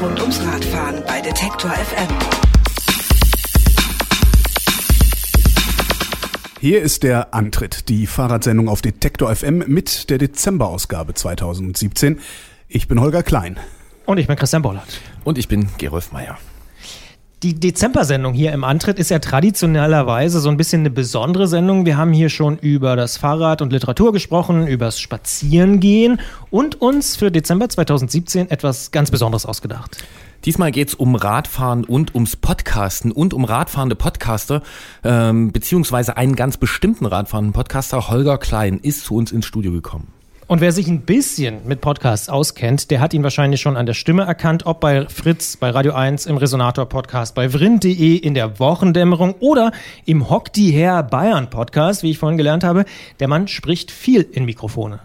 Rund ums Radfahren bei Detektor FM. Hier ist der Antritt, die Fahrradsendung auf Detektor FM mit der Dezemberausgabe 2017. Ich bin Holger Klein. Und ich bin Christian Bollert. Und ich bin Gerolf Meyer. Die Dezember-Sendung hier im Antritt ist ja traditionellerweise so ein bisschen eine besondere Sendung. Wir haben hier schon über das Fahrrad und Literatur gesprochen, übers Spazierengehen und uns für Dezember 2017 etwas ganz Besonderes ausgedacht. Diesmal geht's um Radfahren und ums Podcasten und um radfahrende Podcaster, ähm, beziehungsweise einen ganz bestimmten radfahrenden Podcaster, Holger Klein, ist zu uns ins Studio gekommen. Und wer sich ein bisschen mit Podcasts auskennt, der hat ihn wahrscheinlich schon an der Stimme erkannt, ob bei Fritz, bei Radio 1, im Resonator-Podcast, bei vrind.de, in der Wochendämmerung oder im Hock die Her Bayern Podcast, wie ich vorhin gelernt habe. Der Mann spricht viel in Mikrofone.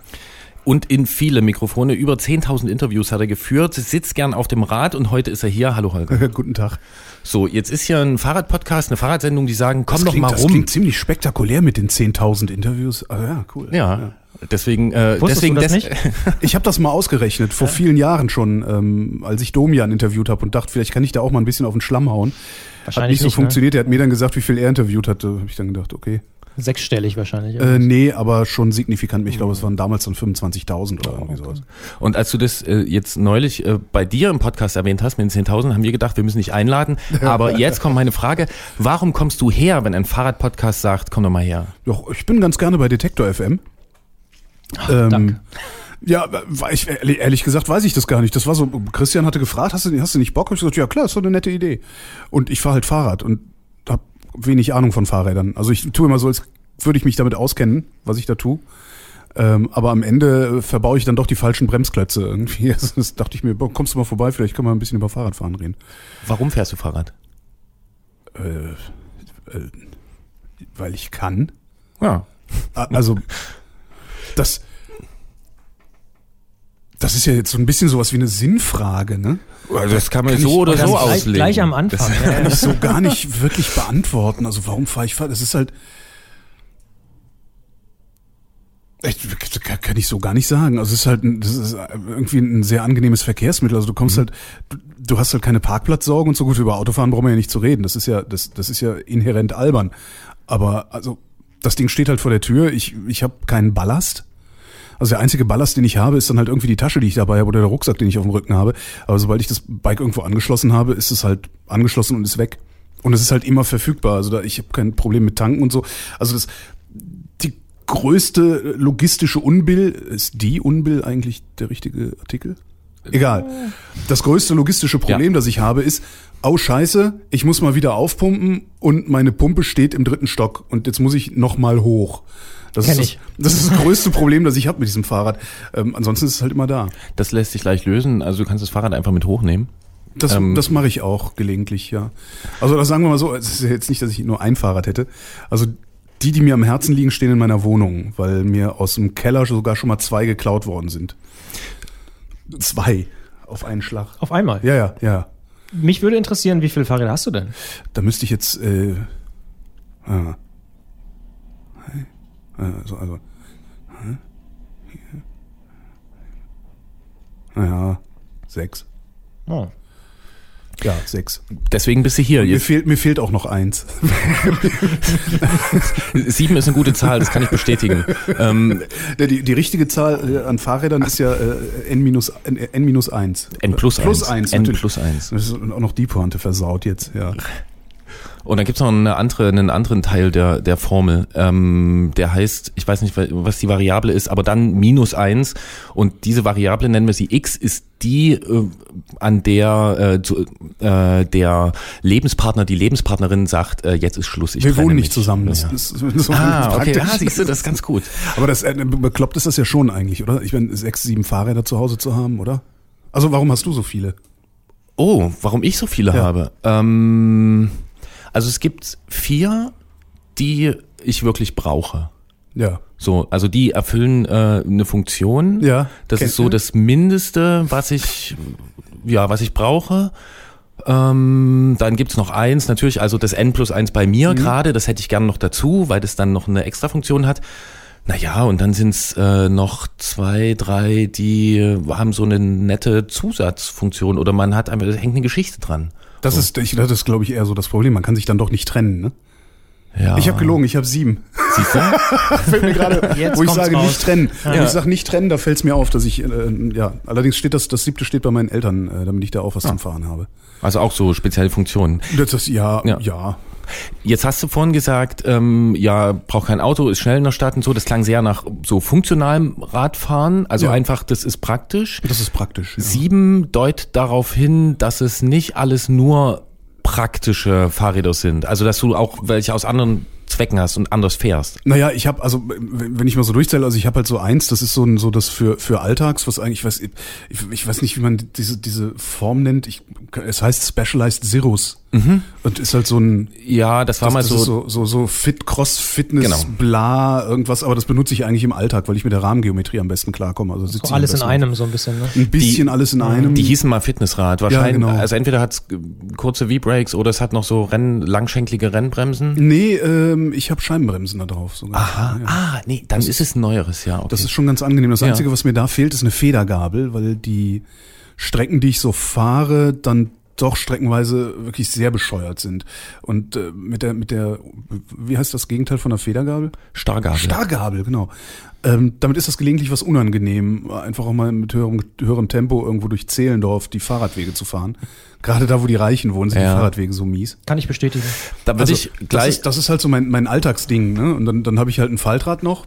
Und in viele Mikrofone. Über 10.000 Interviews hat er geführt, sitzt gern auf dem Rad und heute ist er hier. Hallo Holger. Guten Tag. So, jetzt ist hier ein Fahrradpodcast, eine Fahrradsendung, die sagen, komm das doch klingt, mal das rum. klingt ziemlich spektakulär mit den 10.000 Interviews. Ah, ja, cool. ja, deswegen, äh, Wusstest deswegen, du das des- nicht? Ich habe das mal ausgerechnet, vor vielen Jahren schon, ähm, als ich Domian interviewt habe und dachte, vielleicht kann ich da auch mal ein bisschen auf den Schlamm hauen. Hat Wahrscheinlich nicht so nicht, ne? funktioniert. Er hat mir dann gesagt, wie viel er interviewt hatte. Habe ich dann gedacht, okay. Sechsstellig wahrscheinlich. Äh, nee, aber schon signifikant. Ich glaube, es waren damals dann 25.000 oder irgendwie sowas. Und als du das äh, jetzt neulich äh, bei dir im Podcast erwähnt hast mit den 10.000, haben wir gedacht, wir müssen dich einladen. Aber jetzt kommt meine Frage, warum kommst du her, wenn ein Fahrradpodcast sagt, komm doch mal her? Doch, ich bin ganz gerne bei Detektor FM. Ähm, danke. Ja, ich, ehrlich, gesagt weiß ich das gar nicht. Das war so, Christian hatte gefragt, hast du, hast du nicht Bock? Hab ich gesagt, ja klar, ist doch eine nette Idee. Und ich fahre halt Fahrrad und habe wenig Ahnung von Fahrrädern. Also ich tue immer so, als würde ich mich damit auskennen, was ich da tue. Ähm, aber am Ende verbaue ich dann doch die falschen Bremsklötze irgendwie. Also Das dachte ich mir, kommst du mal vorbei, vielleicht können wir ein bisschen über Fahrradfahren reden. Warum fährst du Fahrrad? Äh, äh, weil ich kann. Ja. Also, das, das ist ja jetzt so ein bisschen sowas wie eine Sinnfrage, ne? Also das kann man Kann so ich- oder so ich gleich, auslegen. gleich am Anfang. Das, ja, Kann ich so gar nicht wirklich beantworten. Also, warum fahre ich Fahrrad? Das ist halt, Echt, kann ich so gar nicht sagen. Also es ist halt ein, das ist irgendwie ein sehr angenehmes Verkehrsmittel. Also du kommst halt, du, du hast halt keine Parkplatzsorge und so gut über Autofahren brauchen wir ja nicht zu reden. Das ist ja, das, das ist ja inhärent albern. Aber also das Ding steht halt vor der Tür. Ich, ich habe keinen Ballast. Also der einzige Ballast, den ich habe, ist dann halt irgendwie die Tasche, die ich dabei habe oder der Rucksack, den ich auf dem Rücken habe. Aber sobald ich das Bike irgendwo angeschlossen habe, ist es halt angeschlossen und ist weg. Und es ist halt immer verfügbar. Also da, ich habe kein Problem mit Tanken und so. Also das, die größte logistische Unbill, ist die Unbill eigentlich der richtige Artikel? Egal. Das größte logistische Problem, Ja. das ich habe, ist, oh scheiße, ich muss mal wieder aufpumpen und meine Pumpe steht im dritten Stock und jetzt muss ich noch mal hoch. Das Kenn ist ich. das, das ist das größte Problem, das ich habe mit diesem Fahrrad. Ähm, ansonsten ist es halt immer da. das lässt sich leicht lösen. Also du kannst das Fahrrad einfach mit hochnehmen. Das, Ähm, das mache ich auch gelegentlich, ja. Also das sagen wir mal so, es ist ja jetzt nicht, dass ich nur ein Fahrrad hätte. Also die, die mir am Herzen liegen, stehen in meiner Wohnung, weil mir aus dem Keller sogar schon mal zwei geklaut worden sind. Zwei auf einen Schlag. Auf einmal. Ja, ja, ja. Mich würde interessieren, wie viele Fahrräder hast du denn? Da müsste ich jetzt, äh, ah. also, also? Hier. Naja, sechs. Oh. Ja, sechs. Deswegen bist du hier. Mir fehlt, mir fehlt auch noch eins. sieben ist eine gute Zahl, das kann ich bestätigen. ähm, Die, die richtige Zahl äh, an Fahrrädern ist ja äh, n minus n, n minus eins. N plus plus eins. eins. N natürlich. plus eins. Das ist auch noch die Pointe versaut jetzt, ja. Und dann gibt's noch eine andere, einen anderen Teil der, der Formel. Ähm, der heißt, ich weiß nicht, was die Variable ist, aber dann minus eins. Und diese Variable nennen wir sie x, ist die, äh, an der äh, zu, äh, der Lebenspartner, die Lebenspartnerin sagt, äh, jetzt ist Schluss. Ich Wir wohnen mich. nicht zusammen. Das, Ja. das, das ist Ah, okay, praktisch. ah, siehst du, das ist ganz gut. Aber das äh, bekloppt ist das ja schon eigentlich, oder? Ich meine, sechs, sieben Fahrräder zu Hause zu haben, oder? Also warum hast du so viele? Oh, warum ich so viele Ja. habe? Ähm, also es gibt vier, die ich wirklich brauche. Ja. So, also die erfüllen äh, eine Funktion. Ja, Das ist so das Mindeste, was ich, ja, was ich brauche. Ähm, dann gibt's noch eins, natürlich, also das N plus eins bei Mhm. mir gerade, das hätte ich gerne noch dazu, weil das dann noch eine extra Funktion hat. Naja, und dann sind's äh, noch zwei, drei, die haben so eine nette Zusatzfunktion oder man hat einfach, da hängt eine Geschichte dran. Das ist, ich, das ist, glaube ich, eher so das Problem. Man kann sich dann doch nicht trennen, ne? Ja. Ich habe gelogen, ich habe sieben. Siehst du? Fällt mir gerade, wo ich sage, raus. nicht trennen. Wenn Ja. ich sage nicht trennen, da fällt es mir auf, dass ich, äh, ja, allerdings steht das, das siebte steht bei meinen Eltern, äh, damit ich da auch was zum Fahren habe. Also auch so spezielle Funktionen. Das ist, ja, Ja. ja, Jetzt hast du vorhin gesagt, ähm, ja, braucht kein Auto, ist schnell in der Stadt und so. Das klang sehr nach so funktionalem Radfahren. Also Ja. einfach, das ist praktisch. das ist praktisch. Ja. Sieben deutet darauf hin, dass es nicht alles nur praktische Fahrräder sind. Also dass du auch welche aus anderen Zwecken hast und anders fährst. Naja, ich habe also, wenn ich mal so durchzähle, also ich habe halt so eins, das ist so ein so das für für Alltags, was eigentlich, ich weiß, ich, ich weiß nicht, wie man diese diese Form nennt. Ich, es heißt Specialized Zeros und ist halt so ein Ja, das war das, mal das so, ist so so so Fit Cross Fitness Genau. bla irgendwas, aber das benutze ich eigentlich im Alltag, weil ich mit der Rahmengeometrie am besten klarkomme. Also sitze So alles in einem so ein bisschen. Ne? Ein bisschen alles in einem. die hießen mal Fitnessrad. Wahrscheinlich, genau. also entweder hat's kurze V-Brakes oder es hat noch so Renn, langschenklige Rennbremsen. nee, ähm, ich habe Scheibenbremsen da drauf sogar. Aha, Ja. ah, nee, dann ist es ein neueres, ja. Okay. Das ist schon ganz angenehm. Das Ja. Einzige, was mir da fehlt, ist eine Federgabel, weil die Strecken, die ich so fahre, dann doch streckenweise wirklich sehr bescheuert sind. Und äh, mit der, mit der, wie heißt das Gegenteil von der Federgabel? Stargabel. Stargabel, genau. Ähm, damit ist das gelegentlich was unangenehm, einfach auch mal mit höherem, höherem Tempo irgendwo durch Zehlendorf die Fahrradwege zu fahren. Gerade da, wo die Reichen wohnen, sind Ja. die Fahrradwege so mies. Kann ich bestätigen. Da würde ich das, gleich. ist, das ist halt so mein, mein Alltagsding. Ne? Und dann, dann habe ich halt ein Faltrad noch,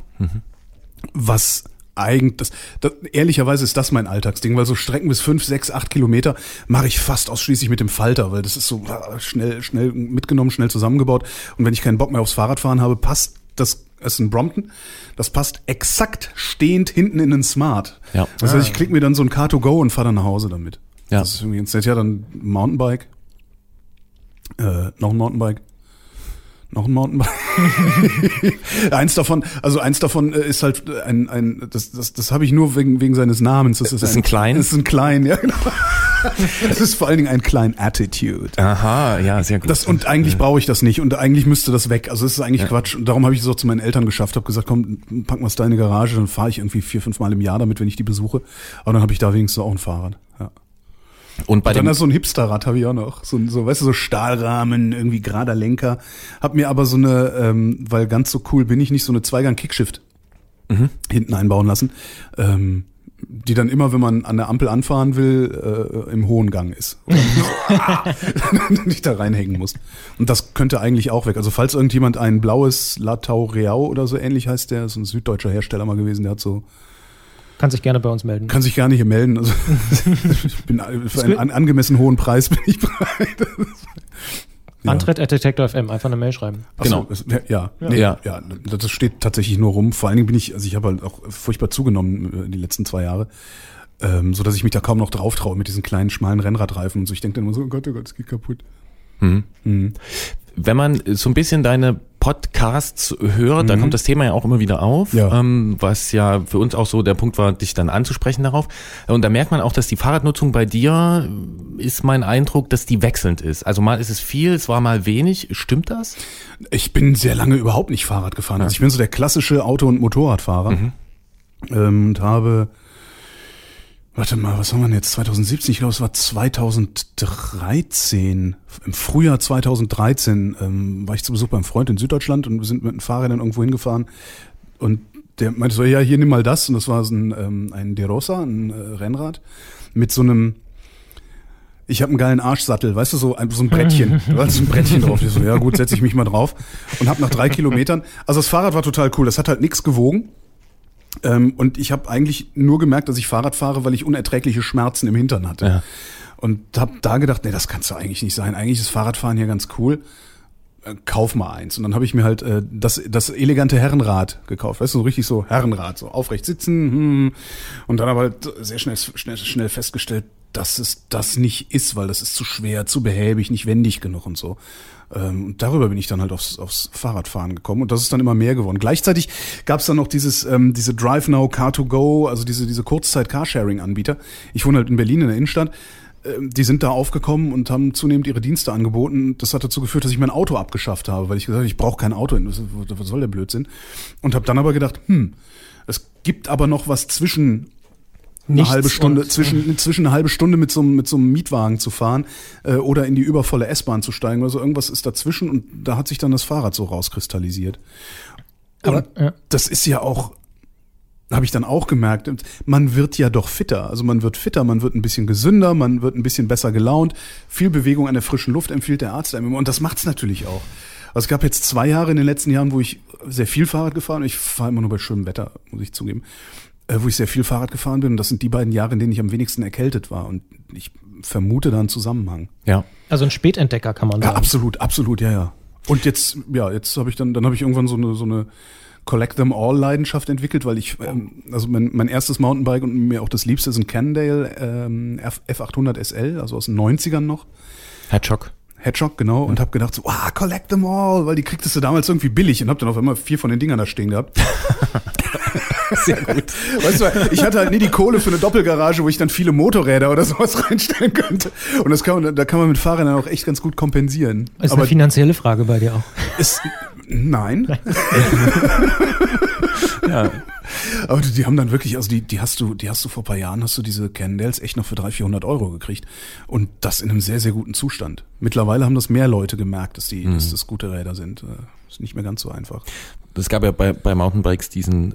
was eigentlich, das, das, ehrlicherweise ist das mein Alltagsding, weil so Strecken bis fünf, sechs, acht Kilometer mache ich fast ausschließlich mit dem Falter, weil das ist so ah, schnell, schnell mitgenommen, schnell zusammengebaut. Und wenn ich keinen Bock mehr aufs Fahrradfahren habe, passt das, es ist ein Brompton, das passt exakt stehend hinten in den Smart. Ja. Das heißt, ich klicke mir dann so ein Car2Go und fahre dann nach Hause damit. Ja. Das ist irgendwie ganz nett. Ja, dann ein Mountainbike. Äh, noch ein Mountainbike. Noch ein Mountainbike. eins davon, also eins davon äh, ist halt ein, ein das, das, das habe ich nur wegen, wegen seines Namens. Das ist, Das ist ein Klein? Das ist ein Klein, ja genau. Das ist vor allen Dingen ein Klein Attitude. Aha, ja, sehr gut. Das, und eigentlich brauche ich das nicht und eigentlich müsste das weg. Also es ist eigentlich Quatsch. Und darum habe ich es auch zu meinen Eltern geschafft, habe gesagt, komm, pack mal in deine Garage, dann fahre ich irgendwie vier, fünf Mal im Jahr damit, wenn ich die besuche. Aber dann habe ich da wenigstens auch ein Fahrrad. Und bei Dann dem, ist so ein Hipsterrad habe ich auch noch. So, ein- so, weißt du, so Stahlrahmen, irgendwie gerader Lenker. Hab mir aber so eine, ähm, weil ganz so cool bin ich nicht, so eine Zweigang-Kickshift Mhm. hinten einbauen lassen. Ähm, die dann immer, wenn man an der Ampel anfahren will, äh, im hohen Gang ist. Und nicht da reinhängen muss. Und das könnte eigentlich auch weg. Also falls irgendjemand ein blaues Latau Reau oder so ähnlich heißt, der ist ein süddeutscher Hersteller mal gewesen, der hat so Kann sich gerne bei uns melden. kann sich gar nicht hier melden. Also, ich bin für einen an, angemessen hohen Preis bin ich bereit. Ja. Antritt at Detector FM, einfach eine Mail schreiben. Ach Genau. So, ja, ja, nee, Ja. ja. Das steht tatsächlich nur rum. Vor allen Dingen bin ich, also ich habe halt auch furchtbar zugenommen äh, die letzten zwei Jahre, ähm, so dass ich mich da kaum noch drauf traue mit diesen kleinen schmalen Rennradreifen und so. Ich denke dann immer so, oh Gott, oh Gott, es geht kaputt. Mhm. Mhm. Wenn man so ein bisschen deine Podcasts hört, da kommt das Thema ja auch immer wieder auf, Mhm. Ja. ähm, was ja für uns auch so der Punkt war, dich dann anzusprechen darauf. Und da merkt man auch, dass die Fahrradnutzung bei dir ist mein Eindruck, dass die wechselnd ist. Also mal ist es viel, es war mal wenig. Stimmt das? Ich bin sehr lange überhaupt nicht Fahrrad gefahren. Also ich bin so der klassische Auto- und Motorradfahrer Mhm. ähm, und habe Warte mal, was haben wir denn jetzt? 2017, ich glaube, es war 2013. Im Frühjahr 2013 ähm, war ich zu Besuch beim Freund in Süddeutschland und wir sind mit dem Fahrrädern irgendwo hingefahren. Und der meinte so, ja, hier nimm mal das. Und das war so ein, ähm, ein De Rosa, ein äh, Rennrad, mit so einem, ich habe einen geilen Arschsattel, weißt du, so ein, so ein Brettchen. Du hast so ein Brettchen drauf. Ich so, ja gut, setze ich mich mal drauf. Und habe nach drei Kilometern, also das Fahrrad war total cool. Das hat halt nichts gewogen. Ähm, und ich habe eigentlich nur gemerkt, dass ich Fahrrad fahre, weil ich unerträgliche Schmerzen im Hintern hatte. Ja. Und habe da gedacht, nee, das kannst du eigentlich nicht sein. Eigentlich ist Fahrradfahren hier ganz cool. Äh, Kauf mal eins. Und dann habe ich mir halt äh, das, das elegante Herrenrad gekauft. Weißt du, so richtig so Herrenrad, so aufrecht sitzen. Hm. Und dann aber halt sehr schnell, schnell, schnell festgestellt, dass es das nicht ist, weil das ist zu schwer, zu behäbig, nicht wendig genug und so. Ähm, Und darüber bin ich dann halt aufs, aufs Fahrradfahren gekommen und das ist dann immer mehr geworden. Gleichzeitig gab es dann noch dieses, ähm, diese Drive Now, Car2Go, also diese, diese Kurzzeit-Carsharing-Anbieter. Ich wohne halt in Berlin in der Innenstadt. Ähm, Die sind da aufgekommen und haben zunehmend ihre Dienste angeboten. Das hat dazu geführt, dass ich mein Auto abgeschafft habe, weil ich gesagt habe, ich brauche kein Auto. Was was soll der Blödsinn? Und habe dann aber gedacht, hm, es gibt aber noch was zwischen eine Nichts halbe Stunde, und- zwischen, zwischen eine halbe Stunde mit so, einem- mit so einem Mietwagen zu fahren äh, oder in die übervolle S-Bahn zu steigen oder so. Irgendwas ist dazwischen und da hat sich dann das Fahrrad so rauskristallisiert. Aber, und ja. das ist ja auch, habe ich dann auch gemerkt, man wird ja doch fitter. Also man wird fitter, man wird ein bisschen gesünder, man wird ein bisschen besser gelaunt. Viel Bewegung an der frischen Luft empfiehlt der Arzt einem immer. Und das macht's natürlich auch. Also es gab jetzt zwei Jahre in den letzten Jahren, wo ich sehr viel Fahrrad gefahren bin. Ich fahre immer nur bei schönem Wetter, muss ich zugeben. Äh, wo ich sehr viel Fahrrad gefahren bin. Und das sind die beiden Jahre, in denen ich am wenigsten erkältet war. Und ich vermute da einen Zusammenhang. Ja. Also ein Spätentdecker kann man Ja, sagen. absolut, absolut, ja, ja. Und jetzt, ja, jetzt habe ich dann, dann habe ich irgendwann so eine, so eine Collect them all Leidenschaft entwickelt, weil ich, ähm, also mein, mein erstes Mountainbike und mir auch das Liebste ist ein Cannondale ähm, F, F800 SL, also aus den 90ern noch. Hedgehog. Hedgehog, genau, und habe gedacht so, ah, collect them all, weil die kriegtest du damals irgendwie billig und habe dann auf einmal vier von den Dingern da stehen gehabt. Sehr gut. Weißt du, ich hatte halt nie die Kohle für eine Doppelgarage, wo ich dann viele Motorräder oder sowas reinstellen könnte. Und das kann man, da kann man mit Fahrrädern auch echt ganz gut kompensieren. Ist Aber eine finanzielle Frage bei dir auch. ist, nein. Ja. Aber die, die haben dann wirklich, also die, die hast du, die hast du vor ein paar Jahren, hast du diese Cannondales echt noch für 300, 400 Euro gekriegt. Und das in einem sehr, sehr guten Zustand. Mittlerweile haben das mehr Leute gemerkt, dass die, dass das gute Räder sind. Äh, Ist nicht mehr ganz so einfach. Es gab ja bei, bei Mountainbikes diesen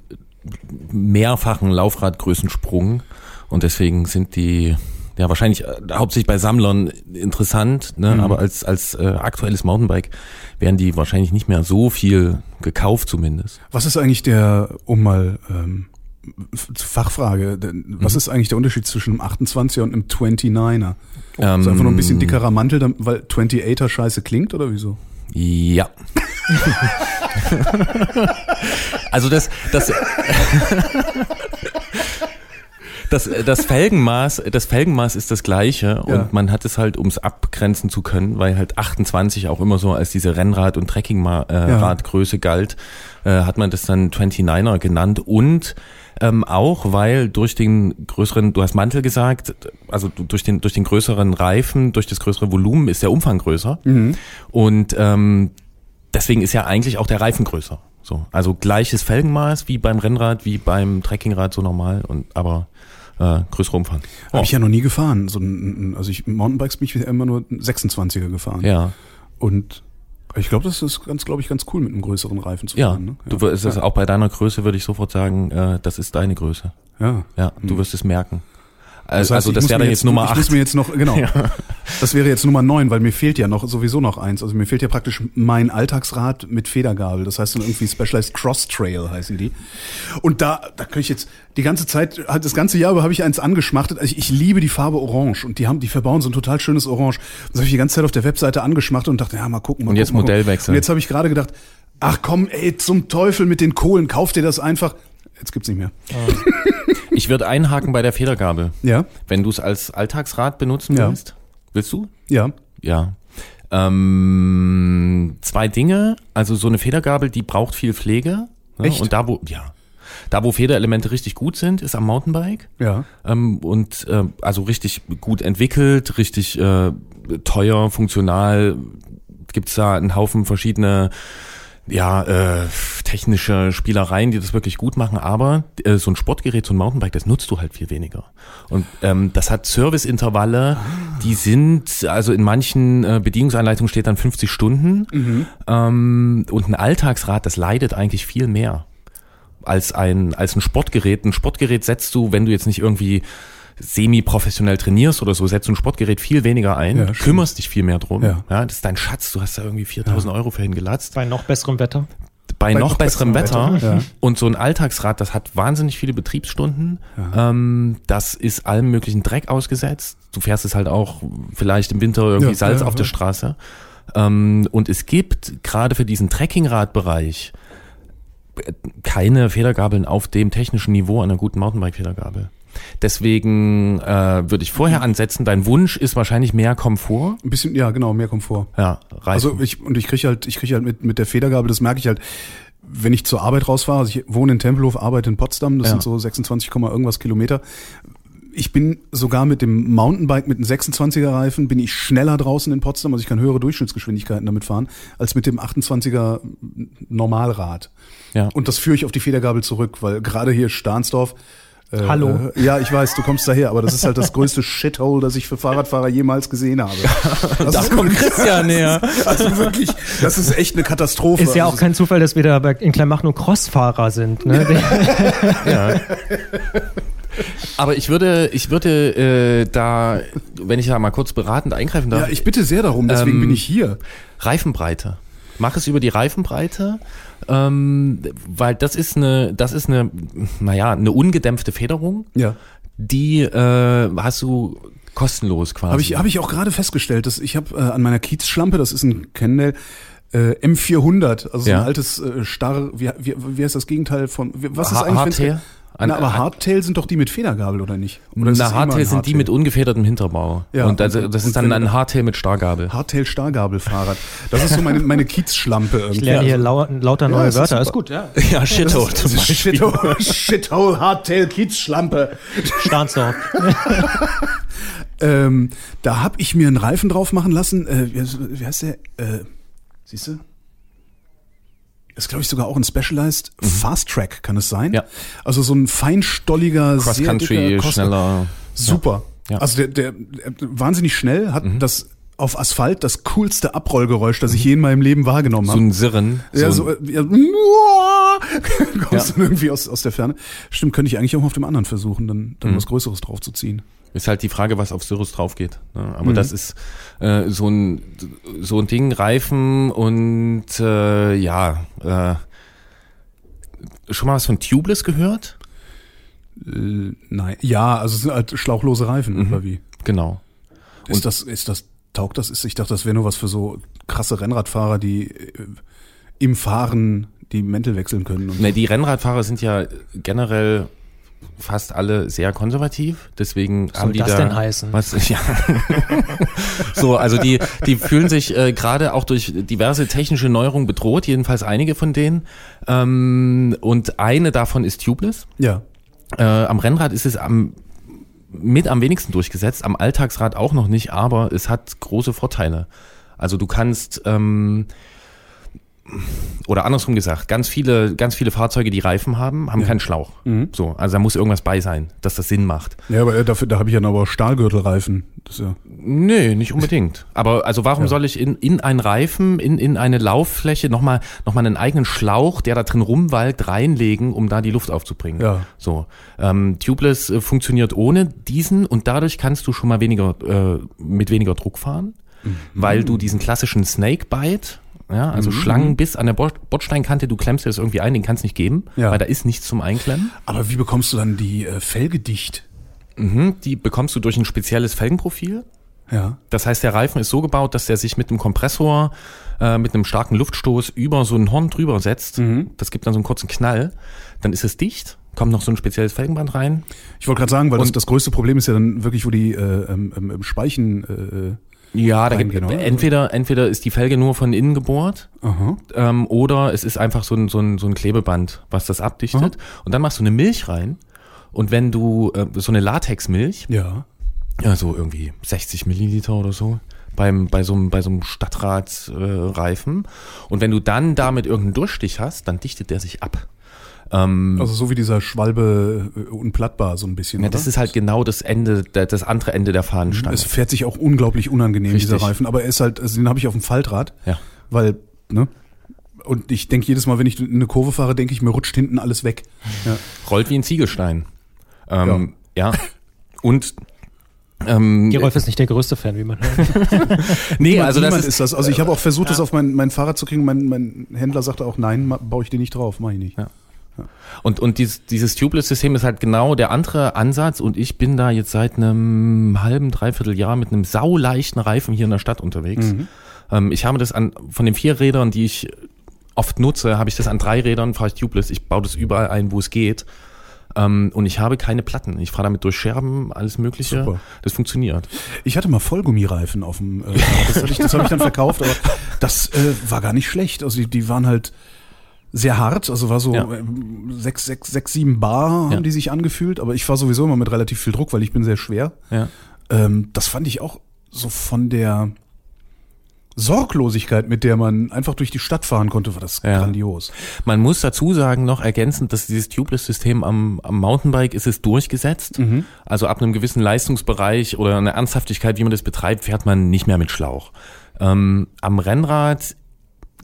mehrfachen Laufradgrößensprung und deswegen sind die ja wahrscheinlich äh, hauptsächlich bei Sammlern interessant, ne? aber als als äh, aktuelles Mountainbike werden die wahrscheinlich nicht mehr so viel gekauft zumindest. Was ist eigentlich der, um mal ähm, Fachfrage, denn was ist eigentlich der Unterschied zwischen einem 28er und einem 29er? Ähm, ist einfach nur ein bisschen dickerer Mantel, weil 28er scheiße klingt oder wieso? Ja. also das, das, das, das Felgenmaß, das Felgenmaß ist das gleiche Ja. und man hat es halt, um es abgrenzen zu können, weil halt 28 auch immer so als diese Rennrad- und Trekkingradgröße galt, äh, hat man das dann 29er genannt und ähm, auch, weil durch den größeren, du hast Mantel gesagt, also durch den, durch den größeren Reifen, durch das größere Volumen ist der Umfang größer. Und ähm, deswegen ist ja eigentlich auch der Reifen größer. So, also gleiches Felgenmaß wie beim Rennrad, wie beim Trekkingrad so normal und aber äh, größerer Umfang. Oh, Habe ich ja noch nie gefahren. So ein, also ich Mountainbikes bin ich immer nur 26er gefahren. ja, Und ich glaube, das ist ganz, glaube ich, ganz cool mit einem größeren Reifen zu ja. fahren. Ne? Du wirst es auch bei deiner Größe würde ich sofort sagen, äh, das ist deine Größe. ja. Ja, du wirst es merken. Das Also heißt, also das wäre dann jetzt Nummer Ich muss 8. mir jetzt noch, genau. Das wäre jetzt Nummer 9, weil mir fehlt ja noch sowieso noch eins. Also mir fehlt ja praktisch mein Alltagsrad mit Federgabel. Das heißt dann irgendwie Specialized Cross Trail heißen die. Und da, da kann ich jetzt die ganze Zeit, halt das ganze Jahr über habe ich eins angeschmachtet. Also ich, ich liebe die Farbe Orange und die haben, die verbauen so ein total schönes Orange. Das habe ich die ganze Zeit auf der Webseite angeschmachtet und dachte, ja, mal gucken, mal Und jetzt gucken. Modellwechsel. Und jetzt habe ich gerade gedacht, ach komm, ey, zum Teufel mit den Kohlen, kauf dir das einfach. Jetzt gibt's nicht mehr. Ich würde einhaken bei der Federgabel. Ja, Wenn du es als Alltagsrad benutzen Ja. willst, willst du? ja. Ja. Ähm, zwei Dinge. Also so eine Federgabel, die braucht viel Pflege. Ne? Echt? Und da wo, ja, da wo Federelemente richtig gut sind, ist am Mountainbike. Ja. Ähm, und äh, also richtig gut entwickelt, richtig äh, teuer, funktional. Gibt's da einen Haufen verschiedene ja, äh, technische Spielereien, die das wirklich gut machen, aber äh, so ein Sportgerät, so ein Mountainbike, das nutzt du halt viel weniger. Und ähm, das hat Serviceintervalle, die sind, also in manchen äh, Bedienungsanleitungen steht dann 50 Stunden ähm, und ein Alltagsrad, das leidet eigentlich viel mehr als ein, als ein Sportgerät. Ein Sportgerät setzt du, wenn du jetzt nicht irgendwie semi-professionell trainierst oder so, setzt du ein Sportgerät viel weniger ein, Ja, kümmerst dich viel mehr drum. Ja. das ist dein Schatz, du hast da irgendwie 4000 Euro für hingelatzt. Bei noch besserem Wetter. Bei, noch, noch besserem besserem Wetter. Wetter, ja. Und so ein Alltagsrad, das hat wahnsinnig viele Betriebsstunden. Ähm, das ist allem möglichen Dreck ausgesetzt. Du fährst es halt auch vielleicht im Winter irgendwie Ja, Salz ja, auf der ja. Straße. Ähm, und es gibt gerade für diesen Trekkingradbereich keine Federgabeln auf dem technischen Niveau einer guten Mountainbike-Federgabel. Deswegen äh, würde ich vorher ansetzen, dein Wunsch ist wahrscheinlich mehr Komfort. Ein bisschen, ja, genau, mehr Komfort. Ja, Reifen. Also ich und ich kriege halt, ich kriege halt mit mit der Federgabel, das merke ich halt, wenn ich zur Arbeit rausfahre. Also ich wohne in Tempelhof, arbeite in Potsdam, das Ja. sind so 26, Komma irgendwas Kilometer. Ich bin sogar mit dem Mountainbike mit einem 26er Reifen bin ich schneller draußen in Potsdam, also ich kann höhere Durchschnittsgeschwindigkeiten damit fahren als mit dem 28er Normalrad. Ja. Und das führe ich auf die Federgabel zurück, weil gerade hier Stahnsdorf äh, Hallo. Äh, ja, ich weiß, du kommst daher, aber das ist halt das größte Shithole, das ich für Fahrradfahrer jemals gesehen habe. Das da ist kommt Christian näher. also wirklich, das ist echt eine Katastrophe. Ist ja auch Also, kein Zufall, dass wir da in Kleinmachnow Crossfahrer sind. Ne? Ja. Aber ich würde, ich würde äh, da, wenn ich da mal kurz beratend eingreifen darf, Ja, ich bitte sehr darum, deswegen Ähm, bin ich hier. Reifenbreite. Mach es über die Reifenbreite, ähm, weil das ist eine, das ist eine, naja, eine ungedämpfte Federung, Ja. die äh, hast du kostenlos quasi. Habe ich, hab ich auch gerade festgestellt, dass ich habe äh, an meiner Kiezschlampe, das ist ein Cannondale, äh, M400, also so Ja. ein altes äh, Starr, wie, wie, wie heißt das Gegenteil von, was ist eigentlich, Hardtail? An- Na, aber Hardtail sind doch die mit Federgabel, oder nicht? Oder ist Na, Hardtail sind die mit ungefedertem Hinterbau. Ja, und also, das und ist dann ein Hardtail mit Stargabel. Hardtail Stargabelfahrrad. Das ist so meine, meine Kiezschlampe irgendwie. Ich lerne hier lau lauter neue ist Wörter. super. Ist gut, ja. Ja, Shithole zum Beispiel. Shithole, Shithole, Hardtail, Kiezschlampe. Stahnsdorf. Ähm, da habe ich mir einen Reifen drauf machen lassen. Äh, wie, heißt- wie heißt der? Äh, siehst du? Ist, glaube ich, sogar auch ein Specialized Fast Track, kann es sein? Mhm. Ja. Also so ein feinstolliger, Cross- schneller. Super. Ja. Mhm. Also der, der, der wahnsinnig schnell hat das auf Asphalt das coolste Abrollgeräusch, das ich je in meinem Leben wahrgenommen So habe. ein Sirren. ja, so, äh, ja, kommst Ja. irgendwie aus, aus der Ferne. Stimmt, könnte ich eigentlich auch mal auf dem anderen versuchen, dann, Mhm. dann was Größeres draufzuziehen. Ist halt die Frage, was auf Syrus drauf geht. Ne? Aber Mhm. das ist äh, so ein so ein Ding, Reifen und äh, ja, äh, schon mal was von Tubeless gehört? Äh, nein. Ja, also es sind halt schlauchlose Reifen, Mhm. oder wie? Genau. Ist das, ist das, taugt das? Ist, ich dachte, das wäre nur was für so krasse Rennradfahrer, die äh, im Fahren die Mäntel wechseln können. Und Ne, die Rennradfahrer sind ja generell fast alle sehr konservativ, deswegen soll haben die das da denn heißen? Was, ja. so, also die die fühlen sich äh, gerade auch durch diverse technische Neuerungen bedroht, jedenfalls einige von denen. Ähm, und eine davon ist Tubeless. ja. Äh, am Rennrad ist es am mit am wenigsten durchgesetzt, am Alltagsrad auch noch nicht, aber es hat große Vorteile. Also du kannst ähm, oder andersrum gesagt, ganz viele, ganz viele Fahrzeuge, die Reifen haben, haben keinen Schlauch. So, also da muss irgendwas bei sein, dass das Sinn macht. Ja, aber äh, dafür, da habe ich ja aber Stahlgürtelreifen. Das ja, Nee, nicht unbedingt. Aber also warum soll ich in, in einen Reifen, in, in eine Lauffläche nochmal noch mal einen eigenen Schlauch, der da drin rumwalkt, reinlegen, um da die Luft aufzubringen? Ja. So. Ähm, Tubeless äh, funktioniert ohne diesen und dadurch kannst du schon mal weniger äh, mit weniger Druck fahren, Mhm. weil du diesen klassischen Snake Bite ja, also Schlangenbiss an der Bord Bordsteinkante, du klemmst dir das irgendwie ein, den kannst nicht geben, Ja. weil da ist nichts zum Einklemmen. aber wie bekommst du dann die äh, Felge dicht? Mhm, die bekommst du durch ein spezielles Felgenprofil. Ja. Das heißt, der Reifen ist so gebaut, dass der sich mit einem Kompressor, äh, mit einem starken Luftstoß über so ein Horn drüber setzt. Das gibt dann so einen kurzen Knall. Dann ist es dicht, kommt noch so ein spezielles Felgenband rein. Ich wollte gerade sagen, weil das, das größte Problem ist ja dann wirklich, wo die äh, ähm, ähm, ähm, Speichen. Ja, da gibt, oder? entweder, entweder ist die Felge nur von innen gebohrt aha. ähm, oder es ist einfach so ein, so, ein, so ein Klebeband, was das abdichtet. Und dann machst du eine Milch rein. Und wenn du äh, so eine Latexmilch, Ja. ja, so irgendwie 60 Milliliter oder so, beim, bei so einem, bei so einem Stadtradreifen. Äh, Reifen. und wenn du dann damit irgendeinen Durchstich hast, dann dichtet der sich ab. Ähm, Also so wie dieser Schwalbe äh, unplattbar so ein bisschen. ja, oder? das ist halt genau das Ende, das andere Ende der Fahnenstange. Es fährt sich auch unglaublich unangenehm, Richtig. dieser Reifen. Aber er ist halt, also den habe ich auf dem Faltrad, Ja. weil, ne? Und ich denke jedes Mal, wenn ich in eine Kurve fahre, denke ich, mir rutscht hinten alles weg. Ja. Rollt wie ein Ziegelstein. Ähm, ja. Und ähm, Gerolf ist nicht der größte Fan, wie man hört. nee, also das ist, ist das. Also ich habe auch versucht, das auf mein, mein Fahrrad zu kriegen. Mein, mein Händler sagte auch, nein, baue ich den nicht drauf, mache ich nicht. Ja. Und, und dieses, dieses Tubeless-System ist halt genau der andere Ansatz und ich bin da jetzt seit einem halben, dreiviertel Jahr mit einem sauleichten Reifen hier in der Stadt unterwegs. Ähm, ich habe das an, von den vier Rädern, die ich oft nutze, habe ich das an drei Rädern, fahre ich Tubeless. Ich baue das überall ein, wo es geht. Ähm, und ich habe keine Platten. Ich fahre damit durch Scherben, alles mögliche. Super. Das funktioniert. Ich hatte mal Vollgummireifen auf dem äh. Das, hatte ich- das habe ich dann verkauft, aber das äh, war gar nicht schlecht. Also die, die waren halt sehr hart, also war so Ja. ähm, sechs, sechs, sechs, sieben Bar haben Ja. die sich angefühlt, aber ich fahre sowieso immer mit relativ viel Druck, weil ich bin sehr schwer. Ja. Ähm, das fand ich auch so von der Sorglosigkeit, mit der man einfach durch die Stadt fahren konnte, war das Ja. grandios. Man muss dazu sagen, noch ergänzend, dass dieses Tubeless-System am, am Mountainbike ist es durchgesetzt. Also ab einem gewissen Leistungsbereich oder einer Ernsthaftigkeit, wie man das betreibt, fährt man nicht mehr mit Schlauch. Ähm, am Rennrad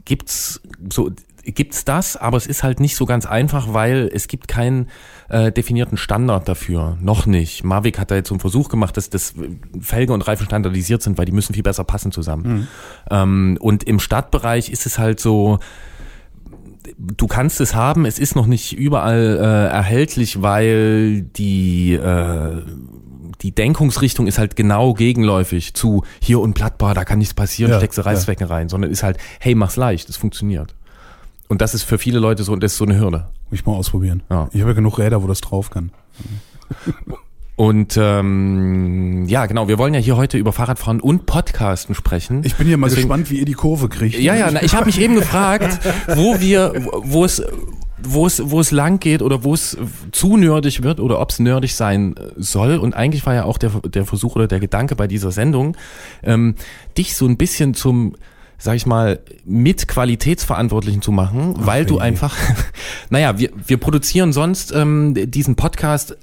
gibt's so gibt's das, aber es ist halt nicht so ganz einfach, weil es gibt keinen äh, definierten Standard dafür. Noch nicht. Mavic hat da jetzt so einen Versuch gemacht, dass das Felge und Reifen standardisiert sind, weil die müssen viel besser passen zusammen. Ähm, und im Stadtbereich ist es halt so, du kannst es haben, es ist noch nicht überall äh, erhältlich, weil die äh, die Denkungsrichtung ist halt genau gegenläufig zu hier unplattbar, da kann nichts passieren, Ja, steckst du Reißzwecken rein, sondern ist halt, hey, mach's leicht, es funktioniert. Und das ist für viele Leute so, das ist so eine Hürde. Muss ich mal ausprobieren. Ja. Ich habe ja genug Räder, wo das drauf kann. Und ähm, ja, genau, wir wollen ja hier heute über Fahrradfahren und Podcasten sprechen. Ich bin ja mal Deswegen- gespannt, wie ihr die Kurve kriegt. Ja, ja, na, ich habe mich eben gefragt, wo wir, wo es, wo es, wo es lang geht oder wo es zu nerdig wird oder ob es nerdig sein soll. Und eigentlich war ja auch der, der Versuch oder der Gedanke bei dieser Sendung, ähm, dich so ein bisschen zum sag ich mal, mit Qualitätsverantwortlichen zu machen, weil du einfach, naja, wir, wir produzieren sonst ähm, diesen Podcast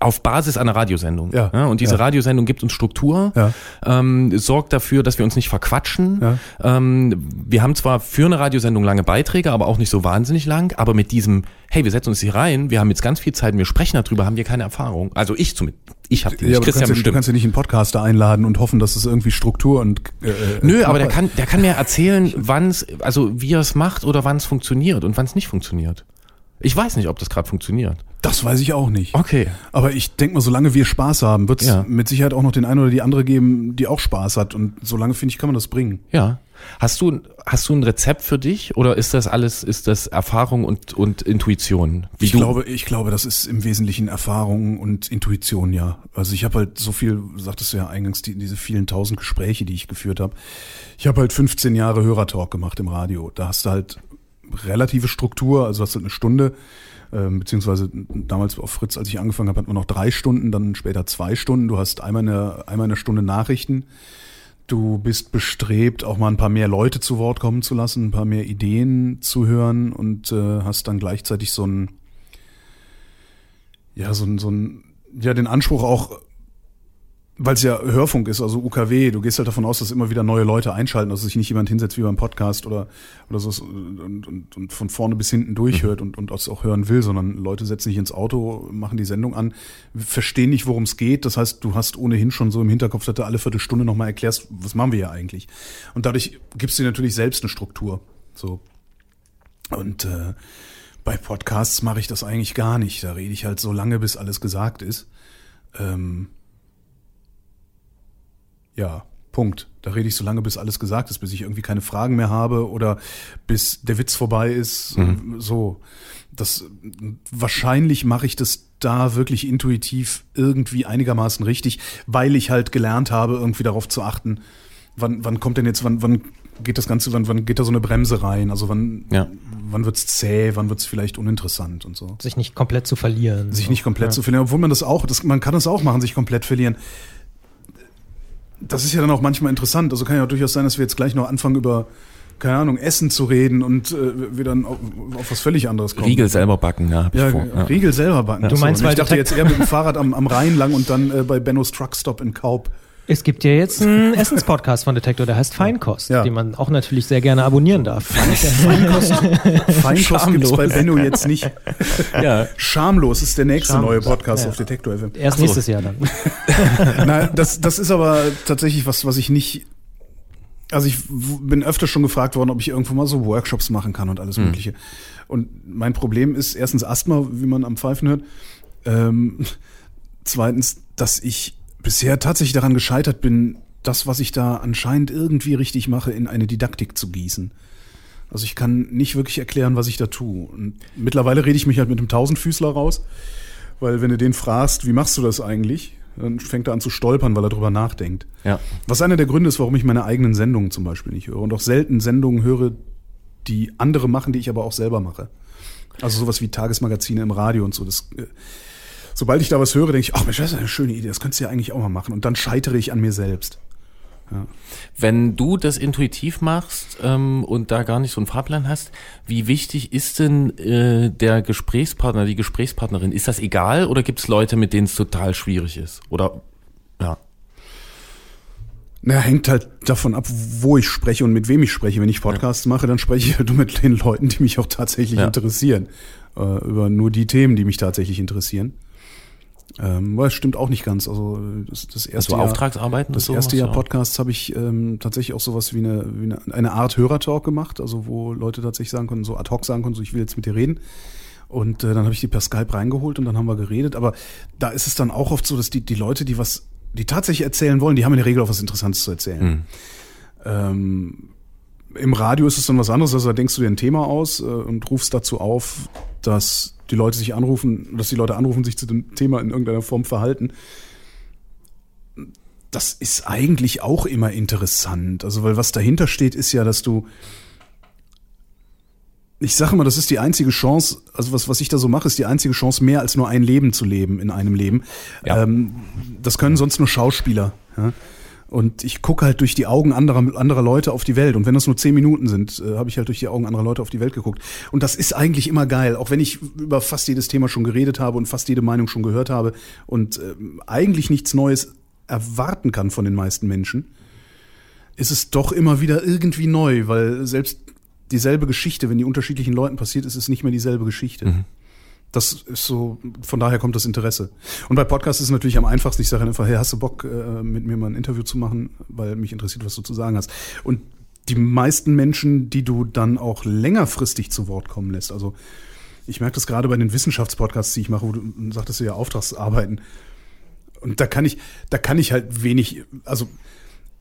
auf Basis einer Radiosendung. Ja. und diese Ja. Radiosendung gibt uns Struktur, Ja. ähm, sorgt dafür, dass wir uns nicht verquatschen. Ja. Ähm, wir haben zwar für eine Radiosendung lange Beiträge, aber auch nicht so wahnsinnig lang. Aber mit diesem, hey, wir setzen uns hier rein, wir haben jetzt ganz viel Zeit, wir sprechen darüber, haben wir keine Erfahrung. Also ich zumindest. Ich habe die Ja, nicht. du, Christian kannst ja, du kannst ja nicht einen Podcaster einladen und hoffen, dass es irgendwie Struktur und äh, Nö, äh, aber der kann, der kann mir erzählen, wann es, also wie er es macht oder wann es funktioniert und wann es nicht funktioniert. Ich weiß nicht, ob das gerade funktioniert. Das weiß ich auch nicht. Okay. Aber ich denke mal, solange wir Spaß haben, wird es Ja. mit Sicherheit auch noch den einen oder die andere geben, die auch Spaß hat. Und solange, finde ich, kann man das bringen. Ja. Hast du, hast du ein Rezept für dich oder ist das alles, ist das Erfahrung und, und Intuition? Ich du- glaube, ich glaube, das ist im Wesentlichen Erfahrung und Intuition, ja. Also ich habe halt so viel, sagtest du ja eingangs, die, diese vielen tausend Gespräche, die ich geführt habe. Ich habe halt 15 Jahre Hörertalk gemacht im Radio. Da hast du halt relative Struktur, also hast du eine Stunde, ähm, beziehungsweise damals auf Fritz, als ich angefangen habe, hat man noch drei Stunden, dann später zwei Stunden. Du hast einmal eine, einmal eine Stunde Nachrichten. Du bist bestrebt, auch mal ein paar mehr Leute zu Wort kommen zu lassen, ein paar mehr Ideen zu hören und äh, hast dann gleichzeitig so ein, ja, so ein, so ein, ja, den Anspruch auch, weil es ja Hörfunk ist, also UKW, du gehst halt davon aus, dass immer wieder neue Leute einschalten, dass sich nicht jemand hinsetzt wie beim Podcast oder, oder so und, und, und von vorne bis hinten durchhört und, und das auch hören will, sondern Leute setzen sich ins Auto, machen die Sendung an, verstehen nicht, worum es geht. Das heißt, du hast ohnehin schon so im Hinterkopf, dass du alle Viertelstunde nochmal erklärst, was machen wir hier eigentlich. Und dadurch gibst du dir natürlich selbst eine Struktur. So. Und äh, bei Podcasts mache ich das eigentlich gar nicht. Da rede ich halt so lange, bis alles gesagt ist. Ähm, ja, Punkt. Da rede ich so lange, bis alles gesagt ist, bis ich irgendwie keine Fragen mehr habe oder bis der Witz vorbei ist. So. Das wahrscheinlich mache ich das da wirklich intuitiv irgendwie einigermaßen richtig, weil ich halt gelernt habe, irgendwie darauf zu achten, wann, wann kommt denn jetzt, wann, wann geht das Ganze, wann, wann geht da so eine Bremse rein? Also wann, Ja. wann wird's zäh, wann wird's vielleicht uninteressant und so. Sich nicht komplett zu verlieren. Sich So. nicht komplett ja. zu verlieren, obwohl man das auch, das, man kann das auch machen, sich komplett verlieren. Das ist ja dann auch manchmal interessant. Also kann ja durchaus sein, dass wir jetzt gleich noch anfangen über, keine Ahnung, Essen zu reden und äh, wir dann auf, auf was völlig anderes kommen. Riegel selber backen, ja, hab ich Ja, vor. Ja. Riegel selber backen. Du meinst, so, weil ich dachte jetzt eher mit dem Fahrrad am, am Rhein lang und dann äh, bei Benno's Truckstop in Kaub. Es gibt ja jetzt einen Essenspodcast von Detektor, der heißt Feinkost, Ja. den man auch natürlich sehr gerne abonnieren darf. Feinkost, Feinkost gibt's bei Schamlos. Benno jetzt nicht. Ja. Schamlos ist der nächste Schamlos, neue Podcast ja. auf Detektor FM. Erst so. nächstes Jahr dann. Nein, das, das ist aber tatsächlich was, was ich nicht. Also ich bin öfter schon gefragt worden, ob ich irgendwo mal so Workshops machen kann und alles Mögliche. Und mein Problem ist erstens Asthma, wie man am Pfeifen hört. Ähm, zweitens, dass ich bisher tatsächlich daran gescheitert bin, das, was ich da anscheinend irgendwie richtig mache, in eine Didaktik zu gießen. Also ich kann nicht wirklich erklären, was ich da tue. Und mittlerweile rede ich mich halt mit einem Tausendfüßler raus, weil wenn du den fragst, wie machst du das eigentlich, dann fängt er an zu stolpern, weil er drüber nachdenkt. Ja. Was einer der Gründe ist, warum ich meine eigenen Sendungen zum Beispiel nicht höre und auch selten Sendungen höre, die andere machen, die ich aber auch selber mache. Also sowas wie Tagesmagazine im Radio und so. Das, äh, sobald ich da was höre, denke ich, ach Mensch, das ist eine schöne Idee, das könntest du ja eigentlich auch mal machen. Und dann scheitere ich an mir selbst. Wenn du das intuitiv machst ähm, und da gar nicht so einen Fahrplan hast, wie wichtig ist denn äh, der Gesprächspartner, die Gesprächspartnerin? Ist das egal oder gibt es Leute, mit denen es total schwierig ist? Oder ja. Na, hängt halt davon ab, wo ich spreche und mit wem ich spreche. Wenn ich Podcasts mache, dann spreche ich halt nur mit den Leuten, die mich auch tatsächlich Ja. interessieren. Äh, über nur die Themen, die mich tatsächlich interessieren. Ähm, es stimmt auch nicht ganz. Also das, das erste Also Jahr, Auftragsarbeiten das erste Jahr ja. Podcasts habe ich ähm, tatsächlich auch sowas wie eine, wie eine, eine Art Hörertalk gemacht, also wo Leute tatsächlich sagen konnten, so ad hoc sagen konnten, so ich will jetzt mit dir reden. Und äh, dann habe ich die per Skype reingeholt und dann haben wir geredet. Aber da ist es dann auch oft so, dass die, die Leute, die was, die tatsächlich erzählen wollen, die haben in der Regel auch was Interessantes zu erzählen. Hm. Ähm, Im Radio ist es dann was anderes, also da denkst du dir ein Thema aus äh, und rufst dazu auf, dass die Leute sich anrufen, dass die Leute anrufen, sich zu dem Thema in irgendeiner Form verhalten. Das ist eigentlich auch immer interessant. Also, weil was dahinter steht, ist ja, dass du. Ich sage immer, das ist die einzige Chance, also was, was ich da so mache, ist die einzige Chance, mehr als nur ein Leben zu leben in einem Leben. Ja. Ähm, das können sonst nur Schauspieler. Ja? Und ich gucke halt durch die Augen anderer, anderer Leute auf die Welt. Und wenn das nur zehn Minuten sind, äh, habe ich halt durch die Augen anderer Leute auf die Welt geguckt. Und das ist eigentlich immer geil, auch wenn ich über fast jedes Thema schon geredet habe und fast jede Meinung schon gehört habe und ähm, eigentlich nichts Neues erwarten kann von den meisten Menschen, ist es doch immer wieder irgendwie neu, weil selbst dieselbe Geschichte, wenn die unterschiedlichen Leuten passiert, ist es nicht mehr dieselbe Geschichte. Das ist so, von daher kommt das Interesse. Und bei Podcasts ist es natürlich am einfachsten. Ich sage einfach, hey, hast du Bock, äh, mit mir mal ein Interview zu machen, weil mich interessiert, was du zu sagen hast. Und die meisten Menschen, die du dann auch längerfristig zu Wort kommen lässt, also ich merke das gerade bei den Wissenschaftspodcasts, die ich mache, wo du sagtest ja Auftragsarbeiten. Und da kann ich, da kann ich halt wenig, also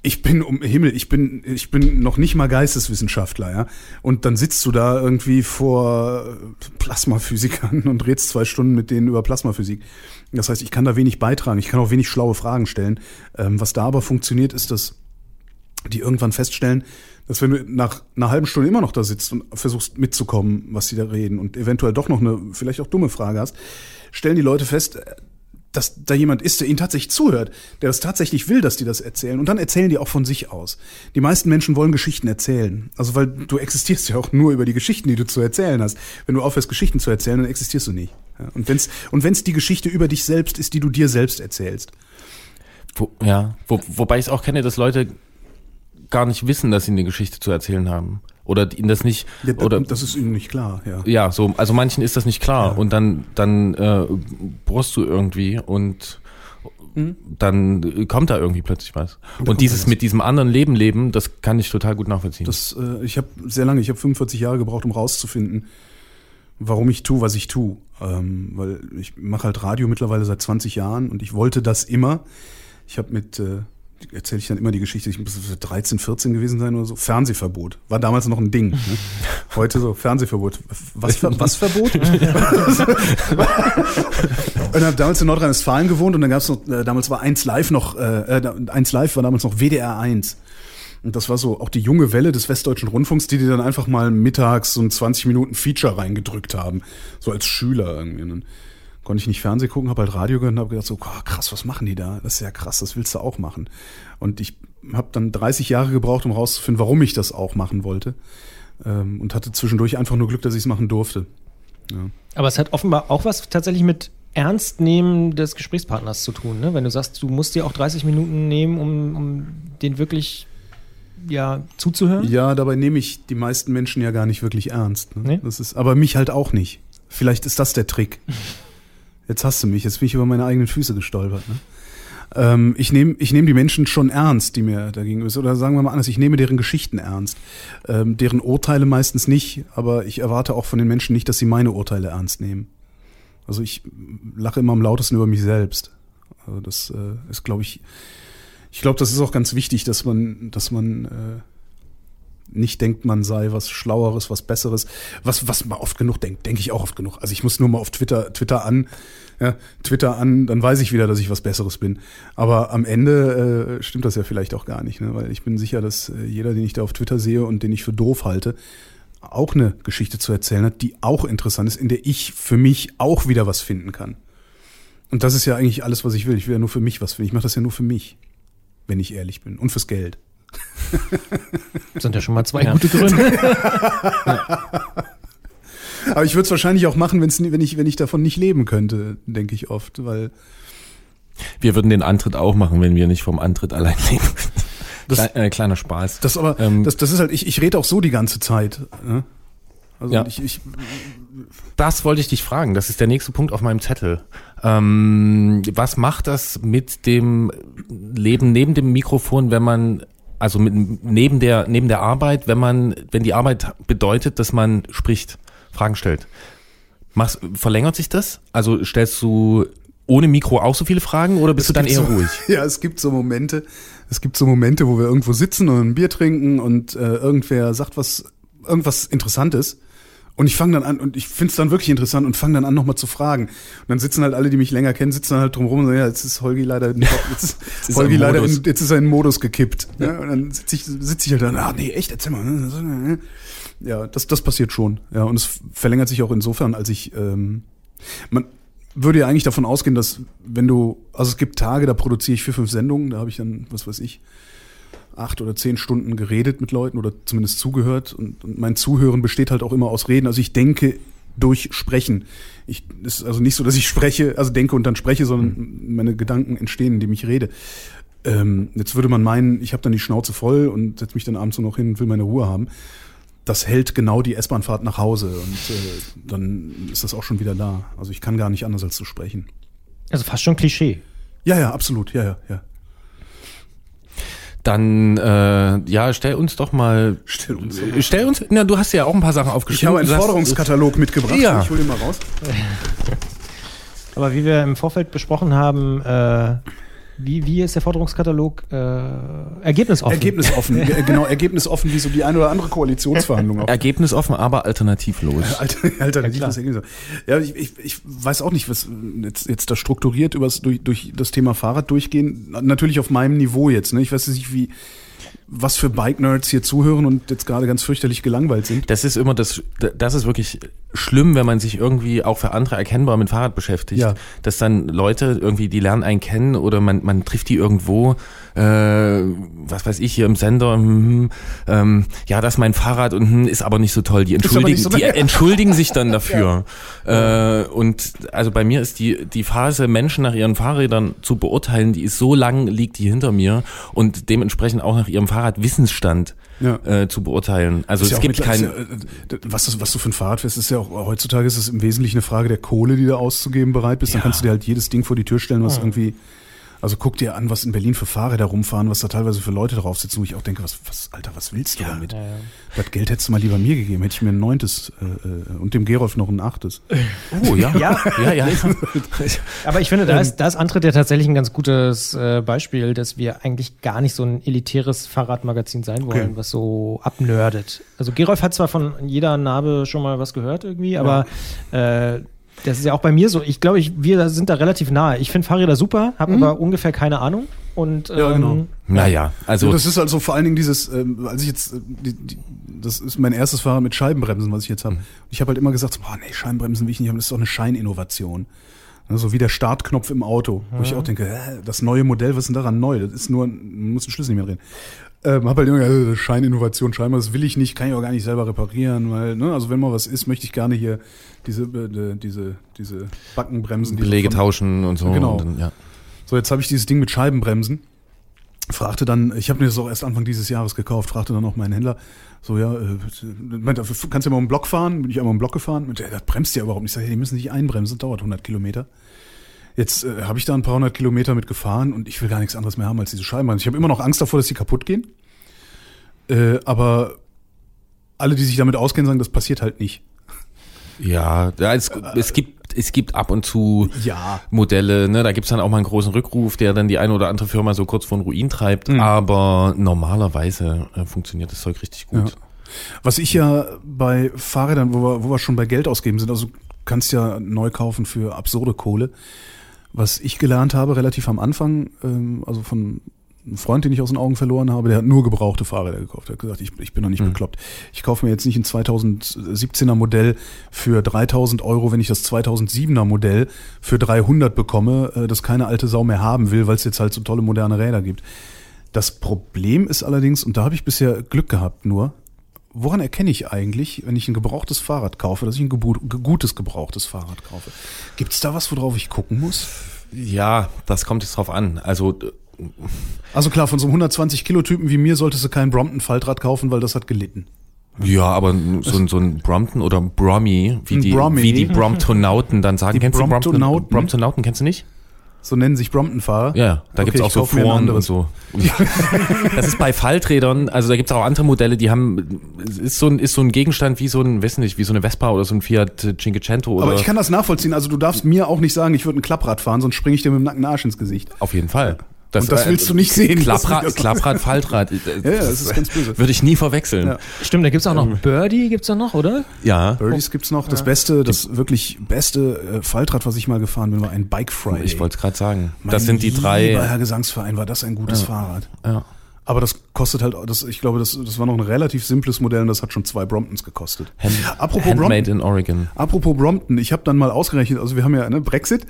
ich bin um Himmel, ich bin, ich bin noch nicht mal Geisteswissenschaftler, ja. Und dann sitzt du da irgendwie vor Plasmaphysikern und redst zwei Stunden mit denen über Plasmaphysik. Das heißt, ich kann da wenig beitragen, ich kann auch wenig schlaue Fragen stellen. Ähm, was da aber funktioniert, ist, dass die irgendwann feststellen, dass wenn du nach einer halben Stunde immer noch da sitzt und versuchst mitzukommen, was sie da reden und eventuell doch noch eine vielleicht auch dumme Frage hast, stellen die Leute fest, dass da jemand ist, der ihnen tatsächlich zuhört, der das tatsächlich will, dass die das erzählen. Und dann erzählen die auch von sich aus. Die meisten Menschen wollen Geschichten erzählen. Also weil du existierst ja auch nur über die Geschichten, die du zu erzählen hast. Wenn du aufhörst, Geschichten zu erzählen, dann existierst du nicht. Ja, und wenn's und wenn's die Geschichte über dich selbst ist, die du dir selbst erzählst. Wo, ja, wo, wobei ich es auch kenne, dass Leute gar nicht wissen, dass sie eine Geschichte zu erzählen haben. Oder ihnen das nicht, Ja, oder das ist ihnen nicht klar, ja. ja, so, also manchen ist das nicht klar Ja. und dann, dann äh, brust du irgendwie und dann kommt da irgendwie plötzlich was. kommt Und dieses was. mit diesem anderen Leben leben, das kann ich total gut nachvollziehen. Das, äh, ich habe sehr lange, ich habe 45 Jahre gebraucht, um rauszufinden, warum ich tue, was ich tue. Ähm, weil ich mache halt Radio mittlerweile seit 20 Jahren und ich wollte das immer. Ich habe mit, äh, erzähle ich dann immer die Geschichte, ich muss so 13, 14 gewesen sein oder so. Fernsehverbot. War damals noch ein Ding. Ne? Heute so, Fernsehverbot. Was, was Verbot? und habe damals in Nordrhein-Westfalen gewohnt und dann gab es noch, äh, damals war 1 Live noch, äh, äh, 1 Live war damals noch WDR 1. Und das war so auch die junge Welle des Westdeutschen Rundfunks, die die dann einfach mal mittags so ein 20 Minuten Feature reingedrückt haben. So als Schüler irgendwie. Konnte ich nicht Fernsehen gucken, habe halt Radio gehört und habe gedacht so, oh, krass, was machen die da? Das ist ja krass, das willst du auch machen. Und ich habe dann 30 Jahre gebraucht, um rauszufinden, warum ich das auch machen wollte. Ähm, und hatte zwischendurch einfach nur Glück, dass ich es machen durfte. Ja. Aber es hat offenbar auch was tatsächlich mit Ernstnehmen des Gesprächspartners zu tun, ne? Wenn du sagst, du musst dir auch 30 Minuten nehmen, um, um den wirklich ja, zuzuhören? Ja, dabei nehme ich die meisten Menschen ja gar nicht wirklich ernst. Ne? Nee? Das ist, aber mich halt auch nicht. Vielleicht ist das der Trick. Jetzt hast du mich, jetzt bin ich über meine eigenen Füße gestolpert. Ne? Ähm, ich nehme ich nehm die Menschen schon ernst, die mir dagegen ist. Oder sagen wir mal anders, ich nehme deren Geschichten ernst. Ähm, deren Urteile meistens nicht, aber ich erwarte auch von den Menschen nicht, dass sie meine Urteile ernst nehmen. Also ich lache immer am lautesten über mich selbst. Also das äh, ist, glaube ich, ich glaube, das ist auch ganz wichtig, dass man, dass man äh, nicht denkt, man sei was Schlaueres, was Besseres, was, was man oft genug denkt, denke ich auch oft genug. Also ich muss nur mal auf Twitter, Twitter an, ja, Twitter an, dann weiß ich wieder, dass ich was Besseres bin. Aber am Ende äh, stimmt das ja vielleicht auch gar nicht, ne? weil ich bin sicher, dass äh, jeder, den ich da auf Twitter sehe und den ich für doof halte, auch eine Geschichte zu erzählen hat, die auch interessant ist, in der ich für mich auch wieder was finden kann. Und das ist ja eigentlich alles, was ich will. Ich will ja nur für mich was finden. Ich mache das ja nur für mich, wenn ich ehrlich bin. Und fürs Geld. Das sind ja schon mal zwei gute Gründe. Aber ich würde es wahrscheinlich auch machen, wenn's, wenn, ich, wenn ich davon nicht leben könnte, denke ich oft, weil Wir würden den Antritt auch machen, wenn wir nicht vom Antritt allein leben. Das- Klein, äh, kleiner Spaß. das aber, Ähm, das, das ist halt, ich, ich rede auch so die ganze Zeit. Ne? Also Ja. ich, ich, Das wollte ich dich fragen. Das ist der nächste Punkt auf meinem Zettel. Ähm, was macht das mit dem Leben neben dem Mikrofon, wenn man also mit, neben der neben der Arbeit, wenn man wenn die Arbeit bedeutet, dass man spricht, Fragen stellt? Machst, verlängert sich das? Also stellst du ohne Mikro auch so viele Fragen oder bist du dann eher so, ruhig? Ja, es gibt so Momente, es gibt so Momente, wo wir irgendwo sitzen und ein Bier trinken und äh, irgendwer sagt was, irgendwas Interessantes. Und ich fange dann an, und ich finde es dann wirklich interessant und fange dann an, nochmal zu fragen. Und dann sitzen halt alle, die mich länger kennen, sitzen dann halt drumherum und sagen, ja, jetzt ist Holgi leider, in, jetzt ist, Holgi er leider, Modus. in, jetzt ist er in Modus gekippt. Ja. Und dann sitze ich, sitz ich halt dann, ah, nee, echt, erzähl mal. Ja, das, das passiert schon. Ja, und es verlängert sich auch insofern, als ich, ähm, man würde ja eigentlich davon ausgehen, dass wenn du, also es gibt Tage, da produziere ich vier, fünf Sendungen, da habe ich dann, was weiß ich, acht oder zehn Stunden geredet mit Leuten oder zumindest zugehört. Und, und mein Zuhören besteht halt auch immer aus Reden. Also ich denke durch Sprechen. Ich, es ist also nicht so, dass ich spreche, also denke und dann spreche, sondern meine Gedanken entstehen, indem ich rede. Ähm, jetzt würde man meinen, ich habe dann die Schnauze voll und setze mich dann abends nur noch hin und will meine Ruhe haben. Das hält genau die S-Bahn-Fahrt nach Hause und äh, dann ist das auch schon wieder da. Also ich kann gar nicht anders als zu sprechen. Also fast schon Klischee. Ja, ja, absolut, ja, ja, ja. Dann äh, ja, stell uns doch mal Stell uns Stell uns, na, du hast ja auch ein paar Sachen Ich aufgeschrieben. habe einen Forderungskatalog mitgebracht. Ja. Ich hole den mal raus. Aber wie wir im Vorfeld besprochen haben, äh, wie, wie ist der Forderungskatalog äh, ergebnisoffen? Ergebnisoffen, Ge- genau, ergebnisoffen, wie so die eine oder andere Koalitionsverhandlung auch. Ergebnisoffen, aber alternativlos. Alter, alternatives klar. Ergebnis. Ja, ich, ich, ich weiß auch nicht, was jetzt, jetzt da strukturiert übers, durch, durch das Thema Fahrrad durchgehen. Natürlich auf meinem Niveau jetzt. Ne? Ich weiß nicht, wie was für Bike-Nerds hier zuhören und jetzt gerade ganz fürchterlich gelangweilt sind. Das ist immer das, das ist wirklich schlimm, wenn man sich irgendwie auch für andere erkennbar mit Fahrrad beschäftigt. Ja. Dass dann Leute irgendwie, die lernen einen kennen oder man, man trifft die irgendwo, äh, was weiß ich, hier im Sender, hm, ähm, ja, das ist mein Fahrrad und hm, ist aber nicht so toll. Die entschuldigen, so- die entschuldigen sich dann dafür. Äh, und also bei mir ist die, die Phase, Menschen nach ihren Fahrrädern zu beurteilen, die ist so lang, liegt die hinter mir und dementsprechend auch nach ihrem Fahrradwissensstand Ja. äh, zu beurteilen. Also Ist ja es auch gibt mit- kein, ist ja, äh, was, das, was du für ein Fahrrad fährst, ist ja auch heutzutage ist es im Wesentlichen eine Frage der Kohle, die du auszugeben bereit bist. Dann Ja. kannst du dir halt jedes Ding vor die Tür stellen, was irgendwie. Also guck dir an, was in Berlin für Fahrräder rumfahren, was da teilweise für Leute drauf sitzen, wo ich auch denke, was, was, Alter, was willst du Ja. damit? Das Geld hättest du mal lieber mir gegeben, hätte ich mir ein neuntes äh, äh, und dem Gerolf noch ein achtes. Oh ja. Ja. ja, ja. Aber ich finde, da ist, da ist Antritt ja tatsächlich ein ganz gutes äh, Beispiel, dass wir eigentlich gar nicht so ein elitäres Fahrradmagazin sein wollen, Okay. was so abnördet. Also Gerolf hat zwar von jeder Narbe schon mal was gehört irgendwie, aber äh, das ist ja auch bei mir so. Ich glaube, ich, wir sind da relativ nahe. Ich finde Fahrräder super, habe aber ungefähr keine Ahnung. Und ähm, Ja, genau. Naja, also Also das ist also vor allen Dingen dieses, ähm, als ich jetzt, äh, die, die, das ist mein erstes Fahrrad mit Scheibenbremsen, was ich jetzt habe. Ich habe halt immer gesagt, so, boah, nee, Scheibenbremsen will ich nicht haben, das ist doch eine Scheininnovation. So wie der Startknopf im Auto, wo ich auch denke, das neue Modell, was ist denn daran neu? Das ist nur, man muss den Schlüssel nicht mehr drehen. Ähm, hab halt immer gesagt, äh, Scheininnovation, scheinbar, das will ich nicht, kann ich auch gar nicht selber reparieren, weil, ne, also wenn mal was ist, möchte ich gerne hier diese, äh, diese, diese Backenbremsen. die Belege von- tauschen und so. Genau. Und dann, ja. So, jetzt habe ich dieses Ding mit Scheibenbremsen. Fragte dann, ich habe mir das auch erst Anfang dieses Jahres gekauft, fragte dann auch meinen Händler, so ja, äh, meinte, kannst du ja mal um den Block fahren? Bin ich einmal um den Block gefahren? Meinte, das bremst ja überhaupt nicht. Ich sage, ja, die müssen nicht einbremsen, das dauert 100 Kilometer. Jetzt äh, habe ich da ein paar hundert Kilometer mit gefahren und ich will gar nichts anderes mehr haben als diese Scheibenbremsen. Ich habe immer noch Angst davor, dass die kaputt gehen. Äh, aber alle, die sich damit auskennen, sagen, das passiert halt nicht. Ja, ja es, es gibt es gibt ab und zu Ja. Modelle, ne, da gibt's dann auch mal einen großen Rückruf, der dann die eine oder andere Firma so kurz vor den Ruin treibt, Mhm. aber normalerweise äh, funktioniert das Zeug richtig gut. Ja. Was ich ja bei Fahrrädern, wo wir, wo wir schon bei Geld ausgeben sind, also du kannst ja neu kaufen für absurde Kohle. Was ich gelernt habe, relativ am Anfang, ähm, also von einem Freund, den ich aus den Augen verloren habe, der hat nur gebrauchte Fahrräder gekauft. Er hat gesagt, ich, ich bin noch nicht bekloppt. Ich kaufe mir jetzt nicht ein 2017er Modell für 3000 Euro, wenn ich das 2007er Modell für 300 bekomme, äh, das keine alte Sau mehr haben will, weil es jetzt halt so tolle moderne Räder gibt. Das Problem ist allerdings, und da habe ich bisher Glück gehabt nur, woran erkenne ich eigentlich, wenn ich ein gebrauchtes Fahrrad kaufe, dass ich ein gutes gebrauchtes Fahrrad kaufe? Gibt es da was, worauf ich gucken muss? Ja, das kommt jetzt drauf an. Also Also klar, von so einem 120 Kilo Typen wie mir solltest du kein Brompton Faltrad kaufen, weil das hat gelitten. ja, aber so, ein- so ein Brompton oder Brommy, wie die, Brommy. wie die Bromptonauten dann sagen. Die kennst du Brompton, Bromptonauten? Bromptonauten, kennst du nicht? So nennen sich Brompton-Fahrer. Ja, da Okay, gibt's auch ich so Foren und so. das ist bei Falträdern, also da gibt's auch andere Modelle, die haben, es ist so ein, ist so ein Gegenstand wie so ein, weiß nicht, wie so eine Vespa oder so ein Fiat Cinquecento oder Aber ich kann das nachvollziehen. Also du darfst mir auch nicht sagen, ich würde ein Klapprad fahren, sonst springe ich dir mit dem nackten Arsch ins Gesicht. auf jeden Fall. Und das willst du nicht sehen. Klapprad, Das- Klapprad Faltrad. äh, Ja, ja, das ist ganz böse. Würde ich nie verwechseln. Ja. Stimmt, da gibt's auch noch Birdie, gibt's da noch, oder? Ja. Birdies gibt's noch. Das beste, das wirklich beste äh, Faltrad, was ich mal gefahren bin, war ein Bike Friday. Ich wollte es gerade sagen. Mein das sind die Lieber drei. Herr Gesangsverein, war das ein gutes Fahrrad. Ja. Aber das kostet halt, das, ich glaube, das, das war noch ein relativ simples Modell und das hat schon zwei Bromptons gekostet. Hand, Apropos Handmade Brompton. in Oregon. Apropos Brompton, ich habe dann mal ausgerechnet, also wir haben ja ne, Brexit.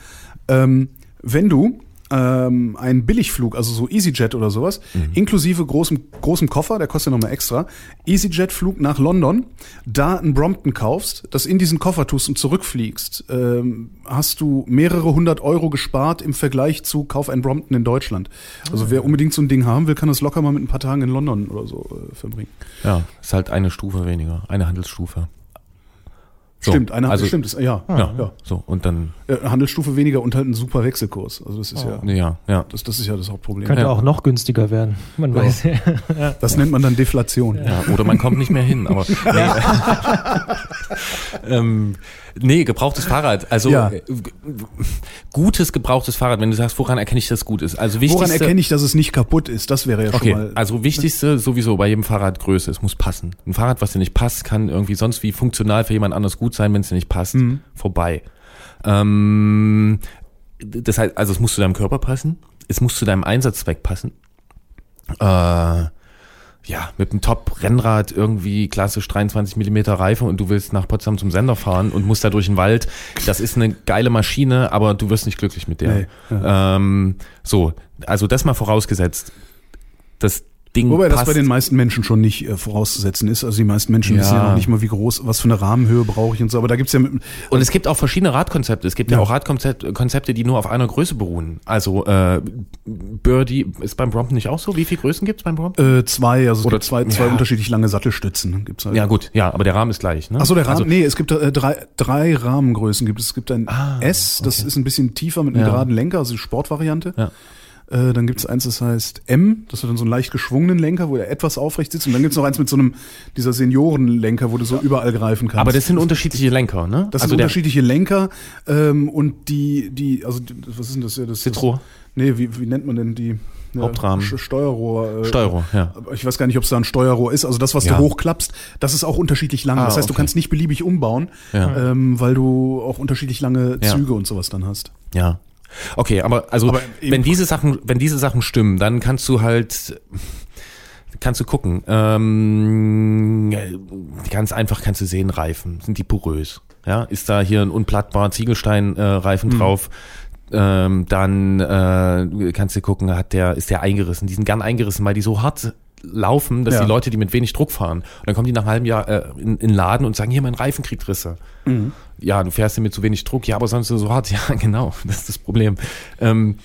Ähm, wenn du ähm, einen Billigflug, also so EasyJet oder sowas, inklusive großem, großem Koffer, der kostet nochmal extra, EasyJet-Flug nach London, da ein Brompton kaufst, das in diesen Koffer tust und zurückfliegst, ähm, hast du mehrere hundert Euro gespart im Vergleich zu Kauf ein Brompton in Deutschland. Also wer unbedingt so ein Ding haben will, kann das locker mal mit ein paar Tagen in London oder so äh, verbringen. Ja, ist halt eine Stufe weniger, eine Handelsstufe. So, stimmt, eine also, stimmt, ist, ja, Ja, ja. so und dann, Äh, Handelsstufe weniger und halt ein super Wechselkurs. Also das ist ja, ja, ja. das, das ist ja das Hauptproblem. Könnte Ja. auch noch günstiger werden. Man weiß ja. Das nennt man dann Deflation. Ja, oder man kommt nicht mehr hin, aber nee. ähm, nee, gebrauchtes Fahrrad. Also Ja. äh, gutes gebrauchtes Fahrrad, wenn du sagst, woran erkenne ich das gut ist. Also Woran erkenne ich, dass es nicht kaputt ist? Das wäre ja Okay, schon mal. also wichtigste sowieso bei jedem Fahrrad Größe, es muss passen. Ein Fahrrad, was dir nicht passt, kann irgendwie sonst wie funktional für jemand anders gut sein, wenn es dir nicht passt. Mhm. Vorbei. Ähm, das heißt, also es muss zu deinem Körper passen, es muss zu deinem Einsatzzweck passen. Äh, ja, mit einem Top-Rennrad irgendwie klassisch 23 Millimeter Reife und du willst nach Potsdam zum Sender fahren und musst da durch den Wald. Das ist eine geile Maschine, aber du wirst nicht glücklich mit der. Nee, ähm, so, also das mal vorausgesetzt. Das Ding Wobei das passt. bei den meisten Menschen schon nicht äh, vorauszusetzen ist. Also die meisten Menschen Ja. wissen ja noch nicht mal, wie groß, was für eine Rahmenhöhe brauche ich und so. Aber da gibt's ja mit, Und es gibt auch verschiedene Radkonzepte. Es gibt ja, Ja. auch Radkonzepte, Konzepte, die nur auf einer Größe beruhen. Also äh, Birdie ist beim Brompton nicht auch so? Wie viele Größen gibt's beim Brompton? äh, zwei, also es Oder- gibt zwei, zwei ja. unterschiedlich lange Sattelstützen. Gibt's halt. ja gut, ja, aber der Rahmen ist gleich. Ne? Ach so, der Rahmen. Also, nee, es gibt äh, drei, drei Rahmengrößen. Gibt es. es gibt ein Ah, S, das ist ein bisschen tiefer mit einem geraden Lenker, also die Sportvariante. Ja. Äh, dann gibt es eins, das heißt M, das hat dann so einen leicht geschwungenen Lenker, wo er etwas aufrecht sitzt. Und dann gibt es noch eins mit so einem, dieser Seniorenlenker, wo du so überall greifen kannst. aber das sind unterschiedliche Lenker, ne? das also sind unterschiedliche Lenker ähm, und die, die, also was ist denn das? Ja, das Citro. Das, nee, wie, wie nennt man denn die? Ja, Hauptrahmen. Steuerrohr. Äh, Steuerrohr, ja. Ich weiß gar nicht, ob es da ein Steuerrohr ist. Also das, was Ja. du hochklappst, das ist auch unterschiedlich lang. Ah, das heißt, du okay. kannst nicht beliebig umbauen, Ja. ähm, weil du auch unterschiedlich lange Ja. Züge und sowas dann hast. Ja. Okay, aber also Aber wenn diese Sachen, wenn diese Sachen stimmen, dann kannst du halt kannst du gucken. Ähm, ganz einfach kannst du sehen, Reifen sind die porös. Ja, ist da hier ein unplattbar Ziegelstein-Reifen äh, drauf? Ähm, dann äh, kannst du gucken, hat der, ist der eingerissen. Die sind gern eingerissen, weil die so hart laufen, dass Ja. die Leute, die mit wenig Druck fahren, und dann kommen die nach einem halben Jahr äh, in, in den Laden und sagen, hier, mein Reifen kriegt Risse. Ja, du fährst hier mit zu wenig Druck, ja, aber sonst so hart. Ja, genau, das ist das Problem. Ähm,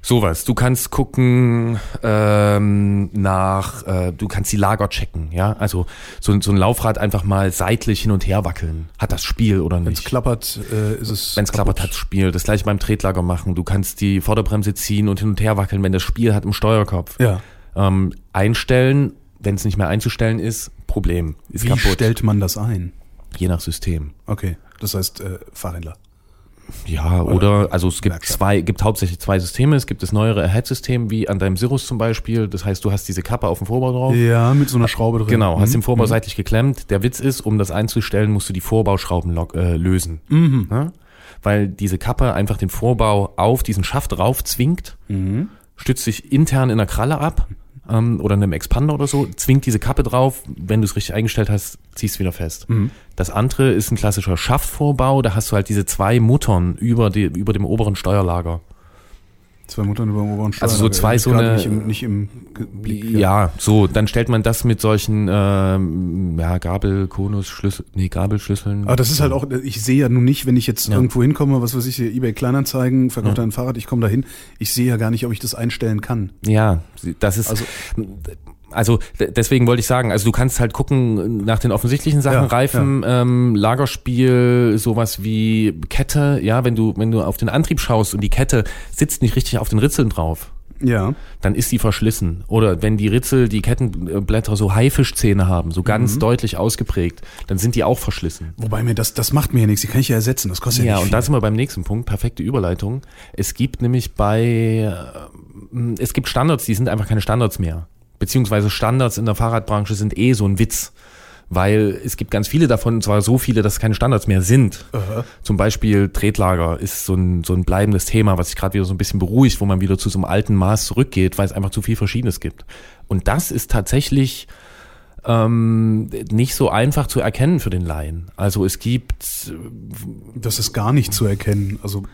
sowas. Du kannst gucken ähm, nach, äh, du kannst die Lager checken, ja. Also so, so ein Laufrad einfach mal seitlich hin und her wackeln. Hat das Spiel oder Wenn es nicht? klappert, äh, ist es. Wenn es klappert, hat Spiel. Das gleiche beim Tretlager machen. Du kannst die Vorderbremse ziehen und hin und her wackeln, wenn das Spiel hat im Steuerkopf. Ja. Ähm, einstellen, wenn es nicht mehr einzustellen ist, Problem. Ist Wie kaputt. stellt man das ein? Je nach System. Okay, das heißt äh, Fahrhändler. Ja, oder, also es gibt zwei, gibt hauptsächlich zwei Systeme. Es gibt das neuere Ahead-System, wie an deinem Cirrus zum Beispiel. Das heißt, du hast diese Kappe auf dem Vorbau drauf. Ja, mit so einer Schraube drin. Genau, hast Mhm. den Vorbau seitlich geklemmt. Der Witz ist, um das einzustellen, musst du die Vorbauschrauben äh, lösen. Mhm. Ja? Weil diese Kappe einfach den Vorbau auf diesen Schaft rauf zwingt, Mhm. stützt sich intern in der Kralle ab ähm, oder in einem Expander oder so, zwingt diese Kappe drauf. Wenn du es richtig eingestellt hast, ziehst wieder fest. Mhm. Das andere ist ein klassischer Schaftvorbau. Da hast du halt diese zwei Muttern über, die, über dem oberen Steuerlager. Zwei Muttern über dem oberen Also so zwei so eine- Nicht im, nicht im Blick. Ja. so, dann stellt man das mit solchen ähm, ja, Gabel, Konus, Schlüssel, nee, Gabelschlüsseln. Aber das ist halt auch, ich sehe ja nun nicht, wenn ich jetzt Ja. irgendwo hinkomme, was weiß ich, hier eBay Kleinanzeigen, verkauft Ja. ein Fahrrad, ich komme da hin, ich sehe ja gar nicht, ob ich das einstellen kann. Ja, das ist Also- also, deswegen wollte ich sagen, also du kannst halt gucken nach den offensichtlichen Sachen, Ja, Reifen, Ähm, Lagerspiel, sowas wie Kette, ja, wenn du wenn du auf den Antrieb schaust und die Kette sitzt nicht richtig auf den Ritzeln drauf, Ja. dann ist die verschlissen. Oder wenn die Ritzel, die Kettenblätter so Haifischzähne haben, so Mhm. ganz deutlich ausgeprägt, dann sind die auch verschlissen. Wobei mir das, das macht mir ja nichts, die kann ich ja ersetzen, das kostet ja, Ja, nicht und viel. da sind wir beim nächsten Punkt, perfekte Überleitung. Es gibt nämlich bei, äh, es gibt Standards, die sind einfach keine Standards mehr. Beziehungsweise Standards in der Fahrradbranche sind eh so ein Witz. Weil es gibt ganz viele davon, und zwar so viele, dass es keine Standards mehr sind. Zum Beispiel Tretlager ist so ein, so ein bleibendes Thema, was sich gerade wieder so ein bisschen beruhigt, wo man wieder zu so einem alten Maß zurückgeht, weil es einfach zu viel Verschiedenes gibt. Und das ist tatsächlich ähm, nicht so einfach zu erkennen für den Laien. Also es gibt das ist gar nicht zu erkennen. Also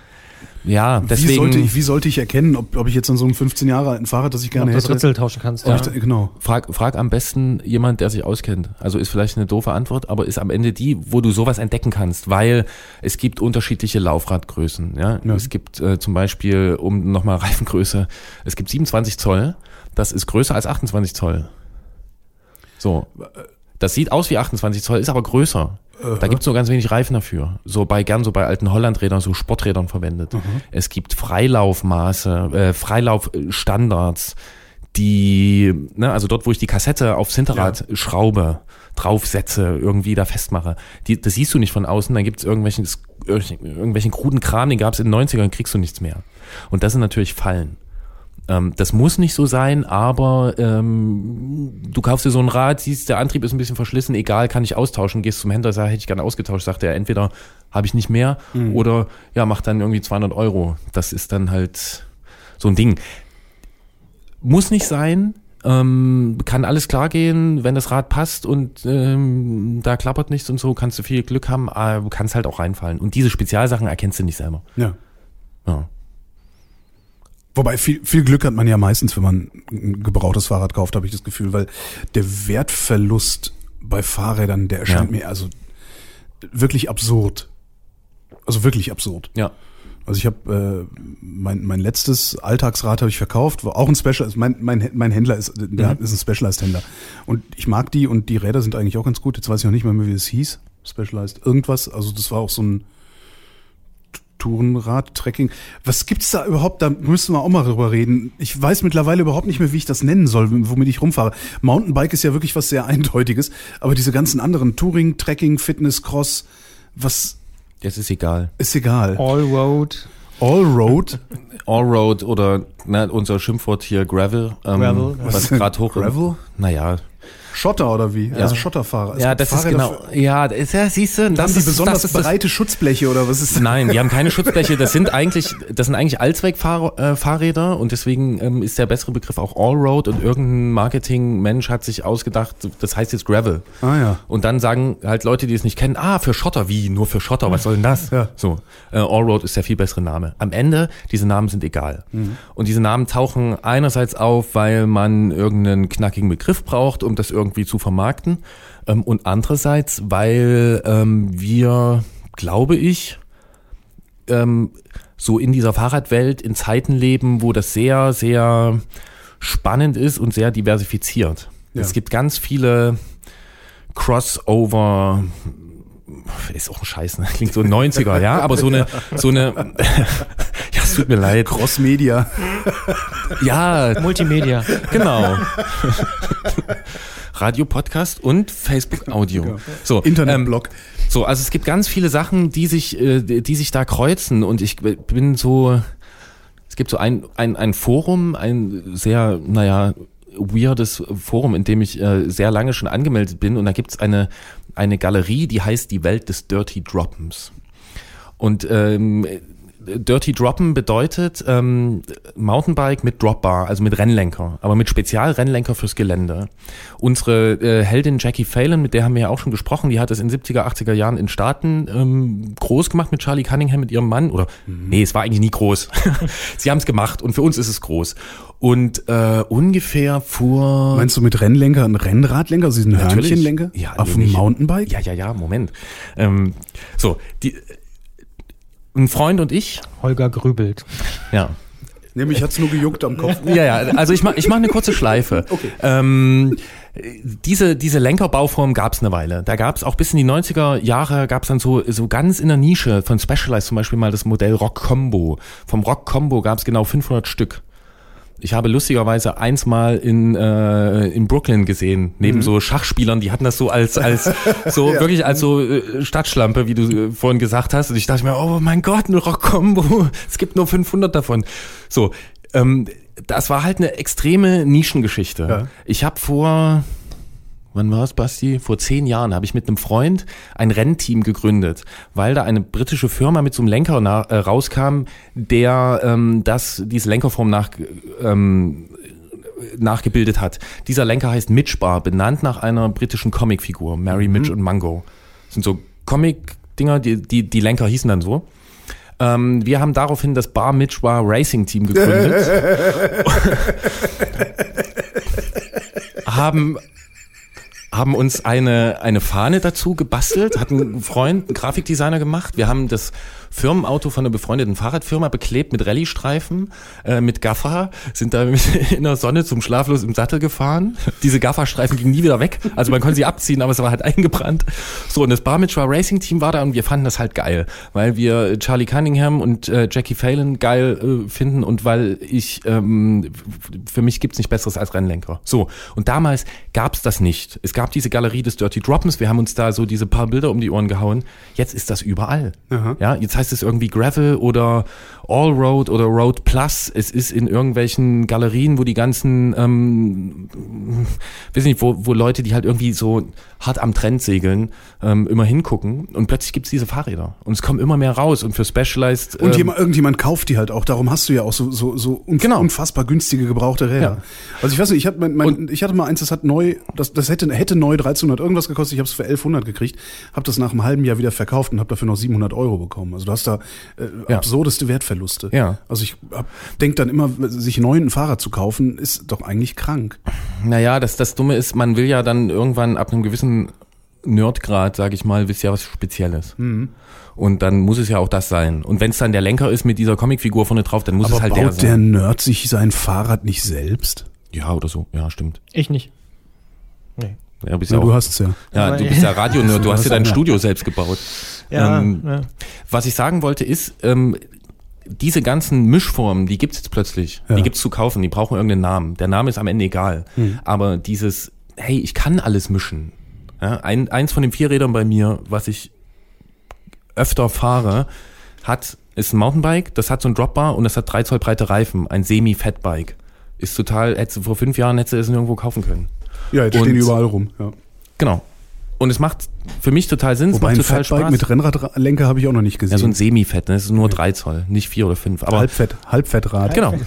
Ja, wie, deswegen. sollte ich, wie sollte ich erkennen, ob, ob ich jetzt an so einem 15 Jahre alten Fahrrad, das ich Ob gerne das hätte, Ritzel tauschen kannst. ob Ja. ich genau. frag, frag am besten jemand, der sich auskennt. Also ist vielleicht eine doofe Antwort, aber ist am Ende die, wo du sowas entdecken kannst, weil es gibt unterschiedliche Laufradgrößen. Ja? Ja. Es gibt äh, zum Beispiel, um nochmal Reifengröße, es gibt 27 Zoll, das ist größer als 28 Zoll. So. Das sieht aus wie 28 Zoll, ist aber größer. Da gibt's nur ganz wenig Reifen dafür. So bei gern so bei alten Hollandrädern, so Sporträdern verwendet. Es gibt Freilaufmaße, äh, Freilaufstandards, die, ne, also dort, wo ich die Kassette aufs Hinterrad schraube, draufsetze, irgendwie da festmache. Die, das siehst du nicht von außen, dann gibt's irgendwelchen, irgendwelchen kruden Kram, den gab's in den 90ern, kriegst du nichts mehr. Und das sind natürlich Fallen. Ähm, das muss nicht so sein, aber ähm, du kaufst dir so ein Rad, siehst, der Antrieb ist ein bisschen verschlissen, egal, kann ich austauschen, gehst zum Händler, sag, hätte ich gerne ausgetauscht, sagt er, entweder habe ich nicht mehr oder ja, mach dann irgendwie 200 Euro. Das ist dann halt so ein Ding. Muss nicht sein, ähm, kann alles klar gehen, wenn das Rad passt und ähm, da klappert nichts und so, kannst du viel Glück haben, aber kannst halt auch reinfallen. Und diese Spezialsachen erkennst du nicht selber. Ja. Ja. Wobei viel, viel Glück hat man ja meistens, wenn man ein gebrauchtes Fahrrad kauft, habe ich das Gefühl, weil der Wertverlust bei Fahrrädern, der erscheint Ja. mir also wirklich absurd. Also wirklich absurd. Ja. Also ich habe äh, mein, mein letztes Alltagsrad habe ich verkauft, war auch ein Special. Also mein, mein, mein Händler ist, der Mhm. ist ein Specialized-Händler. Und ich mag die und die Räder sind eigentlich auch ganz gut. Jetzt weiß ich noch nicht mal mehr, wie es hieß. Specialized irgendwas. Also das war auch so ein Tourenrad, Trekking. Was gibt's da überhaupt? Da müssen wir auch mal drüber reden. Ich weiß mittlerweile überhaupt nicht mehr, wie ich das nennen soll, womit ich rumfahre. Mountainbike ist ja wirklich was sehr Eindeutiges, aber diese ganzen anderen Touring, Trekking, Fitness, Cross, was Das ist egal. ist egal. Allroad. Allroad, Allroad oder ne, unser Schimpfwort hier Gravel, ähm, Gravel, was ja. gerade hoch Gravel? Naja, Schotter oder wie? Also Schotterfahrer. Es Ja, das ist Fahrräder genau. Ja, das ist, ja, siehst du, Haben das die ist besonders das ist das, breite Schutzbleche oder was ist das? Nein, die haben keine Schutzbleche. Das sind eigentlich, das sind eigentlich Allzweckfahrräder äh, und deswegen ähm, ist der bessere Begriff auch Allroad und irgendein Marketingmensch hat sich ausgedacht, das heißt jetzt Gravel. Ah ja. Und dann sagen halt Leute, die es nicht kennen, ah, für Schotter, wie, nur für Schotter, was soll denn das? Ja. So, äh, Allroad ist der viel bessere Name. Am Ende, diese Namen sind egal. Und diese Namen tauchen einerseits auf, weil man irgendeinen knackigen Begriff braucht, um das irgendwie zu vermarkten. Ähm, und andererseits, weil ähm, wir, glaube ich, ähm, so in dieser Fahrradwelt in Zeiten leben, wo das sehr, sehr spannend ist und sehr diversifiziert. Ja. Es gibt ganz viele Crossover, ist auch ein Scheiß, ne? klingt so 90er, ja, aber so eine, so eine, ja, es tut mir leid. Crossmedia. Ja, Multimedia. genau. Radio, Podcast und Facebook Audio. So, Internetblog. Ähm, so, also es gibt ganz viele Sachen, die sich, äh, die sich da kreuzen und ich bin so, es gibt so ein, ein, ein Forum, ein sehr, naja, weirdes Forum, in dem ich äh, sehr lange schon angemeldet bin und da gibt's eine, eine Galerie, die heißt die Welt des Dirty Droppens. Und ähm, Dirty Droppen bedeutet ähm, Mountainbike mit Dropbar, also mit Rennlenker, aber mit Spezialrennlenker fürs Gelände. Unsere äh, Heldin Jackie Phelan, mit der haben wir ja auch schon gesprochen, die hat es in 70er, 80er Jahren in Staaten ähm, groß gemacht mit Charlie Cunningham, mit ihrem Mann. Oder nee, es war eigentlich nie groß. Sie haben es gemacht und für uns ist es groß. Und äh, ungefähr vor Meinst du mit Rennlenker ein Rennradlenker, also diesen. Hörnchenlenker? Ja, Auf dem. Mountainbike? Ja, ja, ja, Moment. Ähm, so, die, ein Freund und ich, Holger grübelt. ja, Nämlich hat's nur gejuckt am Kopf. Ja, ja, also ich mache ich mach eine kurze Schleife. Okay. Ähm, diese, diese Lenkerbauform gab es eine Weile. Da gab es auch bis in die 90er Jahre, gab es dann so, so ganz in der Nische von Specialized zum Beispiel mal das Modell Rock Combo. Vom Rock Combo gab es genau 500 Stück. Ich habe lustigerweise eins mal in, äh, in Brooklyn gesehen, neben so Schachspielern, die hatten das so als, als so wirklich als so äh, Stadtschlampe, wie du äh, vorhin gesagt hast. Und ich dachte mir, oh mein Gott, ein Rock-Combo, es gibt nur 500 davon. So, ähm, das war halt eine extreme Nischengeschichte. Ja. Ich habe vor, wann war es, Basti? Vor zehn Jahren habe ich mit einem Freund ein Rennteam gegründet, weil da eine britische Firma mit so einem Lenker na, äh, rauskam, der ähm, das, diese Lenkerform nach, ähm, nachgebildet hat. Dieser Lenker heißt Mitchbar, benannt nach einer britischen Comicfigur, Mary Mitch und Mango. Das sind so Comic-Dinger, die, die, die Lenker hießen dann so. Ähm, wir haben daraufhin das Bar Mitchbar Racing Team gegründet. haben haben uns eine, eine Fahne dazu gebastelt, hat ein Freund, einen Grafikdesigner gemacht. Wir haben das Firmenauto von einer befreundeten Fahrradfirma beklebt mit Rallye-Streifen, äh, mit Gaffer, sind da in der Sonne zum Schlaflos im Sattel gefahren. Diese Gafferstreifen gingen nie wieder weg. Also man konnte sie abziehen, aber es war halt eingebrannt. So, und das Barmitra Racing Team war da und wir fanden das halt geil, weil wir Charlie Cunningham und äh, Jackie Phelan geil äh, finden und weil ich, ähm, für mich gibt's nicht Besseres als Rennlenker. So, und damals gab's das nicht. Es gab diese Galerie des Dirty Droppens, wir haben uns da so diese paar Bilder um die Ohren gehauen. Jetzt ist das überall. Aha. Ja, jetzt heißt es irgendwie Gravel oder Allroad oder Road Plus. Es ist in irgendwelchen Galerien, wo die ganzen, ähm, weiß nicht, wo, wo Leute, die halt irgendwie so hart am Trend segeln, ähm, immer hingucken und plötzlich gibt's diese Fahrräder und es kommen immer mehr raus und für Specialized Und ähm, jemand, irgendjemand kauft die halt auch. Darum hast du ja auch so, so, so unf Genau. unfassbar günstige gebrauchte Räder. Ja. Also ich weiß nicht, ich hatte, mein, mein, ich hatte mal eins, das hat neu, das, das hätte, hätte neu 1300 irgendwas gekostet. Ich habe es für 1100 gekriegt, habe das nach einem halben Jahr wieder verkauft und habe dafür noch 700 Euro bekommen. Also du hast da äh, Ja. absurdeste Wertverluste. Ja. Also ich hab, denk dann immer, sich neu ein Fahrrad zu kaufen, ist doch eigentlich krank. Naja, das, das Dumme ist, man will ja dann irgendwann ab einem gewissen Nerdgrad, sage ich mal, wisst ja was Spezielles. Mhm. Und dann muss es ja auch das sein. Und wenn es dann der Lenker ist mit dieser Comicfigur vorne drauf, dann muss Aber es halt der baut der sein. Nerd sich sein Fahrrad nicht selbst? Ja, oder so. Ja, stimmt. Ich nicht. Nee. Ja, bist Ja, ja, du auch, hast es ja. ja, du bist ja Radionerd, du hast ja dein. Studio selbst gebaut. Ja, Ähm, ja. Was ich sagen wollte ist, ähm, diese ganzen Mischformen, die gibt's jetzt plötzlich. Ja. Die gibt's zu kaufen, die brauchen irgendeinen Namen. Der Name ist am Ende egal. Aber dieses, hey, ich kann alles mischen. Ja, ein, eins von den Vierrädern bei mir, was ich öfter fahre, hat, ist ein Mountainbike, das hat so ein Dropbar und das hat drei Zoll breite Reifen, ein Semi-Fatbike. Ist total, hättest du vor fünf Jahren hättest du es nirgendwo kaufen können. Ja, jetzt Und- stehen die überall rum. Ja. Genau. Und es macht für mich total Sinn, es Wobei macht ein total Fatbike Spaß. mit Rennradlenker habe ich auch noch nicht gesehen. ja, so ein Semi-Fett, ne? das ist nur drei Zoll, nicht vier oder fünf. Aber Halbfett, Halbfettrad. genau.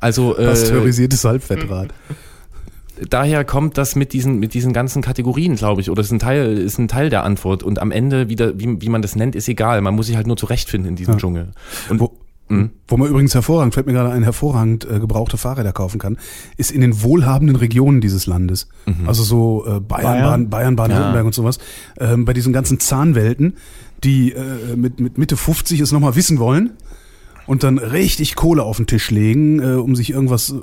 Also äh, Pasteurisiertes Halbfettrad. daher kommt das mit diesen, mit diesen ganzen Kategorien, glaube ich, oder ist ein Teil, ist ein Teil der Antwort. Und am Ende, wieder, wie, wie man das nennt, ist egal. Man muss sich halt nur zurechtfinden in diesem Ja. Dschungel. Und Wo, Mhm. wo man übrigens hervorragend, fällt mir gerade ein, hervorragend äh, gebrauchte Fahrräder kaufen kann, ist in den wohlhabenden Regionen dieses Landes. Also so äh, Bayern, Bayern. Bayern, Baden-Württemberg Ja. und sowas. Ähm, bei diesen ganzen Zahnwelten, die äh, mit, mit Mitte 50 es nochmal wissen wollen und dann richtig Kohle auf den Tisch legen, äh, um sich irgendwas äh,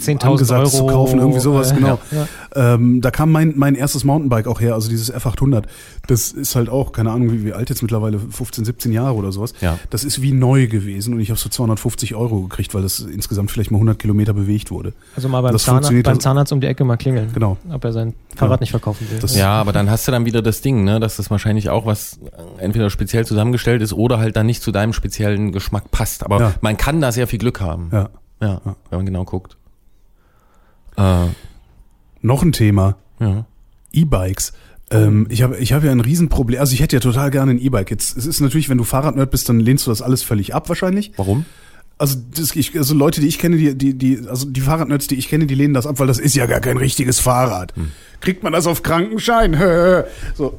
10.000 angesagt zu Euro, kaufen, irgendwie sowas, äh, genau. ja. Ähm, da kam mein, mein erstes Mountainbike auch her, also dieses F800. Das ist halt auch, keine Ahnung, wie, wie alt jetzt mittlerweile, 15, 17 Jahre oder sowas. Ja. Das ist wie neu gewesen und ich habe so 250 Euro gekriegt, weil das insgesamt vielleicht mal 100 Kilometer bewegt wurde. Also mal beim, Das Zahnarzt, funktioniert beim Zahnarzt um die Ecke mal klingeln. Genau. Ob er sein Fahrrad nicht verkaufen will. Das- Ja, aber dann hast du dann wieder das Ding, ne, dass das wahrscheinlich auch was entweder speziell zusammengestellt ist oder halt dann nicht zu deinem speziellen Geschmack passt. Aber Ja. man kann da sehr viel Glück haben. Ja. Ja, wenn man genau guckt. Äh, Noch ein Thema, ja. E-Bikes. Ähm, ich habe ich hab ja ein Riesenproblem, also ich hätte ja total gerne ein E-Bike. Jetzt, es ist natürlich, wenn du Fahrradnerd bist, dann lehnst du das alles völlig ab wahrscheinlich. Warum? Also, das, ich, also Leute, die ich kenne, die, die, die, also die Fahrradnerds, die ich kenne, die lehnen das ab, weil das ist ja gar kein richtiges Fahrrad. Kriegt man das auf Krankenschein? so.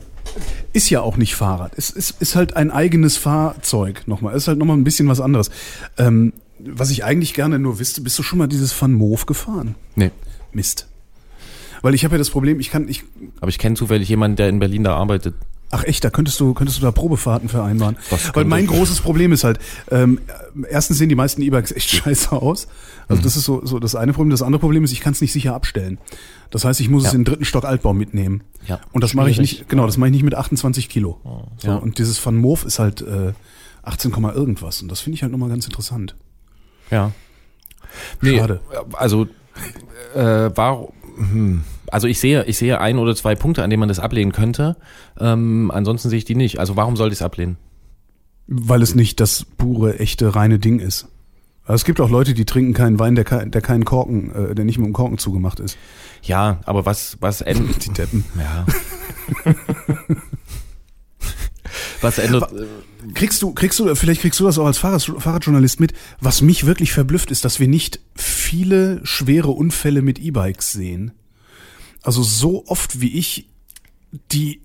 Ist ja auch nicht Fahrrad. Es ist, ist halt ein eigenes Fahrzeug nochmal. Ist halt nochmal ein bisschen was anderes. Ähm, was ich eigentlich gerne nur wüsste, bist du schon mal dieses Van Moof gefahren? Nee. Mist. Weil ich habe ja das Problem, ich kann, ich, Aber ich kenne zufällig jemanden, der in Berlin da arbeitet. Ach echt, da könntest du, könntest du da Probefahrten vereinbaren. Weil mein großes Problem ist halt, ähm, erstens sehen die meisten E-Bikes echt scheiße aus. Mhm. Also das ist so, so das eine Problem. Das andere Problem ist, ich kann es nicht sicher abstellen. Das heißt, ich muss es Ja. in den dritten Stock Altbau mitnehmen. Ja. Und das mache ich nicht, genau, das mache ich nicht mit 28 Kilo. So, Ja. Und dieses Van Moof ist halt äh, 18, Komma irgendwas. Und das finde ich halt nochmal ganz interessant. Ja. Nee, Schade. Also, äh, warum, also ich sehe, ich sehe ein oder zwei Punkte, an denen man das ablehnen könnte. Ähm, ansonsten sehe ich die nicht. Also warum sollte ich es ablehnen? Weil es nicht das pure, echte, reine Ding ist. Also es gibt auch Leute, die trinken keinen Wein, der, der keinen Korken, äh, der nicht mit dem Korken zugemacht ist. Ja, aber was, was ändert, Die Deppen. ja. was ändert, Kriegst du, kriegst du, vielleicht kriegst du das auch als Fahrrad, Fahrradjournalist mit. Was mich wirklich verblüfft, ist, dass wir nicht viele schwere Unfälle mit E-Bikes sehen. Also so oft wie ich die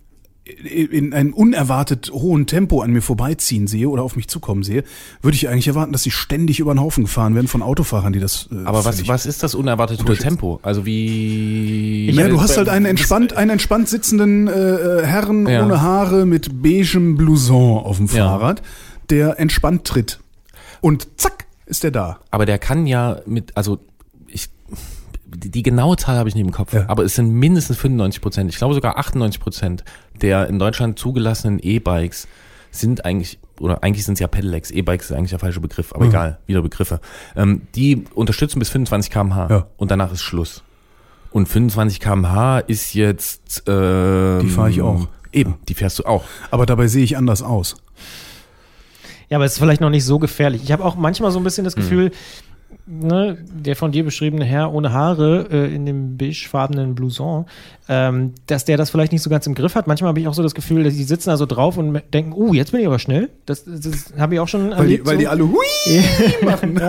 in einem unerwartet hohen Tempo an mir vorbeiziehen sehe oder auf mich zukommen sehe, würde ich eigentlich erwarten, dass sie ständig über den Haufen gefahren werden von Autofahrern, die das. Äh, aber was, was ist das unerwartete hohe Tempo? Also wie, Ja, du hast halt einen entspannt, einen entspannt sitzenden äh, äh, Herrn Ja. ohne Haare mit beigem Blouson auf dem Ja. Fahrrad, der entspannt tritt. Und zack, ist der da. Aber der kann ja mit, also ich, die, die genaue Zahl habe ich nicht im Kopf, Ja. aber es sind mindestens 95 Prozent, ich glaube sogar 98 Prozent der in Deutschland zugelassenen E-Bikes sind eigentlich, oder eigentlich sind es ja Pedelecs, E-Bikes ist eigentlich der falsche Begriff, aber Mhm. egal, wieder Begriffe. Ähm, die unterstützen bis 25 km/h Ja. und danach ist Schluss. Und 25 km/h ist jetzt, ähm, Die fahre ich auch. Eben, die fährst du auch. Aber dabei sehe ich anders aus. Ja, aber es ist vielleicht noch nicht so gefährlich. Ich habe auch manchmal so ein bisschen das Gefühl, ne, der von dir beschriebene Herr ohne Haare äh, in dem beigefarbenen Blouson, ähm, dass der das vielleicht nicht so ganz im Griff hat. Manchmal habe ich auch so das Gefühl, dass die sitzen da so drauf und denken, uh, jetzt bin ich aber schnell. Das, das, habe ich auch schon Weil die, erlebt. weil so. die alle hui machen.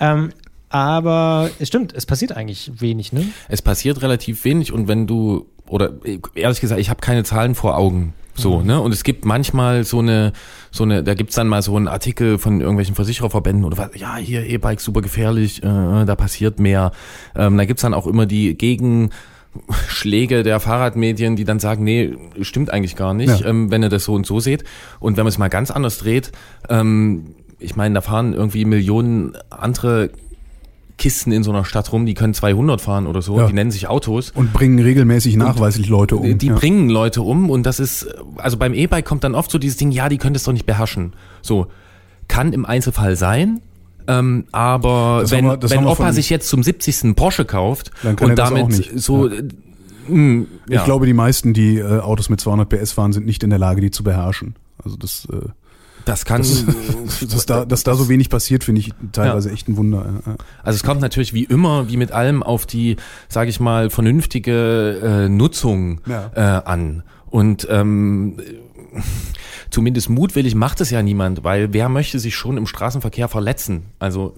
ähm, aber es stimmt, es passiert eigentlich wenig, ne? Es passiert relativ wenig und wenn du, oder äh, ehrlich gesagt, ich habe keine Zahlen vor Augen. So, ne? Und es gibt manchmal so eine, so eine, da gibt's dann mal so einen Artikel von irgendwelchen Versichererverbänden oder was, ja, hier E-Bikes super gefährlich, äh, da passiert mehr. Ähm, da gibt's dann auch immer die Gegenschläge der Fahrradmedien, die dann sagen, nee, stimmt eigentlich gar nicht, Ja. ähm, wenn ihr das so und so seht. Und wenn man es mal ganz anders dreht, ähm, ich meine, da fahren irgendwie Millionen andere Kisten in so einer Stadt rum, die können 200 fahren oder so, Ja. die nennen sich Autos. Und bringen regelmäßig nachweislich Leute um. Die ja. bringen Leute um und das ist, also beim E-Bike kommt dann oft so dieses Ding, ja, die können das doch nicht beherrschen. So, kann im Einzelfall sein, ähm, aber Das wenn, wir- wenn Opa sich jetzt zum 70. einen Porsche kauft und damit auch nicht. so, Ja. äh, mh, ja. Ich glaube, die meisten, die äh, Autos mit 200 PS fahren, sind nicht in der Lage, die zu beherrschen. Also das, äh, Das kann. Dass da, dass da so wenig passiert, finde ich teilweise echt ein Wunder. ja, ja. Also es kommt natürlich wie immer, wie mit allem, auf die, sage ich mal, vernünftige äh, Nutzung Ja. äh, an. Und ähm, zumindest mutwillig macht es ja niemand, weil wer möchte sich schon im Straßenverkehr verletzen? Also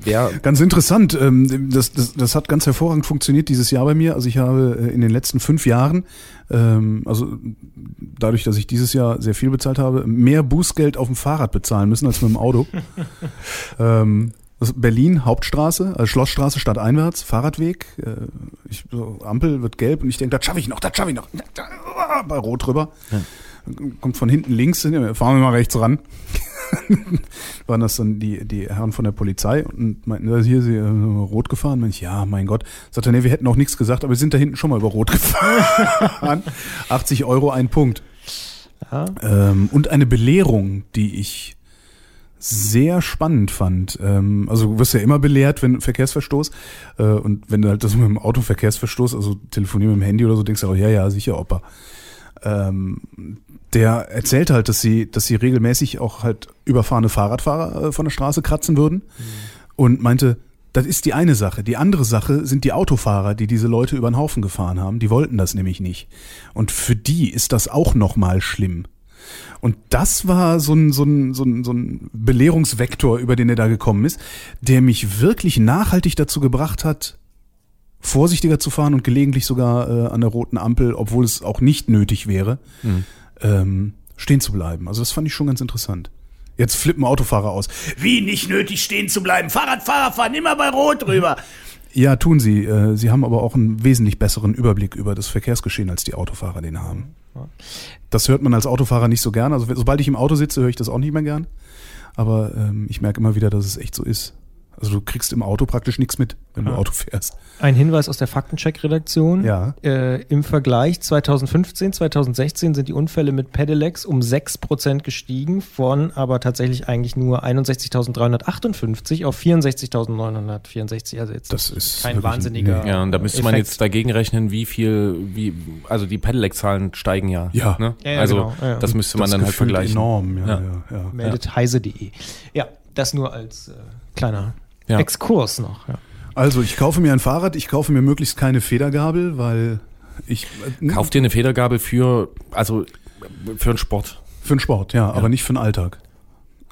wer Ganz interessant. ähm, Das, das, das hat ganz hervorragend funktioniert dieses Jahr bei mir. Also ich habe äh, in den letzten fünf Jahren, ähm, also dadurch, dass ich dieses Jahr sehr viel bezahlt habe, mehr Bußgeld auf dem Fahrrad bezahlen müssen als mit dem Auto. ähm, Berlin, Hauptstraße, also Schlossstraße stadteinwärts, Fahrradweg. Äh, ich, so, Ampel wird gelb und ich denke, das schaffe ich noch, das schaffe ich noch. Da, ah, bei Rot drüber. Kommt von hinten links, fahren wir mal rechts ran waren das dann die, die Herren von der Polizei und meinten, ja, hier, sie äh, rot gefahren. Mensch, ja, mein Gott. Sagt er, nee, wir hätten auch nichts gesagt, aber wir sind da hinten schon mal über rot gefahren. 80 Euro ein Punkt. Ähm, und eine Belehrung, die ich sehr spannend fand. Ähm, also du wirst ja immer belehrt, wenn Verkehrsverstoß äh, und wenn du halt das mit dem Autoverkehrsverstoß, also telefonieren mit dem Handy oder so, denkst du auch, ja, ja, sicher, Opa. Ähm, der erzählt halt, dass sie, dass sie regelmäßig auch halt überfahrene Fahrradfahrer äh, von der Straße kratzen würden und meinte, das ist die eine Sache. Die andere Sache sind die Autofahrer, die diese Leute über den Haufen gefahren haben. Die wollten das nämlich nicht. Und für die ist das auch nochmal schlimm. Und das war so ein, so, ein, so, ein, so ein Belehrungsvektor, über den er da gekommen ist, der mich wirklich nachhaltig dazu gebracht hat, vorsichtiger zu fahren und gelegentlich sogar äh, an der roten Ampel, obwohl es auch nicht nötig wäre, ähm, stehen zu bleiben. Also das fand ich schon ganz interessant. Jetzt flippen Autofahrer aus. Wie nicht nötig stehen zu bleiben? Fahrradfahrer fahren immer bei Rot drüber. Ja, tun sie. Äh, Sie haben aber auch einen wesentlich besseren Überblick über das Verkehrsgeschehen, als die Autofahrer den haben. Das hört man als Autofahrer nicht so gern. Also sobald ich im Auto sitze, höre ich das auch nicht mehr gern. Aber ähm, ich merke immer wieder, dass es echt so ist. Also du kriegst im Auto praktisch nichts mit, wenn du Auto fährst. Ein Hinweis aus der Faktencheck-Redaktion. Ja. Äh, Im Vergleich 2015, 2016 sind die Unfälle mit Pedelecs um 6% gestiegen, von aber tatsächlich eigentlich nur 61.358 auf 64.964. Also jetzt Das ist kein wahnsinniger. Ja, und da müsste man Effekt. jetzt dagegen rechnen, wie viel, wie, also die Pedelec-Zahlen steigen ja. Ja. Ne? Ja, ja, also genau, ja, das müsste man Das dann halt vergleichen. Enorm, ja, Ja. ja. ja, meldet heise.de. Ja, das nur als äh, kleiner Ja. Exkurs noch. Ja. Also ich kaufe mir ein Fahrrad, ich kaufe mir möglichst keine Federgabel, weil ich äh, Kauf dir eine Federgabel für, also für einen Sport. für den Sport, ja, aber nicht für den Alltag.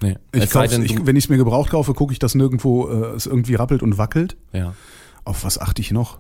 Nee. Ich kauf's, denn, ich, wenn ich es mir gebraucht kaufe, gucke ich, dass nirgendwo äh, es irgendwie rappelt und wackelt. ja. Auf was achte ich noch?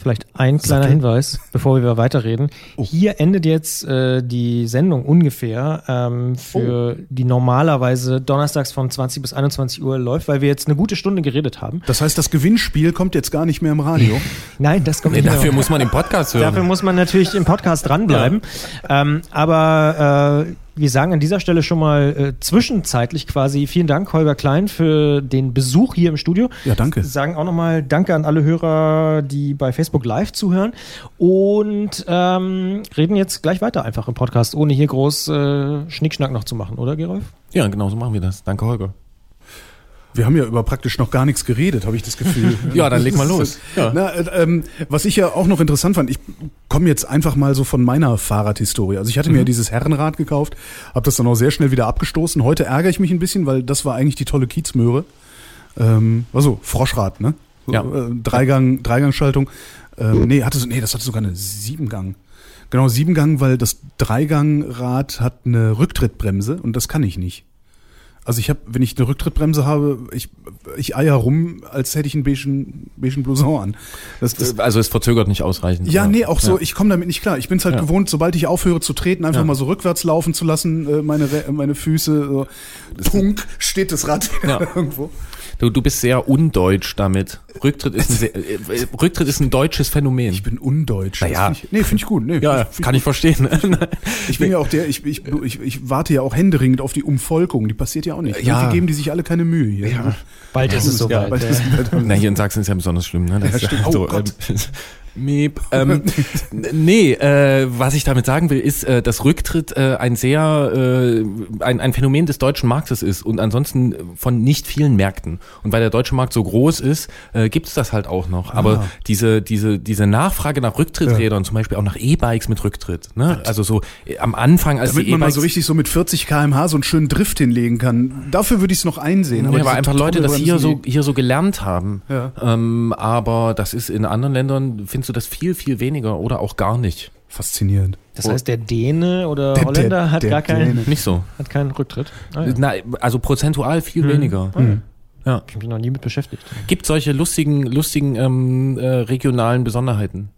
Vielleicht ein kleiner? Hinweis, bevor wir weiterreden. Oh. Hier endet jetzt äh, die Sendung ungefähr, ähm, für Oh. die normalerweise donnerstags von 20 bis 21 Uhr läuft, weil wir jetzt eine gute Stunde geredet haben. Das heißt, das Gewinnspiel kommt jetzt gar nicht mehr im Radio. Nein, das kommt Nee, nicht mehr. dafür muss man den Podcast hören. Dafür muss man natürlich im Podcast dranbleiben. Ähm, aber äh, wir sagen an dieser Stelle schon mal äh, zwischenzeitlich quasi vielen Dank, Holger Klein, für den Besuch hier im Studio. Ja, danke. Sagen auch nochmal Danke an alle Hörer, die bei Facebook Live zuhören. Und ähm, reden jetzt gleich weiter einfach im Podcast, ohne hier groß äh, Schnickschnack noch zu machen, oder Gerolf? ja, genau so machen wir das. Danke, Holger. Wir haben ja über praktisch noch gar nichts geredet, habe ich das Gefühl. Ja, dann leg mal los. Ja. Na, äh, ähm, was ich ja auch noch interessant fand, ich komme jetzt einfach mal so von meiner Fahrradhistorie. Also ich hatte mir ja dieses Herrenrad gekauft, habe das dann auch sehr schnell wieder abgestoßen. Heute ärgere ich mich ein bisschen, weil das war eigentlich die tolle Kiezmöhre. Ähm, also Froschrad, ne? So, Ja. Äh, Dreigang, Dreigangschaltung. Ähm, nee, hatte so, nee, das hatte sogar eine Siebengang. Genau, Siebengang, weil das Dreigangrad hat eine Rücktrittbremse und das kann ich nicht. Also ich habe, wenn ich eine Rücktrittbremse habe, ich, ich eier rum, als hätte ich einen beigen, beigen Blouson an. Das, das, Also es verzögert nicht ausreichend. ja, oder? nee, auch so, Ja. ich komme damit nicht klar. Ich bin es halt Ja. gewohnt, sobald ich aufhöre zu treten, einfach Ja. mal so rückwärts laufen zu lassen, äh, meine, meine Füße, so, tunk, steht das Rad irgendwo. Du, du bist sehr undeutsch damit. Rücktritt ist ein, sehr, äh, Rücktritt ist ein deutsches Phänomen. Ich bin undeutsch. Naja. Find ich, nee, finde ich gut. Nee, ja, find kann ich verstehen. Ich bin ja auch der, ich, ich, ich, ich warte ja auch händeringend auf die Umvolkung. Die passiert ja auch nicht. Ja. Die geben die sich alle keine Mühe hier. Bald ist es Ja, soweit. weil Ja, das- Na, hier in Sachsen ist ja besonders schlimm. Ne? Das Ja, ist stimmt. Oh so, Gott. ähm, Miep. Ähm, nee, äh, was ich damit sagen will, ist, äh, dass Rücktritt äh, ein sehr äh, ein, ein Phänomen des deutschen Marktes ist und ansonsten von nicht vielen Märkten. Und weil der deutsche Markt so groß ist, äh, gibt es das halt auch noch. Aber Ah. diese diese diese Nachfrage nach Rücktritträdern, zum Beispiel auch nach E-Bikes mit Rücktritt, ne? Also so äh, am Anfang, als Damit die man mal so richtig so mit 40 km/h so einen schönen Drift hinlegen kann. Dafür würde ich es noch einsehen. Aber, ja, weil einfach Leute das hier so, hier so gelernt haben. Ja. Ähm, aber das ist in anderen Ländern, findest du das viel, viel weniger oder auch gar nicht. Faszinierend. Das heißt, der Däne oder Der- Holländer der- hat der gar keinen, Däne. Nicht so. hat keinen Rücktritt. Ah, ja. Na, also prozentual viel weniger. Mhm. Ja. Ich habe mich noch nie mit beschäftigt. Gibt solche lustigen, lustigen ähm, äh, regionalen Besonderheiten.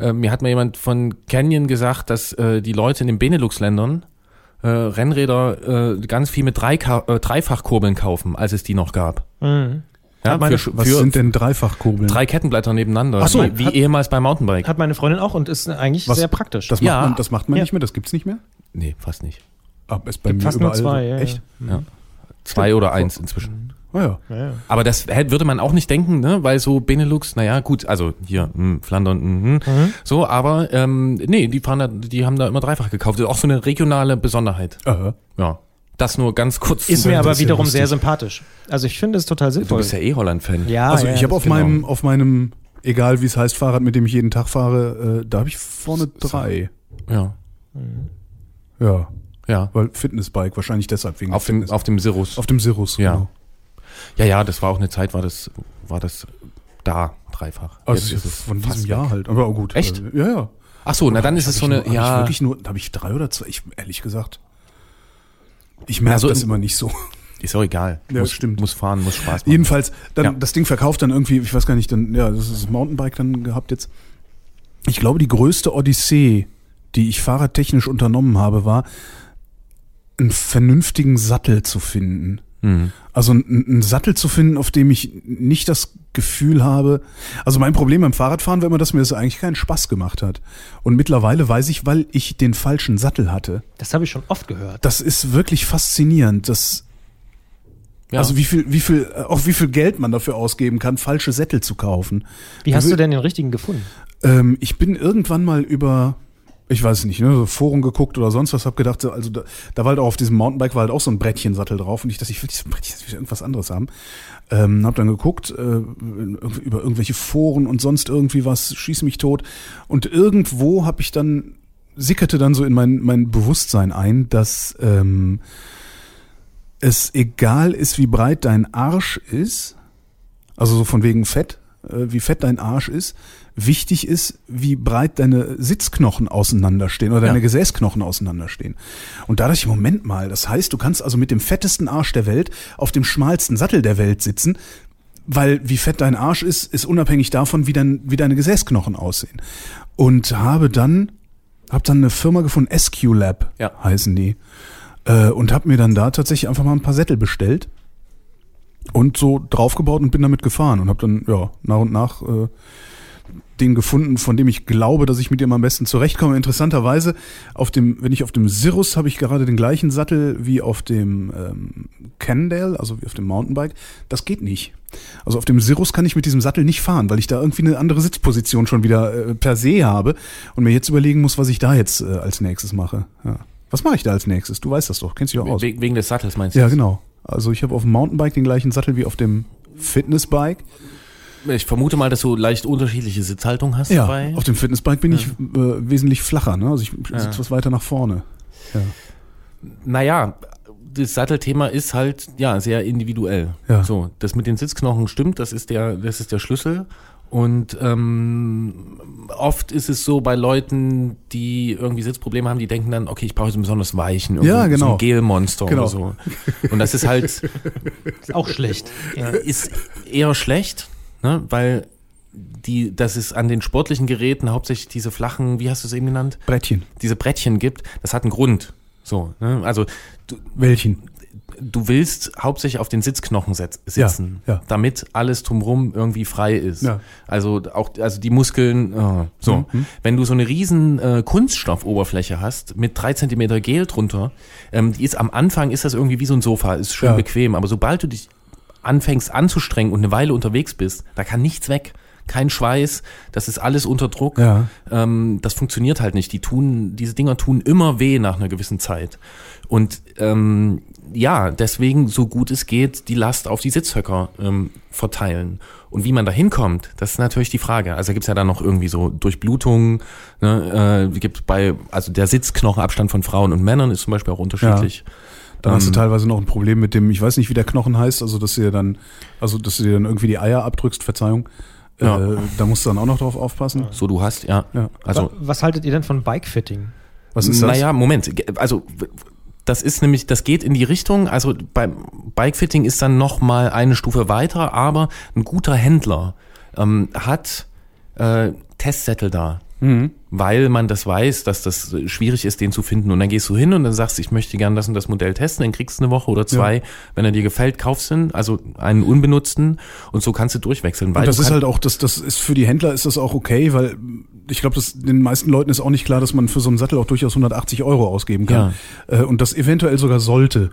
Äh, mir hat mal jemand von Canyon gesagt, dass äh, die Leute in den Benelux-Ländern äh, Rennräder äh, ganz viel mit drei äh, Dreifachkurbeln kaufen, als es die noch gab. Mhm. Ja, Hat meine- für, Was für sind denn Dreifachkurbeln? drei Kettenblätter nebeneinander, Ach so, wie, wie hat- ehemals beim Mountainbike. Hat meine Freundin auch und ist eigentlich Was- sehr praktisch. Das macht Ja. man, das macht man Ja. nicht mehr, das gibt's nicht mehr. Nee, fast nicht. Aber ist bei Gibt mir fast nur überall zwei. so. Ja, Echt? Ja. Zwei oder eins inzwischen. Oh ja. Ja. Ja, ja. Aber das hätte- würde man auch nicht denken, ne? weil so Benelux, naja, gut, also hier, mh, Flandern, mh, Mhm. so, aber ähm, nee, die, fahren da, die haben da immer dreifach gekauft. Das ist auch so eine regionale Besonderheit. Aha. Ja. Das nur ganz kurz. Ist mir aber ja wiederum lustig. sehr sympathisch. Also ich finde es total Du sinnvoll. bist ja eh Holland-Fan. ja, Also ja, ich habe auf genau. meinem, auf meinem, egal wie es heißt, Fahrrad, mit dem ich jeden Tag fahre, äh, da habe ich vorne drei. Ja. Ja. Ja. Weil Fitnessbike, wahrscheinlich deshalb wegen Auf dem, auf dem Sirus. auf dem Sirus. Ja. Genau. Ja, ja, das war auch eine Zeit, war das, war das da dreifach. Also Jetzt ist es von diesem weg. Jahr halt. Aber auch gut. Echt? Also, ja, ja. Ach so, na dann ist es so eine, nur, Hab ich ja, wirklich nur, habe ich drei oder zwei? Ich, ehrlich gesagt. Ich merke Also das im- immer nicht so. ist auch egal. Ja, muss, stimmt. muss fahren, muss Spaß machen. Jedenfalls, dann, Ja. das Ding verkauft dann irgendwie, ich weiß gar nicht, dann, ja, das ist das Mountainbike dann gehabt jetzt. Ich glaube, die größte Odyssee, die ich fahrradtechnisch unternommen habe, war, einen vernünftigen Sattel zu finden. Mhm. Also einen, Sattel zu finden, auf dem ich nicht das Gefühl habe. Also mein Problem beim Fahrradfahren war immer, dass mir das eigentlich keinen Spaß gemacht hat. Und mittlerweile weiß ich, weil ich den falschen Sattel hatte. Das habe ich schon oft gehört. Das ist wirklich faszinierend. Das, Ja. Also wie viel, wie viel, äh, auch wie viel Geld man dafür ausgeben kann, falsche Sättel zu kaufen. Wie hast will- du denn den richtigen gefunden? Ähm, ich bin irgendwann mal über, ich weiß nicht, ne, so Foren geguckt oder sonst was, hab gedacht, so, also da, da war halt auch auf diesem Mountainbike war halt auch so ein Brettchensattel drauf und ich dachte, ich will dieses Brettchen, ich will irgendwas anderes haben. Ähm, hab dann geguckt, äh, über irgendwelche Foren und sonst irgendwie was, schieß mich tot. Und irgendwo habe ich dann, sickerte dann so in mein, mein Bewusstsein ein, dass ähm, es egal ist, wie breit dein Arsch ist, also so von wegen Fett, äh, wie fett dein Arsch ist, wichtig ist, wie breit deine Sitzknochen auseinanderstehen oder deine Ja. Gesäßknochen auseinanderstehen. Und da dachte ich, Moment mal, das heißt, du kannst also mit dem fettesten Arsch der Welt auf dem schmalsten Sattel der Welt sitzen, weil wie fett dein Arsch ist, ist unabhängig davon, wie, dein, wie deine Gesäßknochen aussehen. Und habe dann, habe dann eine Firma gefunden, SQ Lab Ja. heißen die, äh, und habe mir dann da tatsächlich einfach mal ein paar Sättel bestellt und so draufgebaut und bin damit gefahren und habe dann ja nach und nach äh, den gefunden, von dem ich glaube, dass ich mit dem am besten zurechtkomme. Interessanterweise, auf dem, wenn ich auf dem Cirrus habe ich gerade den gleichen Sattel wie auf dem ähm, Cannondale, also wie auf dem Mountainbike. Das geht nicht. Also auf dem Cirrus kann ich mit diesem Sattel nicht fahren, weil ich da irgendwie eine andere Sitzposition schon wieder äh, per se habe und mir jetzt überlegen muss, was ich da jetzt äh, als nächstes mache. Ja. Was mache ich da als nächstes? Du weißt das doch, kennst dich auch aus. We wegen des Sattels meinst du? Ja, genau. Also ich habe auf dem Mountainbike den gleichen Sattel wie auf dem Fitnessbike. Ich vermute mal, dass du leicht unterschiedliche Sitzhaltung hast Ja, dabei. auf dem Fitnessbike bin ich äh, wesentlich flacher. Ne? Also ich sitze was weiter nach vorne. Ja. Naja, das Sattelthema ist halt ja sehr individuell. Ja. So, das mit den Sitzknochen stimmt, das ist der, das ist der Schlüssel. Und ähm, oft ist es so bei Leuten, die irgendwie Sitzprobleme haben, die denken dann, okay, ich brauche jetzt einen besonders weichen, Ja, so genau. ein Gelmonster Genau. oder so. Und das ist halt Ist auch schlecht. Ja. ist eher schlecht, ne? weil die, dass es an den sportlichen Geräten hauptsächlich diese flachen, wie hast du es eben genannt, Brettchen. diese Brettchen gibt, das hat einen Grund. So, ne? also du, Welchen? du willst hauptsächlich auf den Sitzknochen sitzen, Ja, ja. damit alles drumrum irgendwie frei ist. Ja. Also auch also die Muskeln. äh, so, Mhm. wenn du so eine riesen äh, Kunststoffoberfläche hast mit drei Zentimeter Gel drunter, ähm, die ist am Anfang ist das irgendwie wie so ein Sofa, ist schön bequem, aber sobald du dich anfängst anzustrengen und eine Weile unterwegs bist, da kann nichts weg. kein Schweiß, das ist alles unter Druck. Ja. Ähm, das funktioniert halt nicht. Die tun, diese Dinger tun immer weh nach einer gewissen Zeit. Und ähm, ja, deswegen, so gut es geht, die Last auf die Sitzhöcker ähm, verteilen. Und wie man da hinkommt, das ist natürlich die Frage. Also gibt's ja dann noch irgendwie so Durchblutungen, ne, äh, gibt bei, also der Sitzknochenabstand von Frauen und Männern ist zum Beispiel auch unterschiedlich. Dann hast du Ähm, teilweise noch ein Problem mit dem, ich weiß nicht, wie der Knochen heißt, also dass du dir dann, also dass du dir dann irgendwie die Eier abdrückst, Verzeihung. Ja. Äh, da musst du dann auch noch drauf aufpassen. So du hast, ja. Ja. Also Wa- was haltet ihr denn von Bikefitting? Was ist das? Naja, Moment. Also das ist nämlich, das geht in die Richtung, also beim Bikefitting ist dann noch mal eine Stufe weiter, aber ein guter Händler ähm, hat äh, Testzettel da. Mhm. Weil man das weiß, dass das schwierig ist, den zu finden. Und dann gehst du hin und dann sagst, ich möchte gern das und das Modell testen, dann kriegst du eine Woche oder zwei. Wenn er dir gefällt, kaufst du ihn, also einen unbenutzten und so kannst du durchwechseln. Weil Und das du ist halt auch, das, das ist für die Händler ist das auch okay, weil ich glaube, den meisten Leuten ist auch nicht klar, dass man für so einen Sattel auch durchaus 180 Euro ausgeben kann. Äh, und das eventuell sogar sollte.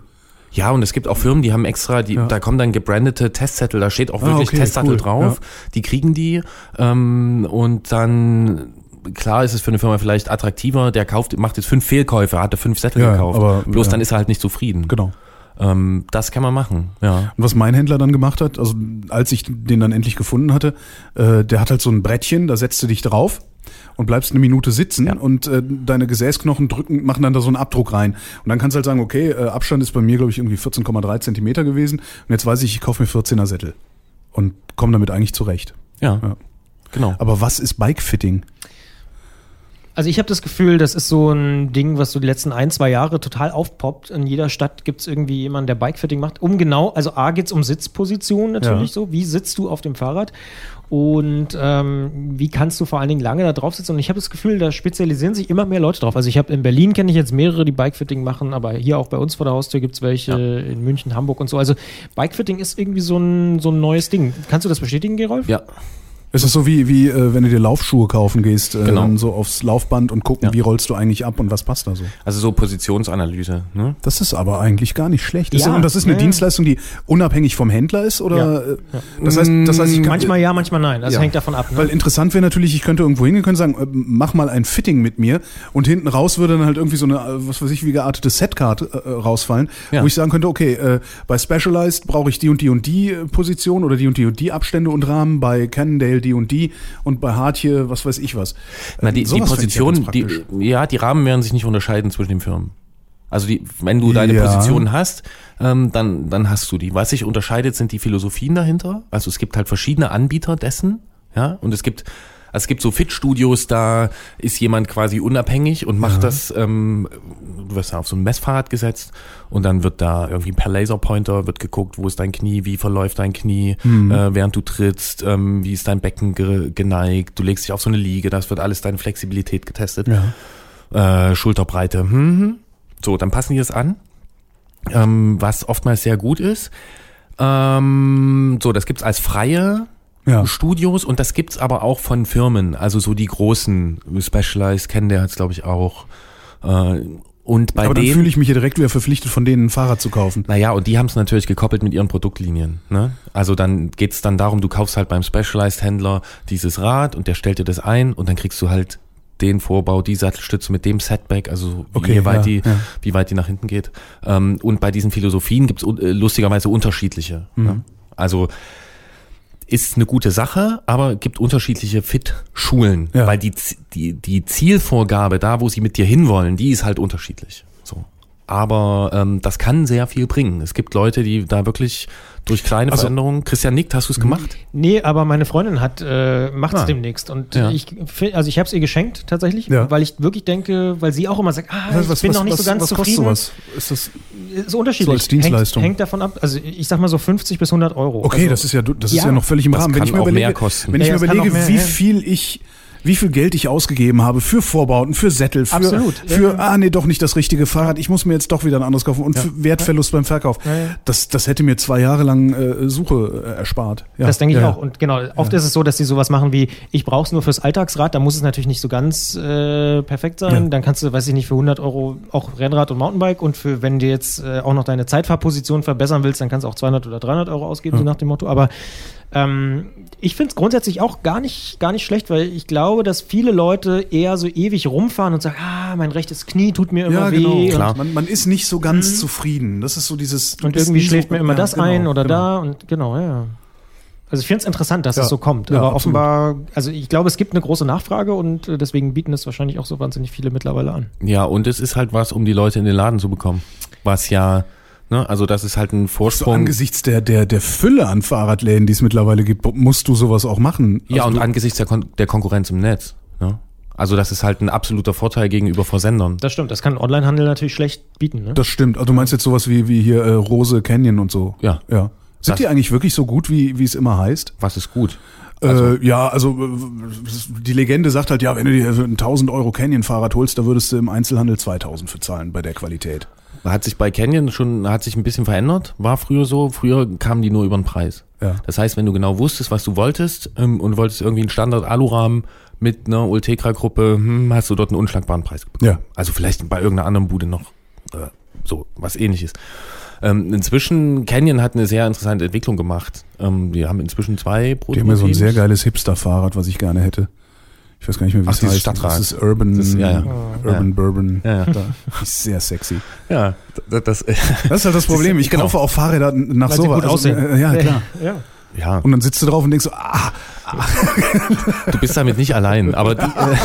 Ja, und es gibt auch Firmen, die haben extra, die, Ja. da kommen dann gebrandete Testzettel, da steht auch Ah, wirklich okay, Testzettel cool, drauf. Die kriegen die ähm, und dann klar ist es für eine Firma vielleicht attraktiver, der kauft, macht jetzt fünf Fehlkäufe, hat er fünf Sättel Ja, gekauft. aber- Bloß ja. dann ist er halt nicht zufrieden. Genau. Ähm, das kann man machen, ja. Und was mein Händler dann gemacht hat, also als ich den dann endlich gefunden hatte, äh, der hat halt so ein Brettchen, da setzt du dich drauf und bleibst eine Minute sitzen Ja. und äh, deine Gesäßknochen drücken, machen dann da so einen Abdruck rein. Und dann kannst du halt sagen, okay, äh, Abstand ist bei mir, glaube ich, irgendwie 14,3 Zentimeter gewesen. Und jetzt weiß ich, ich kaufe mir 14er Sättel. Und komme damit eigentlich zurecht. Ja, Ja. genau. Aber was ist Bikefitting? Also ich habe das Gefühl, das ist so ein Ding, was so die letzten ein, zwei Jahre total aufpoppt. In jeder Stadt gibt es irgendwie jemanden, der Bikefitting macht. Um genau, also A geht es um Sitzposition natürlich Ja. so. Wie sitzt du auf dem Fahrrad? Und ähm, wie kannst du vor allen Dingen lange da drauf sitzen? Und ich habe das Gefühl, da spezialisieren sich immer mehr Leute drauf. Also ich habe in Berlin kenne ich jetzt mehrere, die Bikefitting machen, aber hier auch bei uns vor der Haustür gibt es welche, in München, Hamburg und so. Also Bikefitting ist irgendwie so ein, so ein neues Ding. Kannst du das bestätigen, Gerolf? Ja, Es ist so wie, wie äh, wenn du dir Laufschuhe kaufen gehst, äh, Genau. dann so aufs Laufband und gucken, Ja. wie rollst du eigentlich ab und was passt da so. also so Positionsanalyse, ne? Das ist aber eigentlich gar nicht schlecht. Ist, Ja. und das ist eine Ja. Dienstleistung, die unabhängig vom Händler ist? Oder äh, das heißt, das heißt, ich kann, Manchmal ja, manchmal nein. Das Ja. hängt davon ab. Ne? Weil interessant wäre natürlich, ich könnte irgendwo hingehen können sagen, äh, mach mal ein Fitting mit mir und hinten raus würde dann halt irgendwie so eine, äh, was weiß ich, wie geartete Setcard äh, rausfallen, Ja. wo ich sagen könnte, okay, äh, bei Specialized brauche ich die und die und die Position oder die und die und die Abstände und Rahmen, bei Cannondale die und die und bei Hartje, was weiß ich was. Na, die, Äh, die sowas fänd ich ja Position, ganz die, ja, die Rahmen werden sich nicht unterscheiden zwischen den Firmen. Also die, wenn du deine Ja. Position hast, ähm, dann, dann hast du die. Was sich unterscheidet, sind die Philosophien dahinter. Also es gibt halt verschiedene Anbieter dessen, ja, und es gibt, also es gibt so Fit-Studios, da ist jemand quasi unabhängig und macht das, ähm, du wirst da auf so ein Messfahrrad gesetzt und dann wird da irgendwie per Laserpointer wird geguckt, wo ist dein Knie, wie verläuft dein Knie, Mhm. äh, während du trittst, ähm, wie ist dein Becken ge geneigt, du legst dich auf so eine Liege, das wird alles deine Flexibilität getestet Ja. äh, Schulterbreite. Hm. So, dann passen die das an, ähm, was oftmals sehr gut ist. Ähm, so, das gibt's als freie Ja. Studios und das gibt's aber auch von Firmen, also so die großen Specialized kennen der jetzt glaube ich auch. Äh, und bei Aber dann denen fühle ich mich ja direkt wieder verpflichtet, von denen ein Fahrrad zu kaufen. naja, und die haben es natürlich gekoppelt mit ihren Produktlinien. Ne? Also dann geht's dann darum, du kaufst halt beim Specialized-Händler dieses Rad und der stellt dir das ein und dann kriegst du halt den Vorbau, die Sattelstütze mit dem Setback, also wie, Okay, weit ja, die, ja. wie weit die nach hinten geht. Ähm, und bei diesen Philosophien gibt's äh, lustigerweise unterschiedliche. Mhm. Ne? Also ist eine gute Sache, aber gibt unterschiedliche Fit-Schulen, Ja. weil die, die, die Zielvorgabe da, wo sie mit dir hinwollen, die ist halt unterschiedlich. Aber ähm, das kann sehr viel bringen. Es gibt Leute, die da wirklich durch kleine Also- Veränderungen. Christian nickt, hast du es gemacht? Nee, aber meine Freundin hat äh, macht es Ah. demnächst und Ja. ich also ich habe es ihr geschenkt tatsächlich, Ja. weil ich wirklich denke, weil sie auch immer sagt, ah, ich bin noch nicht so ganz was zufrieden. Kostet sowas? Ist das, Ist unterschiedlich. So als Dienstleistung. Hängt, hängt davon ab. Also ich sag mal so 50 bis 100 Euro. okay, also, das ist ja, das ist Ja. ja noch völlig im Das Rahmen. Wenn kann ich mir auch überlege, mehr kosten. wenn ich mir das überlege, mehr, wie viel ich wie viel Geld ich ausgegeben habe für Vorbauten, für Sättel, für, Absolut, ja, für ja. ah nee, doch nicht das richtige Fahrrad, ich muss mir jetzt doch wieder ein anderes kaufen und für Wertverlust beim Verkauf. Ja, ja. Das, das hätte mir zwei Jahre lang äh, Suche äh, erspart. Ja. Das denke ich ja, auch. Und genau, oft ist es so, dass die sowas machen wie, ich brauche es nur fürs Alltagsrad, da muss es natürlich nicht so ganz äh, perfekt sein. Ja. Dann kannst du, weiß ich nicht, für 100 Euro auch Rennrad und Mountainbike und für, wenn du jetzt äh, auch noch deine Zeitfahrposition verbessern willst, dann kannst du auch 200 oder 300 Euro ausgeben, so nach dem Motto. Aber Ähm, ich finde es grundsätzlich auch gar nicht, gar nicht schlecht, weil ich glaube, dass viele Leute eher so ewig rumfahren und sagen, ah, mein rechtes Knie tut mir immer Ja, weh. genau. Und, Klar. Man, man ist nicht so ganz zufrieden. Das ist so dieses. und irgendwie schläft so, mir immer ja, das genau, ein oder genau. da und genau, ja. Also ich finde es interessant, dass Ja. es so kommt. Ja, aber absolut. offenbar, also ich glaube, es gibt eine große Nachfrage und äh, deswegen bieten es wahrscheinlich auch so wahnsinnig viele mittlerweile an. Ja, und es ist halt was, um die Leute in den Laden zu bekommen. Was ja, ne, also das ist halt ein So Vorsprung. angesichts der, der, der Fülle an Fahrradläden, die es mittlerweile gibt, musst du sowas auch machen. ja, Also und du, angesichts der, Kon der Konkurrenz im Netz. Ne? Also das ist halt ein absoluter Vorteil gegenüber Versendern. Das stimmt, das kann Onlinehandel natürlich schlecht bieten. Ne? das stimmt. Also du meinst jetzt sowas wie, wie hier äh, Rose Canyon und so. Ja. Ja. Sind Das- die eigentlich wirklich so gut, wie, wie es immer heißt? Was ist gut? äh, ja, also äh, die Legende sagt halt, ja, wenn du dir ein 1000 Euro Canyon-Fahrrad holst, da würdest du im Einzelhandel 2000 für zahlen bei der Qualität. Hat sich bei Canyon schon, hat sich ein bisschen verändert. War früher so. Früher kamen die nur über den Preis. Ja. Das heißt, wenn du genau wusstest, was du wolltest ähm, und wolltest irgendwie einen Standard-Alurahmen mit einer Ultegra-Gruppe, hm, hast du dort einen unschlagbaren Preis bekommen. Ja. Also vielleicht bei irgendeiner anderen Bude noch äh, so was ähnliches. Ähm, inzwischen, Canyon hat eine sehr interessante Entwicklung gemacht. Ähm, die haben inzwischen zwei Die haben ja so ein Prototypen. sehr geiles Hipster-Fahrrad, was ich gerne hätte. Ich weiß gar nicht mehr, wie Ach, es heißt. Stadtrad. Das ist Urban, Das ist- ja, ja. Urban Ja. Bourbon. Ja, ja. Da ist sehr sexy. Ja, das, das Das ist halt das Problem. Ich Genau. kaufe auch Fahrräder nach Weil sowas. gut aussehen. äh, ja, klar. Ja. ja. Und dann sitzt du drauf und denkst so, ah, Du bist damit nicht allein, aber die, äh,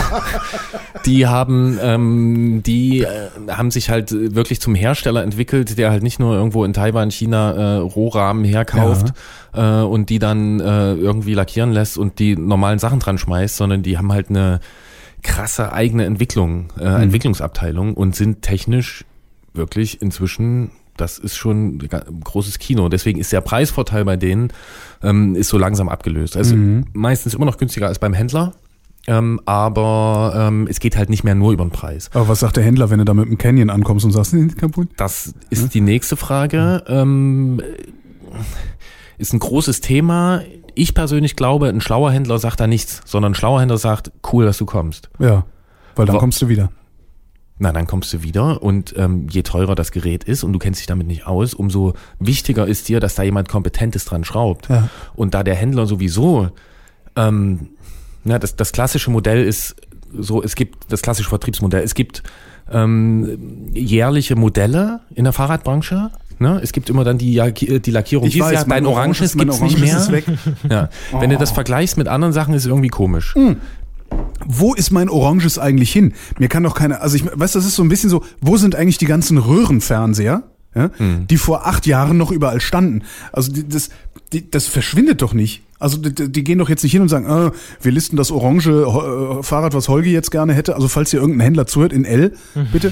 die haben, ähm, die äh, haben sich halt wirklich zum Hersteller entwickelt, der halt nicht nur irgendwo in Taiwan, China äh, Rohrahmen herkauft äh, und die dann äh, irgendwie lackieren lässt und die normalen Sachen dran schmeißt, sondern die haben halt eine krasse eigene Entwicklung, äh, Entwicklungsabteilung und sind technisch wirklich inzwischen das ist schon ein großes Kino. Deswegen ist der Preisvorteil bei denen ähm, ist so langsam abgelöst. Also meistens immer noch günstiger als beim Händler, ähm, aber ähm, es geht halt nicht mehr nur über den Preis. aber was sagt der Händler, wenn du da mit dem Canyon ankommst und sagst, nee, kaputt? Das ist die nächste Frage. Ähm, ist ein großes Thema. Ich persönlich glaube, ein schlauer Händler sagt da nichts, sondern ein schlauer Händler sagt, cool, dass du kommst. Ja, weil dann Wa- kommst du wieder. Na, dann kommst du wieder und ähm, je teurer das Gerät ist und du kennst dich damit nicht aus, umso wichtiger ist dir, dass da jemand Kompetentes dran schraubt. Ja. Und da der Händler sowieso, ähm, na, das, das klassische Modell ist so, es gibt das klassische Vertriebsmodell, es gibt ähm, jährliche Modelle in der Fahrradbranche. Ne? Es gibt immer dann die, die Lackierung. Ich weiß, Jahr, dein Oranges- Oranges mein gibt's nicht mehr. Ja. Wenn du das vergleichst mit anderen Sachen, ist es irgendwie komisch. Wo ist mein Oranges eigentlich hin? Mir kann doch keine, also ich weiß, das ist so ein bisschen so, wo sind eigentlich die ganzen Röhrenfernseher? Ja, die vor acht Jahren noch überall standen. Also das, das verschwindet doch nicht. Also die, die gehen doch jetzt nicht hin und sagen, ah, wir listen das orange äh, Fahrrad, was Holgi jetzt gerne hätte. Also falls hier irgendein Händler zuhört, in L, bitte.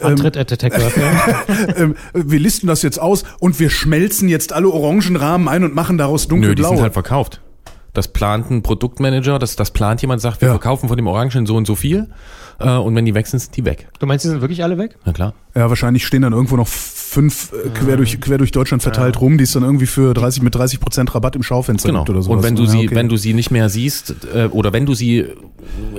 Antritt at. Ähm, wir listen das jetzt aus und wir schmelzen jetzt alle Orangenrahmen ein und machen daraus Nö, die dunkelblau. sind halt verkauft. Das plant ein Produktmanager, das, das plant jemand, sagt, wir Ja. verkaufen von dem Orangen so und so viel. Äh, und wenn die weg sind, sind die weg. Du meinst, die sind wirklich alle weg? Na klar. Ja, wahrscheinlich stehen dann irgendwo noch fünf äh, quer, durch, quer durch Deutschland verteilt rum, die es dann irgendwie für 30 mit 30 Prozent Rabatt im Schaufenster Genau. gibt oder so. und wenn du sie, wenn du sie nicht mehr siehst, äh, oder wenn du sie,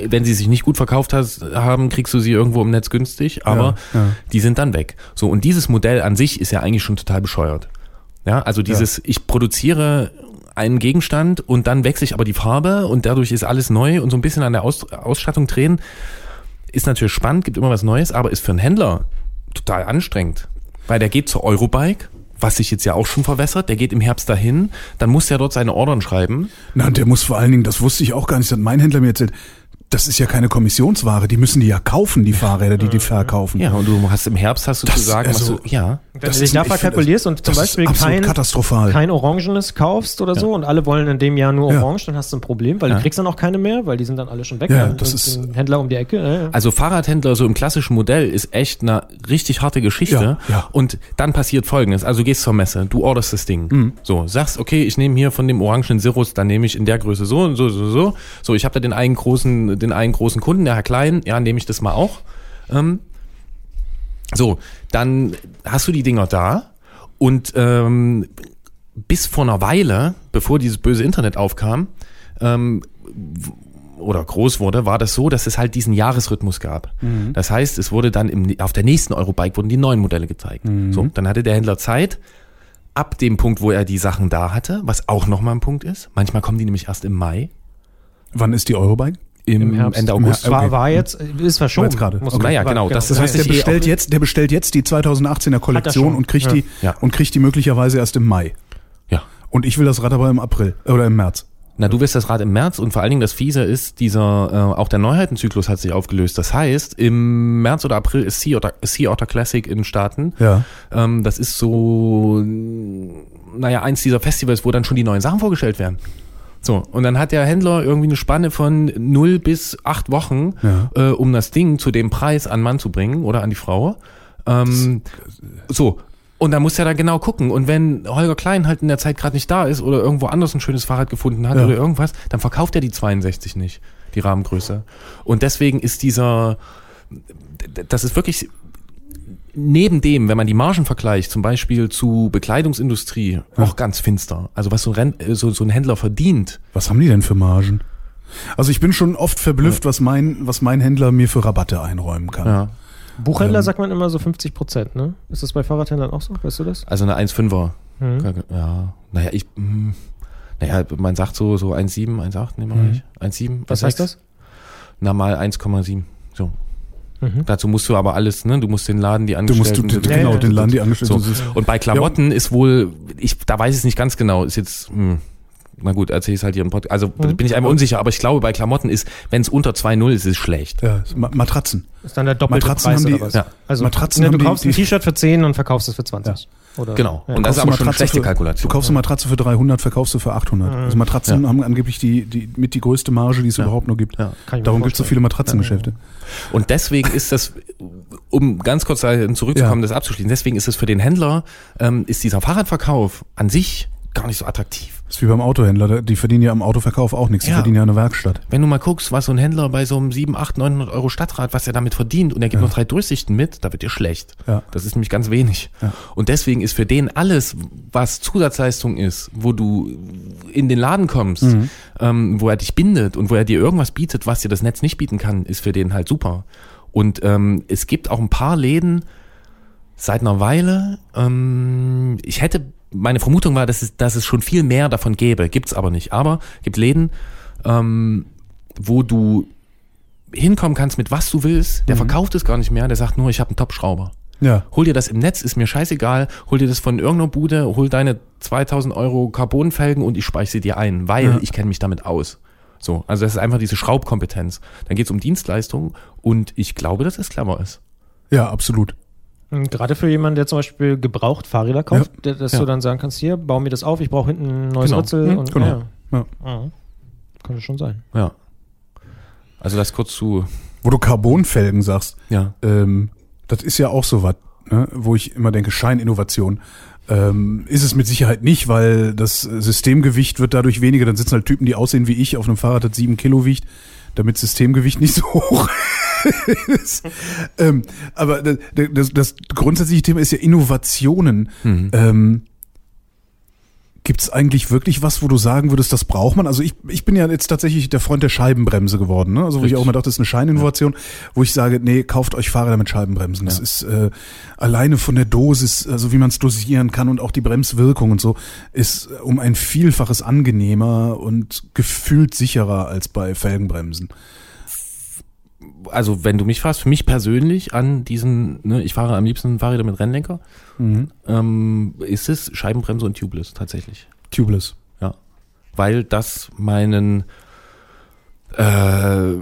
wenn sie sich nicht gut verkauft hast, haben, kriegst du sie irgendwo im Netz günstig, aber Ja, ja. die sind dann weg. So, und dieses Modell an sich ist ja eigentlich schon total bescheuert. Ja, also dieses, ich produziere einen Gegenstand und dann wechsle ich aber die Farbe und dadurch ist alles neu und so ein bisschen an der Aus Ausstattung drehen, ist natürlich spannend, gibt immer was Neues, aber ist für einen Händler total anstrengend. Weil der geht zur Eurobike, was sich jetzt ja auch schon verwässert, der geht im Herbst dahin, dann muss er dort seine Ordern schreiben. Na, der muss vor allen Dingen, das wusste ich auch gar nicht, das hat mein Händler mir erzählt, das ist ja keine Kommissionsware, die müssen die ja kaufen, die Fahrräder, die die verkaufen. Ja, und du hast im Herbst hast du Das- zu sagen, also- was du, ja. Wenn Das du dich ist- nachher ich find, kalkulierst und zum Beispiel kein, katastrophal. kein Orangenes kaufst oder so und alle wollen in dem Jahr nur Ja. Orange, dann hast du ein Problem, weil Ja. du kriegst dann auch keine mehr, weil die sind dann alle schon weg. Ja, das ist Händler um die Ecke. Ja, ja. Also Fahrradhändler so im klassischen Modell ist echt eine richtig harte Geschichte. Ja, ja. Und dann passiert folgendes. Also du gehst zur Messe, du orderst das Ding. Mhm. So, sagst, okay, ich nehme hier von dem orangen Sirus, dann nehme ich in der Größe so und so, so, so. So, ich habe da den einen großen, den einen großen Kunden, der Herr Klein, ja, nehme ich das mal auch. Ähm, so, dann hast du die Dinger da und ähm, bis vor einer Weile, bevor dieses böse Internet aufkam, ähm, oder groß wurde, war das so, dass es halt diesen Jahresrhythmus gab. Das heißt, es wurde dann im, auf der nächsten Eurobike wurden die neuen Modelle gezeigt. So, dann hatte der Händler Zeit, ab dem Punkt, wo er die Sachen da hatte, was auch nochmal ein Punkt ist. Manchmal kommen die nämlich erst im Mai. Wann ist die Eurobike? Im, Herbst. Ende August. Im Her- War, okay. war jetzt, ist verschoben. Jetzt gerade. Muss Okay. man- Naja, genau, das- Das heißt, der eh bestellt jetzt, der bestellt jetzt die 2018er Kollektion und kriegt Ja. die Ja. und kriegt die möglicherweise erst im Mai. Ja. Und ich will das Rad aber im April äh, oder im März. Na, du wirst das Rad im März und vor allen Dingen das Fiese ist, dieser, äh, auch der Neuheitenzyklus hat sich aufgelöst. Das heißt, im März oder April ist Sea Otter, sea Otter Classic in den Staaten. Ja. Ähm, das ist so, naja, eins dieser Festivals, wo dann schon die neuen Sachen vorgestellt werden. So, und dann hat der Händler irgendwie eine Spanne von 0 bis 8 Wochen, Ja. äh, um das Ding zu dem Preis an Mann zu bringen oder an die Frau. Ähm, so. Und da muss er dann genau gucken. Und wenn Holger Klein halt in der Zeit gerade nicht da ist oder irgendwo anders ein schönes Fahrrad gefunden hat Ja. oder irgendwas, dann verkauft er die 62 nicht, die Rahmengröße. Und deswegen ist dieser, das ist wirklich neben dem, wenn man die Margen vergleicht, zum Beispiel zu Bekleidungsindustrie, auch ganz finster. Also was so ein, äh, so, so ein Händler verdient. Was haben die denn für Margen? Also ich bin schon oft verblüfft, was mein, was mein Händler mir für Rabatte einräumen kann. Ja. Buchhändler Ähm. sagt man immer so 50 Prozent, ne? Ist das bei Fahrradhändlern auch so? Weißt du das? Also eine 1,5er. Mhm. Ja, naja, ich, hm, naja, man sagt so, so 1,7, 1,8, nehmen wir Mhm. nicht. 1,7. Was heißt das? Na, mal 1,7. Mhm. Dazu musst du aber alles, ne? Du musst den Laden, die Du musst du, Angestellten. du, Ja, genau ja, den ja. Laden, die Angestellten. So. Und bei Klamotten ist wohl, ich, da weiß ich es nicht ganz genau, ist jetzt, hm, na gut, erzähl ich halt hier im Podcast. Also Mhm. bin ich einmal unsicher, aber ich glaube, bei Klamotten ist, wenn es unter 2,0 ist, ist es schlecht. Ja, Ma- Matratzen. Ist dann der doppelte Matratzen Preis haben die- oder was? ja. Also Matratzen ne, du haben die- kaufst ein T-Shirt für 10 und verkaufst es für 20. Oder, Genau. Ja. Und das ist Kaufst aber du schon eine schlechte für, Kalkulation. Du kaufst eine Matratze für 300, verkaufst du für 800. Also Matratzen haben angeblich die, die mit die größte Marge, die es Ja. überhaupt nur gibt. Ja. Darum gibt es so viele Matratzengeschäfte. Und deswegen ist das, um ganz kurz zurückzukommen, Ja. das abzuschließen, deswegen ist es für den Händler, ähm, ist dieser Fahrradverkauf an sich gar nicht so attraktiv. Das ist wie beim Autohändler, die verdienen ja am Autoverkauf auch nichts, die Ja. verdienen ja eine Werkstatt. Wenn du mal guckst, was so ein Händler bei so einem 7, 8, 900 Euro Stadtrad, was er damit verdient und er gibt Ja. noch drei Durchsichten mit, da wird dir schlecht. Ja. Das ist nämlich ganz wenig. Ja. Und deswegen ist für den alles, was Zusatzleistung ist, wo du in den Laden kommst, Mhm. ähm, wo er dich bindet und wo er dir irgendwas bietet, was dir das Netz nicht bieten kann, ist für den halt super. Und ähm, es gibt auch ein paar Läden seit einer Weile. Ähm, ich hätte, meine Vermutung war, dass es, dass es schon viel mehr davon gäbe, gibt's aber nicht. Aber gibt Läden, ähm, wo du hinkommen kannst mit was du willst. Der verkauft es gar nicht mehr. Der sagt nur, ich habe einen Top-Schrauber. Ja. Hol dir das im Netz, ist mir scheißegal. Hol dir das von irgendeiner Bude, hol deine 2000 Euro Carbonfelgen und ich speichere sie dir ein, weil Ja. ich kenne mich damit aus. So, also das ist einfach diese Schraubkompetenz. Dann geht's um Dienstleistungen und ich glaube, dass es clever ist. Ja, absolut. Und Gerade für jemanden, der zum Beispiel gebraucht Fahrräder kauft, der, dass Ja. du dann sagen kannst, hier, bau mir das auf, ich brauche hinten ein neues Genau. Ritzel. Hm, und, genau. Ja. Ja. Ja. Könnte schon sein. Ja. Also das kurz zu, Wo du Carbonfelgen sagst, ja. ähm, das ist ja auch so was, ne? wo ich immer denke, Scheininnovation. Ähm, ist es mit Sicherheit nicht, weil das Systemgewicht wird dadurch weniger. Dann sitzen halt Typen, die aussehen wie ich, auf einem Fahrrad, das sieben Kilo wiegt, damit Systemgewicht nicht so hoch ist. ähm, aber das, das, das grundsätzliche Thema ist ja Innovationen. Mhm. Ähm, Gibt es eigentlich wirklich was, wo du sagen würdest, das braucht man? Also ich, ich bin ja jetzt tatsächlich der Freund der Scheibenbremse geworden. Ne? Also wo ich Richtig. auch immer dachte, das ist eine Scheininnovation, wo ich sage, nee, kauft euch Fahrräder mit Scheibenbremsen. Das Ja. ist äh, alleine von der Dosis, also wie man es dosieren kann und auch die Bremswirkung und so, ist äh, um ein Vielfaches angenehmer und gefühlt sicherer als bei Felgenbremsen. Also wenn du mich fragst, für mich persönlich an diesen, ne, ich fahre am liebsten Fahrräder mit Rennlenker, Mhm. ähm, ist es Scheibenbremse und Tubeless tatsächlich. Tubeless. Ja. Weil das meinen äh,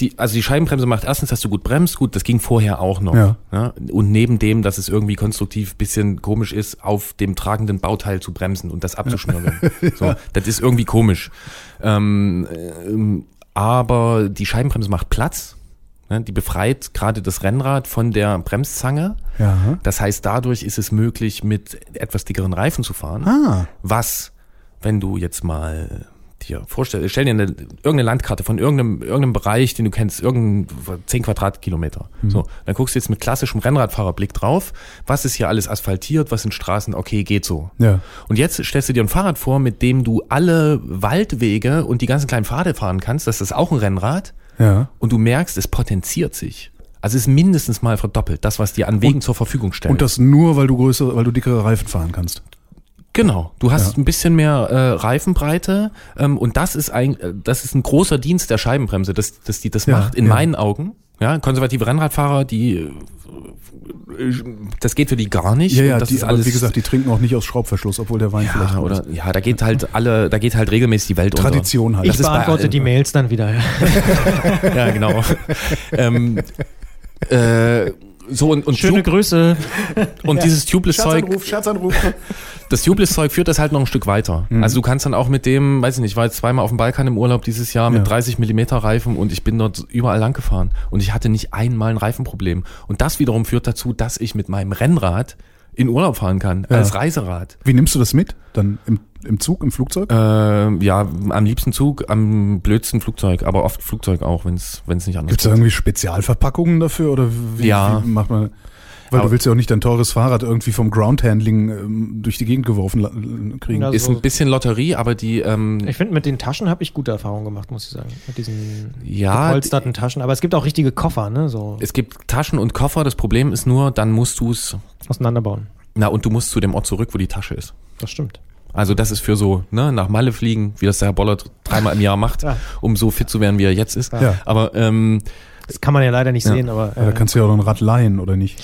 die, also die Scheibenbremse macht erstens, dass du gut bremst, gut, das ging vorher auch noch. Ja. Und neben dem, dass es irgendwie konstruktiv bisschen komisch ist, auf dem tragenden Bauteil zu bremsen und das abzuschnüren. so, das ist irgendwie komisch. Ähm, ähm, aber die Scheibenbremse macht Platz. Ne? Die befreit gerade das Rennrad von der Bremszange. Ja. Das heißt, dadurch ist es möglich, mit etwas dickeren Reifen zu fahren. Ah. Was, wenn du jetzt mal dir vorstellst, stell dir eine, irgendeine Landkarte von irgendeinem, irgendeinem Bereich, den du kennst, irgendein 10 Quadratkilometer. So, dann guckst du jetzt mit klassischem Rennradfahrerblick drauf, was ist hier alles asphaltiert, was sind Straßen, okay, geht so. Ja. Und jetzt stellst du dir ein Fahrrad vor, mit dem du alle Waldwege und die ganzen kleinen Pfade fahren kannst, das ist auch ein Rennrad Ja. und du merkst, es potenziert sich. Also es ist mindestens mal verdoppelt, das, was die an Wegen zur Verfügung stellen. Und das nur, weil du größere, weil du dickere Reifen fahren kannst. Genau, du hast Ja. ein bisschen mehr äh, Reifenbreite ähm, und das ist ein, äh, das ist ein großer Dienst der Scheibenbremse, dass, dass die das Ja, macht, in ja. meinen Augen. Ja, konservative Rennradfahrer, die äh, das geht für die gar nicht. Ja, ja, das die, ist aber alles, wie gesagt, die trinken auch nicht aus Schraubverschluss, obwohl der Wein vielleicht ja, gut oder ist. ja, da geht halt alle, da geht halt regelmäßig die Welt Tradition halt. Ich Das bei beantworte die Mails dann wieder. Ja. unter. Ja, genau. ähm, äh, so und, und, Schöne Grüße. und dieses Tubeless-Zeug, Scherzanruf. Das Tubeless-Zeug führt das halt noch ein Stück weiter. Mhm. Also du kannst dann auch mit dem, weiß ich nicht, ich war jetzt zweimal auf dem Balkan im Urlaub dieses Jahr mit Ja. 30 Millimeter Reifen und ich bin dort überall lang gefahren und ich hatte nicht einmal ein Reifenproblem. Und das wiederum führt dazu, dass ich mit meinem Rennrad in Urlaub fahren kann, Ja. als Reiserad. Wie nimmst du das mit? Dann im, im Zug, im Flugzeug? Äh, ja, am liebsten Zug, am blödsten Flugzeug, aber oft Flugzeug auch, wenn es nicht anders Gibt es da irgendwie Spezialverpackungen dafür oder wie, Ja. wie macht man? Weil Aber- du willst ja auch nicht dein teures Fahrrad irgendwie vom Groundhandling ähm, durch die Gegend geworfen kriegen. Ja, Ist ein bisschen Lotterie, aber die, ähm, Ich finde, mit den Taschen habe ich gute Erfahrungen gemacht, muss ich sagen. Mit diesen Ja, gepolsterten Taschen. Aber es gibt auch richtige Koffer, ne? So es gibt Taschen und Koffer. Das Problem ist nur, dann musst du es, auseinanderbauen. na und du musst zu dem Ort zurück, wo die Tasche ist. Das stimmt. Also das ist für so, ne, nach Malle fliegen, wie das der Herr Bollert dreimal im Jahr macht, Ja. um so fit zu werden, wie er jetzt ist. Ja. Aber ähm, Das kann man ja leider nicht Ja. sehen, aber. Ja, da äh, kannst du ja auch noch ein Rad leihen, oder nicht?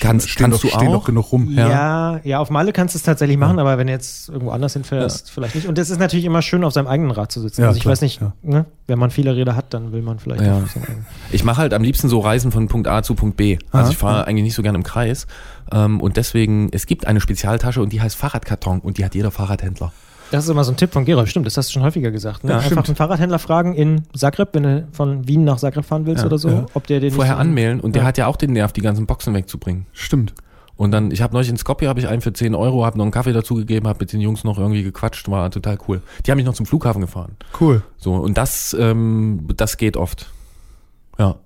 Kannst, stehen kannst doch, du stehen auch. doch genug rum. Ja, ja, auf Malle kannst du es tatsächlich machen, aber wenn du jetzt irgendwo anders hinfährst, vielleicht nicht. Und es ist natürlich immer schön, auf seinem eigenen Rad zu sitzen. Ja, also ich klar, weiß nicht, ja. ne? wenn man viele Räder hat, dann will man vielleicht Ja. auf seinem eigenen. Ich mache halt am liebsten so Reisen von Punkt A zu Punkt B. Also Aha. ich fahre eigentlich nicht so gerne im Kreis. Ähm, und deswegen, es gibt eine Spezialtasche und die heißt Fahrradkarton und die hat jeder Fahrradhändler. Das ist immer so ein Tipp von Gerolf, stimmt, das hast du schon häufiger gesagt. Ne? Ja, Einfach stimmt. einen Fahrradhändler fragen in Zagreb, wenn du von Wien nach Zagreb fahren willst Ja, oder so, ja. ob der den Vorher anmelden und der hat ja auch den Nerv, die ganzen Boxen wegzubringen. Stimmt. Und dann, ich habe neulich in Skopje habe ich einen für 10 Euro, habe noch einen Kaffee dazugegeben, habe mit den Jungs noch irgendwie gequatscht, war total cool. Die haben mich noch zum Flughafen gefahren. Cool. So, und das, ähm, das geht oft. Ja.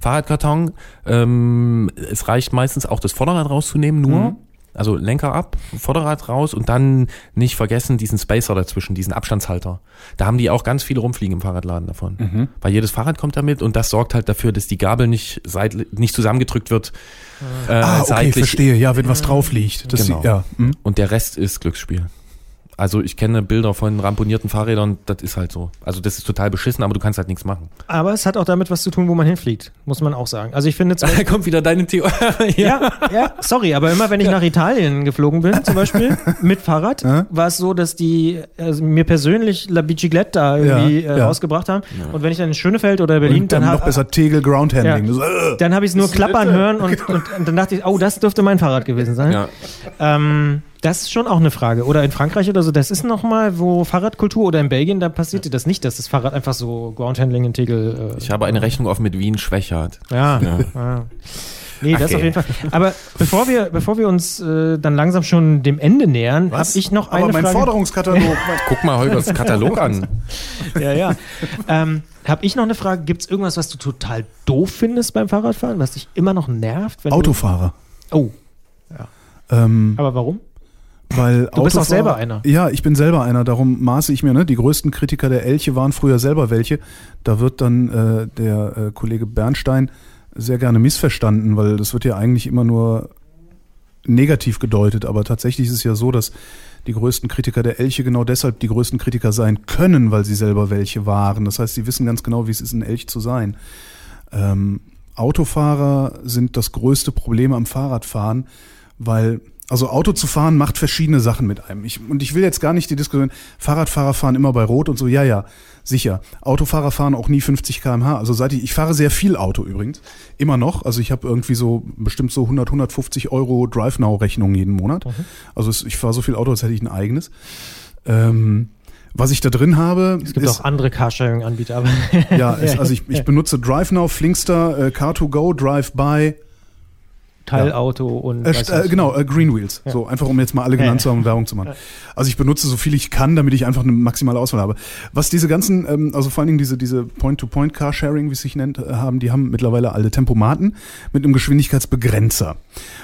Fahrradkarton, ähm, es reicht meistens auch das Vorderrad rauszunehmen, nur. Mhm. Also Lenker ab, Vorderrad raus und dann nicht vergessen diesen Spacer dazwischen, diesen Abstandshalter. Da haben die auch ganz viele rumfliegen im Fahrradladen davon. Mhm. Weil jedes Fahrrad kommt damit und das sorgt halt dafür, dass die Gabel nicht, seitlich, nicht zusammengedrückt wird. Äh, Ah, okay, seitlich. verstehe. Ja, wenn was drauf liegt. Das Genau. sie- ja. hm. Und der Rest ist Glücksspiel. Also ich kenne Bilder von ramponierten Fahrrädern, das ist halt so. Also das ist total beschissen, aber du kannst halt nichts machen. Aber es hat auch damit was zu tun, wo man hinfliegt, muss man auch sagen. Also ich finde Da kommt wieder deine Theorie. ja, ja, sorry, aber immer wenn ich nach Italien geflogen bin, zum Beispiel, mit Fahrrad, Ja. war es so, dass die also mir persönlich La Bicicletta irgendwie Ja, äh, ja. rausgebracht haben. Und wenn ich dann in Schönefeld oder Berlin, Und dann, dann, noch hab- besser Tegel Groundhandling. Ja. Das, äh, dann habe ich es nur klappern hören und, und, und dann dachte ich, oh, das dürfte mein Fahrrad gewesen sein. Ja. Ähm, das ist schon auch eine Frage. Oder in Frankreich oder so, das ist nochmal, wo Fahrradkultur oder in Belgien, da passiert dir das nicht, dass das Fahrrad einfach so Groundhandling in Tegel. Äh, Ich habe eine Rechnung offen mit Wien Schwächert. Ja. Ja. ja. Nee, das Okay. auf jeden Fall. Aber bevor wir, bevor wir uns äh, dann langsam schon dem Ende nähern, habe ich noch eine Aber mein Frage. Forderungskatalog. Guck mal Holgers Katalog an. Ja, ja. ähm, habe ich noch eine Frage? Gibt es irgendwas, was du total doof findest beim Fahrradfahren, was dich immer noch nervt? Wenn Autofahrer. Oh, Ähm, aber warum? Weil Du bist auch selber einer. Ja, ich bin selber einer. Darum maße ich mir, ne? Die größten Kritiker der Elche waren früher selber welche. Da wird dann äh, der äh, Kollege Bernstein sehr gerne missverstanden, weil das wird ja eigentlich immer nur negativ gedeutet. Aber tatsächlich ist es ja so, dass die größten Kritiker der Elche genau deshalb die größten Kritiker sein können, weil sie selber welche waren. Das heißt, sie wissen ganz genau, wie es ist, ein Elch zu sein. Ähm, Autofahrer sind das größte Problem am Fahrradfahren, weil also Auto zu fahren macht verschiedene Sachen mit einem. Ich, und ich will jetzt gar nicht die Diskussion, Fahrradfahrer fahren immer bei Rot und so, ja, ja, sicher. Autofahrer fahren auch nie 50 km/h. Also seit ich, ich fahre sehr viel Auto übrigens, immer noch. Also ich habe irgendwie so bestimmt so 100, 150 Euro DriveNow-Rechnungen jeden Monat. Also es, ich fahre so viel Auto, als hätte ich ein eigenes. Ähm, was ich da drin habe, Es gibt ist, auch andere Carsharing-Anbieter, aber ja, ist, also ich, ich benutze DriveNow, Flinkster, äh, Car2Go, Drive-By, Teilauto und. Äh, äh, genau, äh, Greenwheels. Ja. So, einfach um jetzt mal alle Ja, genannt ja. zu haben und Werbung zu machen. Also ich benutze so viel ich kann, damit ich einfach eine maximale Auswahl habe. Was diese ganzen, ähm, also vor allen Dingen diese, diese Point-to-Point-Carsharing, wie es sich nennt, äh, haben, die haben mittlerweile alle Tempomaten mit einem Geschwindigkeitsbegrenzer.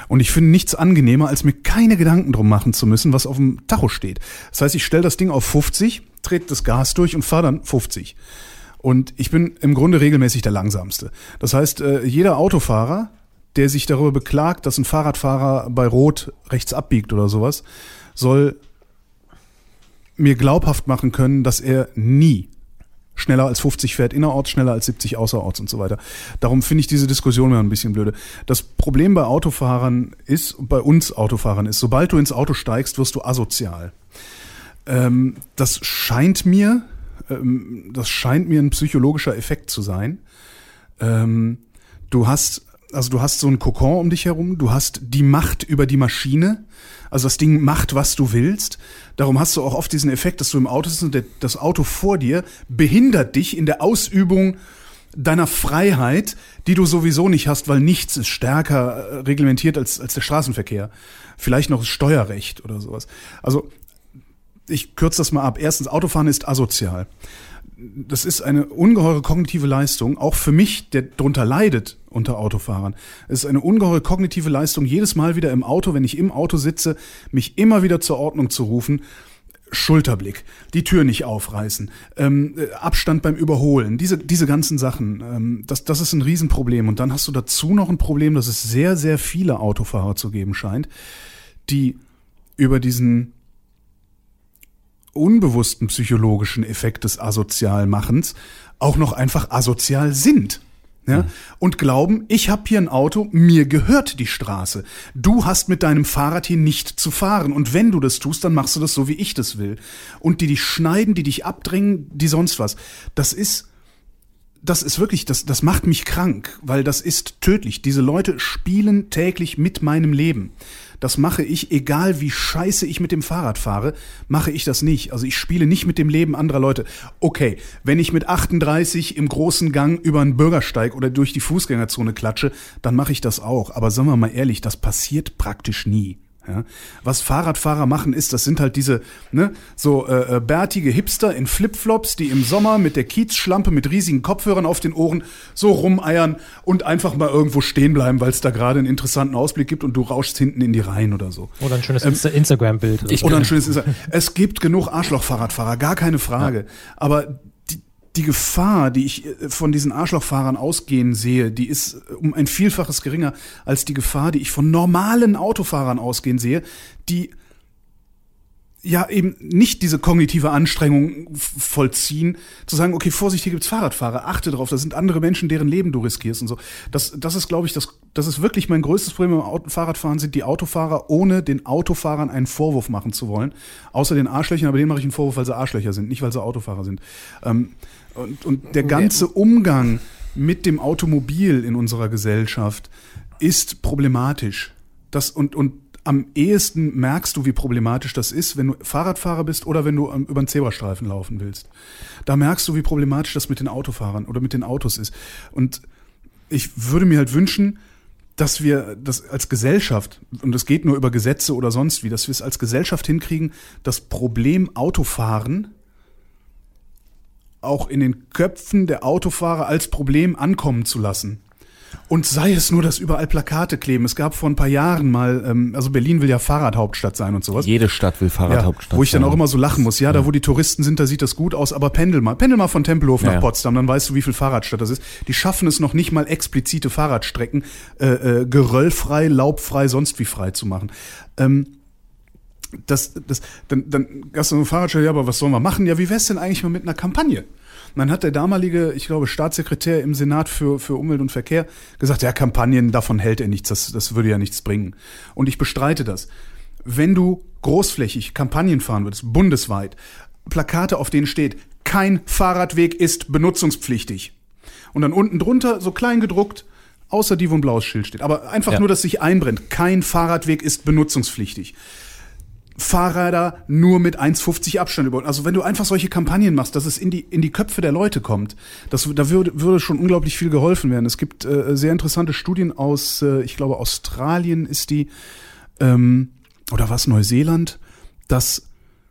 Und ich finde nichts angenehmer, als mir keine Gedanken drum machen zu müssen, was auf dem Tacho steht. Das heißt, ich stelle das Ding auf 50, trete das Gas durch und fahre dann 50. Und ich bin im Grunde regelmäßig der Langsamste. Das heißt, äh, jeder Autofahrer, der sich darüber beklagt, dass ein Fahrradfahrer bei Rot rechts abbiegt oder sowas, soll mir glaubhaft machen können, dass er nie schneller als 50 fährt innerorts, schneller als 70 außerorts und so weiter. Darum finde ich diese Diskussion immer ein bisschen blöde. Das Problem bei Autofahrern ist, bei uns Autofahrern ist, sobald du ins Auto steigst, wirst du asozial. Ähm, das scheint mir, ähm, das scheint mir ein psychologischer Effekt zu sein. Ähm, du hast, also du hast so einen Kokon um dich herum, du hast die Macht über die Maschine, also das Ding macht, was du willst. Darum hast du auch oft diesen Effekt, dass du im Auto sitzt und das Auto vor dir behindert dich in der Ausübung deiner Freiheit, die du sowieso nicht hast, weil nichts ist stärker äh, reglementiert als, als der Straßenverkehr. Vielleicht noch das Steuerrecht oder sowas. Also ich kürze das mal ab. Erstens, Autofahren ist asozial das ist eine ungeheure kognitive Leistung, auch für mich, der drunter leidet unter Autofahrern. Es ist eine ungeheure kognitive Leistung, jedes Mal wieder im Auto, wenn ich im Auto sitze, mich immer wieder zur Ordnung zu rufen. Schulterblick, die Tür nicht aufreißen, ähm, äh, Abstand beim Überholen, diese, diese ganzen Sachen, ähm, das, das ist ein Riesenproblem. Und dann hast du dazu noch ein Problem, dass es sehr, sehr viele Autofahrer zu geben scheint, die über diesen unbewussten psychologischen Effekt des Asozialmachens auch noch einfach asozial sind. Ja, mhm. und glauben, ich habe hier ein Auto, mir gehört die Straße. Du hast mit deinem Fahrrad hier nicht zu fahren. Und wenn du das tust, dann machst du das so, wie ich das will. Und die dich schneiden, die dich abdrängen, die sonst was. Das ist, das ist wirklich, das, das macht mich krank, weil das ist tödlich. Diese Leute spielen täglich mit meinem Leben. Das mache ich, egal wie scheiße ich mit dem Fahrrad fahre, mache ich das nicht. Also ich spiele nicht mit dem Leben anderer Leute. Okay, wenn ich mit 38 im großen Gang über einen Bürgersteig oder durch die Fußgängerzone klatsche, dann mache ich das auch. Aber sagen wir mal ehrlich, das passiert praktisch nie. Ja? Was Fahrradfahrer machen ist, das sind halt diese ne, so äh, äh, bärtige Hipster in Flipflops, die im Sommer mit der Kiezschlampe mit riesigen Kopfhörern auf den Ohren so rumeiern und einfach mal irgendwo stehen bleiben, weil es da gerade einen interessanten Ausblick gibt und du rauschst hinten in die Reihen oder so. Oder ein schönes ähm, Instagram-Bild. Oder, oder ein schönes Instagram. Es gibt genug Arschloch-Fahrradfahrer, gar keine Frage. Ja. Aber die Gefahr, die ich äh, von diesen Arschlochfahrern ausgehen sehe, die ist äh, um ein Vielfaches geringer als die Gefahr, die ich von normalen Autofahrern ausgehen sehe, die ja eben nicht diese kognitive Anstrengung vollziehen, zu sagen, okay, Vorsicht, hier gibt's Fahrradfahrer, achte drauf, das sind andere Menschen, deren Leben du riskierst und so. Das, das ist, glaube ich, das, das ist wirklich mein größtes Problem beim Fahrradfahren, sind die Autofahrer, ohne den Autofahrern einen Vorwurf machen zu wollen. Außer den Arschlöchern, aber denen mache ich einen Vorwurf, weil sie Arschlöcher sind, nicht weil sie Autofahrer sind. Ähm, und, und der ganze Umgang mit dem Automobil in unserer Gesellschaft ist problematisch. Das, und, und am ehesten merkst du, wie problematisch das ist, wenn du Fahrradfahrer bist oder wenn du über einen Zebrastreifen laufen willst. Da merkst du, wie problematisch das mit den Autofahrern oder mit den Autos ist. Und ich würde mir halt wünschen, dass wir das als Gesellschaft, und das geht nur über Gesetze oder sonst wie, dass wir es als Gesellschaft hinkriegen, das Problem Autofahren auch in den Köpfen der Autofahrer als Problem ankommen zu lassen. Und sei es nur, dass überall Plakate kleben. Es gab vor ein paar Jahren mal, ähm, also Berlin will ja Fahrradhauptstadt sein und sowas. Jede Stadt will Fahrradhauptstadt ja, Wo ich dann auch immer so lachen muss. Ja, da wo die Touristen sind, da sieht das gut aus, aber pendel mal. Pendel mal von Tempelhof nach ja, Potsdam, dann weißt du, wie viel Fahrradstadt das ist. Die schaffen es noch nicht mal explizite Fahrradstrecken äh, äh, geröllfrei, laubfrei, sonst wie frei zu machen. Ähm, das, das, dann, dann hast du so ein Fahrradstelle, ja, aber was sollen wir machen? Ja, wie wär's denn eigentlich mal mit einer Kampagne? Und dann hat der damalige, ich glaube, Staatssekretär im Senat für, für Umwelt und Verkehr gesagt, ja, Kampagnen, davon hält er nichts, das, das würde ja nichts bringen. Und ich bestreite das. Wenn du großflächig Kampagnen fahren würdest, bundesweit, Plakate, auf denen steht, kein Fahrradweg ist benutzungspflichtig. Und dann unten drunter, so klein gedruckt, außer die, wo ein blaues Schild steht. Aber einfach ja. nur, dass sich einbrennt. Kein Fahrradweg ist benutzungspflichtig. Fahrräder nur mit 1,50 Abstand über. Also wenn du einfach solche Kampagnen machst, dass es in die, in die Köpfe der Leute kommt, das, da würde, würde schon unglaublich viel geholfen werden. Es gibt äh, sehr interessante Studien aus, äh, ich glaube, Australien ist die, ähm, oder was, Neuseeland, dass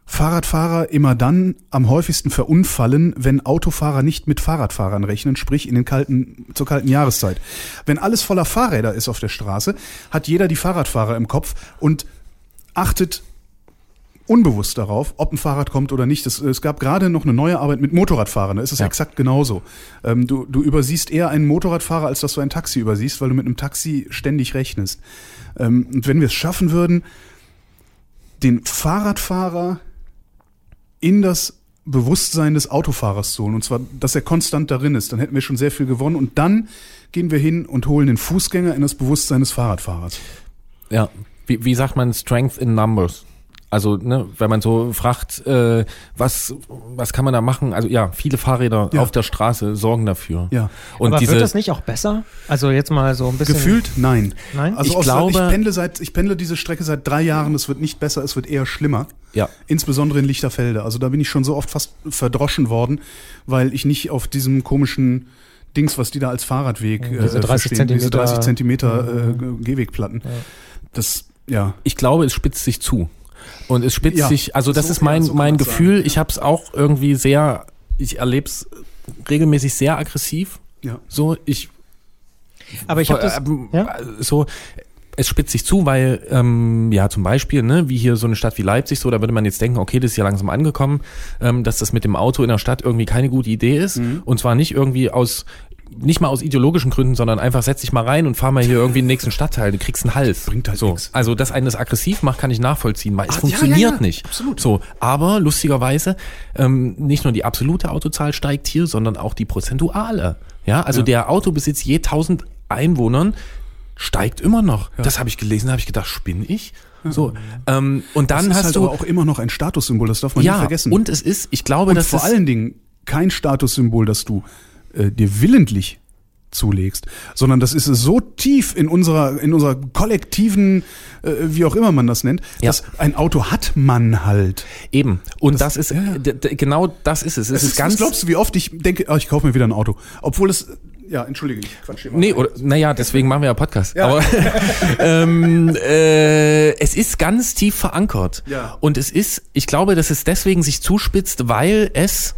Fahrradfahrer immer dann am häufigsten verunfallen, wenn Autofahrer nicht mit Fahrradfahrern rechnen, sprich in den kalten, zur kalten Jahreszeit. Wenn alles voller Fahrräder ist auf der Straße, hat jeder die Fahrradfahrer im Kopf und achtet unbewusst darauf, ob ein Fahrrad kommt oder nicht. Das, es gab gerade noch eine neue Arbeit mit Motorradfahrern. Da ist es Ja. exakt genauso. Ähm, du, du übersiehst eher einen Motorradfahrer, als dass du ein Taxi übersiehst, weil du mit einem Taxi ständig rechnest. Ähm, und wenn wir es schaffen würden, den Fahrradfahrer in das Bewusstsein des Autofahrers zu holen, und zwar, dass er konstant darin ist, dann hätten wir schon sehr viel gewonnen. Und dann gehen wir hin und holen den Fußgänger in das Bewusstsein des Fahrradfahrers. Ja, wie, wie sagt man Strength in Numbers? Also, ne, wenn man so fragt, äh, was, was kann man da machen? Also ja, viele Fahrräder Ja. auf der Straße sorgen dafür. Ja. Und Aber diese, wird das nicht auch besser? Also jetzt mal so ein bisschen. Gefühlt nein. Nein? Also Ich aus, glaube- ich pendle seit ich pendle diese Strecke seit drei Jahren. Es wird nicht besser, es wird eher schlimmer. Ja. Insbesondere in Lichterfelde. Also da bin ich schon so oft fast verdroschen worden, weil ich nicht auf diesem komischen Dings, was die da als Fahrradweg Ja, diese äh, 30 verstehen, diese Zentimeter- 30 Zentimeter äh, Gehwegplatten. Das ja. ich glaube, es spitzt sich zu. Und es spitzt Ja, sich, also das so- ist mein, so mein Gefühl. sagen, Ich habe es auch irgendwie sehr, ich erlebe es regelmäßig sehr aggressiv. Ja. So, ich Aber ich habe das. ähm, ja? so, es spitzt sich zu, weil, ähm, ja, zum Beispiel, ne, wie hier so eine Stadt wie Leipzig, so, da würde man jetzt denken, okay, das ist ja langsam angekommen, ähm, dass das mit dem Auto in der Stadt irgendwie keine gute Idee ist. Mhm. Und zwar nicht irgendwie aus, nicht mal aus ideologischen Gründen, sondern einfach setz dich mal rein und fahr mal hier irgendwie in den nächsten Stadtteil, du kriegst einen Hals. Bringt halt so. nix. Also, dass einen das aggressiv macht, kann ich nachvollziehen, weil es Ah, ja, funktioniert ja, ja, nicht. absolut. So, aber lustigerweise, ähm, nicht nur die absolute Autozahl steigt hier, sondern auch die prozentuale. Ja, also Ja. der Autobesitz je 1000 Einwohnern steigt immer noch. Das habe ich gelesen, da habe ich gedacht, spinne ich? So, ähm, und dann das ist hast halt du aber auch immer noch ein Statussymbol, das darf man ja vergessen. und es ist, ich glaube, Und dass vor es, allen Dingen kein Statussymbol, das du äh, dir willentlich zulegst, sondern das ist so tief in unserer in unserer kollektiven, äh, wie auch immer man das nennt, Ja. dass ein Auto hat man halt. eben und das, Das- ist ja. genau das ist es. Es Es ist ganz was glaubst du, wie oft ich denke, oh, ich kaufe mir wieder ein Auto, obwohl es ja, entschuldige, ich quatsch hier mal. Nee, oder naja, deswegen machen wir ja Podcast. Ja. Aber ähm, äh, es ist ganz tief verankert. Ja. Und es ist, ich glaube, dass es deswegen sich zuspitzt, weil es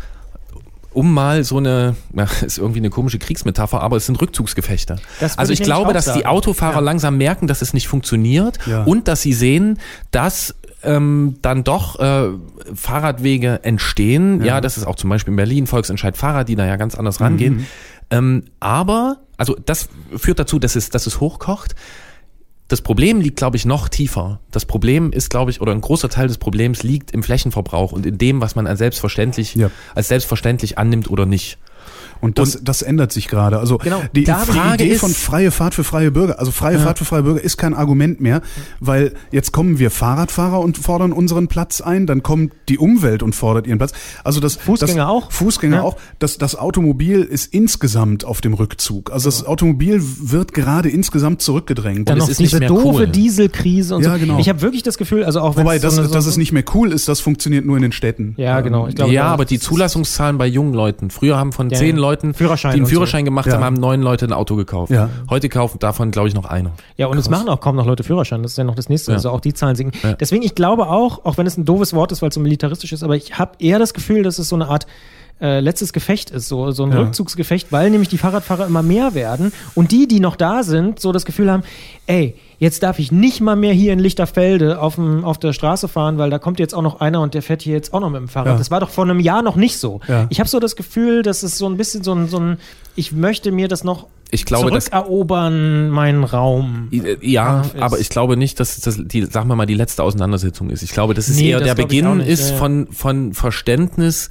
um mal so eine, ja, ist irgendwie eine komische Kriegsmetapher, aber es sind Rückzugsgefechte. Also ich ich glaube, dass die sagen. Autofahrer Ja. langsam merken, dass es nicht funktioniert Ja. und dass sie sehen, dass ähm, dann doch äh, Fahrradwege entstehen. Ja. das ist auch zum Beispiel in Berlin Volksentscheid Fahrrad, die da ja ganz anders rangehen. Ähm, aber, also das führt dazu, dass es, dass es hochkocht. Das Problem liegt, glaube ich, noch tiefer. Das Problem ist, glaube ich, oder ein großer Teil des Problems liegt im Flächenverbrauch und in dem, was man als selbstverständlich, Ja. als selbstverständlich annimmt oder nicht. Und das, das ändert sich gerade. Also Genau, die, die Frage Idee ist- von freie Fahrt für freie Bürger, also freie Fahrt für freie Bürger ist kein Argument mehr, weil jetzt kommen wir Fahrradfahrer und fordern unseren Platz ein, dann kommt die Umwelt und fordert ihren Platz. Also das Fußgänger das, auch? Fußgänger Ja. auch. Das, das Automobil ist insgesamt auf dem Rückzug. Also das Automobil wird gerade insgesamt zurückgedrängt. Dann es noch ist nicht diese mehr doofe cool. Dieselkrise und Ja, so. genau. Ich habe wirklich das Gefühl, also auch wenn Wobei, es das, so eine, dass so es nicht mehr cool ist, das funktioniert nur in den Städten. Ja, genau. Ich glaube, ja, aber die Zulassungszahlen bei jungen Leuten. Früher haben von Ja, zehn ja. Leuten, Führerschein die einen und so. Führerschein gemacht Ja. haben, haben neun Leute ein Auto gekauft. Ja. Heute kaufen davon, glaube ich, noch einer. Ja, und es machen auch kaum noch Leute Führerschein. Das ist ja noch das nächste. Ja. Also auch die Zahlen sinken. Deswegen, ich glaube auch, auch wenn es ein doofes Wort ist, weil es so militaristisch ist, aber ich habe eher das Gefühl, dass es so eine Art äh, letztes Gefecht ist, so, so ein Ja. Rückzugsgefecht, weil nämlich die Fahrradfahrer immer mehr werden und die, die noch da sind, so das Gefühl haben, ey, jetzt darf ich nicht mal mehr hier in Lichterfelde auf, dem, auf der Straße fahren, weil da kommt jetzt auch noch einer und der fährt hier jetzt auch noch mit dem Fahrrad. Ja. Das war doch vor einem Jahr noch nicht so. Ja. Ich habe so das Gefühl, dass es so ein bisschen so ein, so ein ich möchte mir das noch Ich glaube, zurückerobern, meinen Raum. Ja, Kampf ist. aber ich glaube nicht, dass das die, sagen wir mal, die letzte Auseinandersetzung ist. Ich glaube, das ist Nee, eher das der Beginn ist ja, ja. von von Verständnis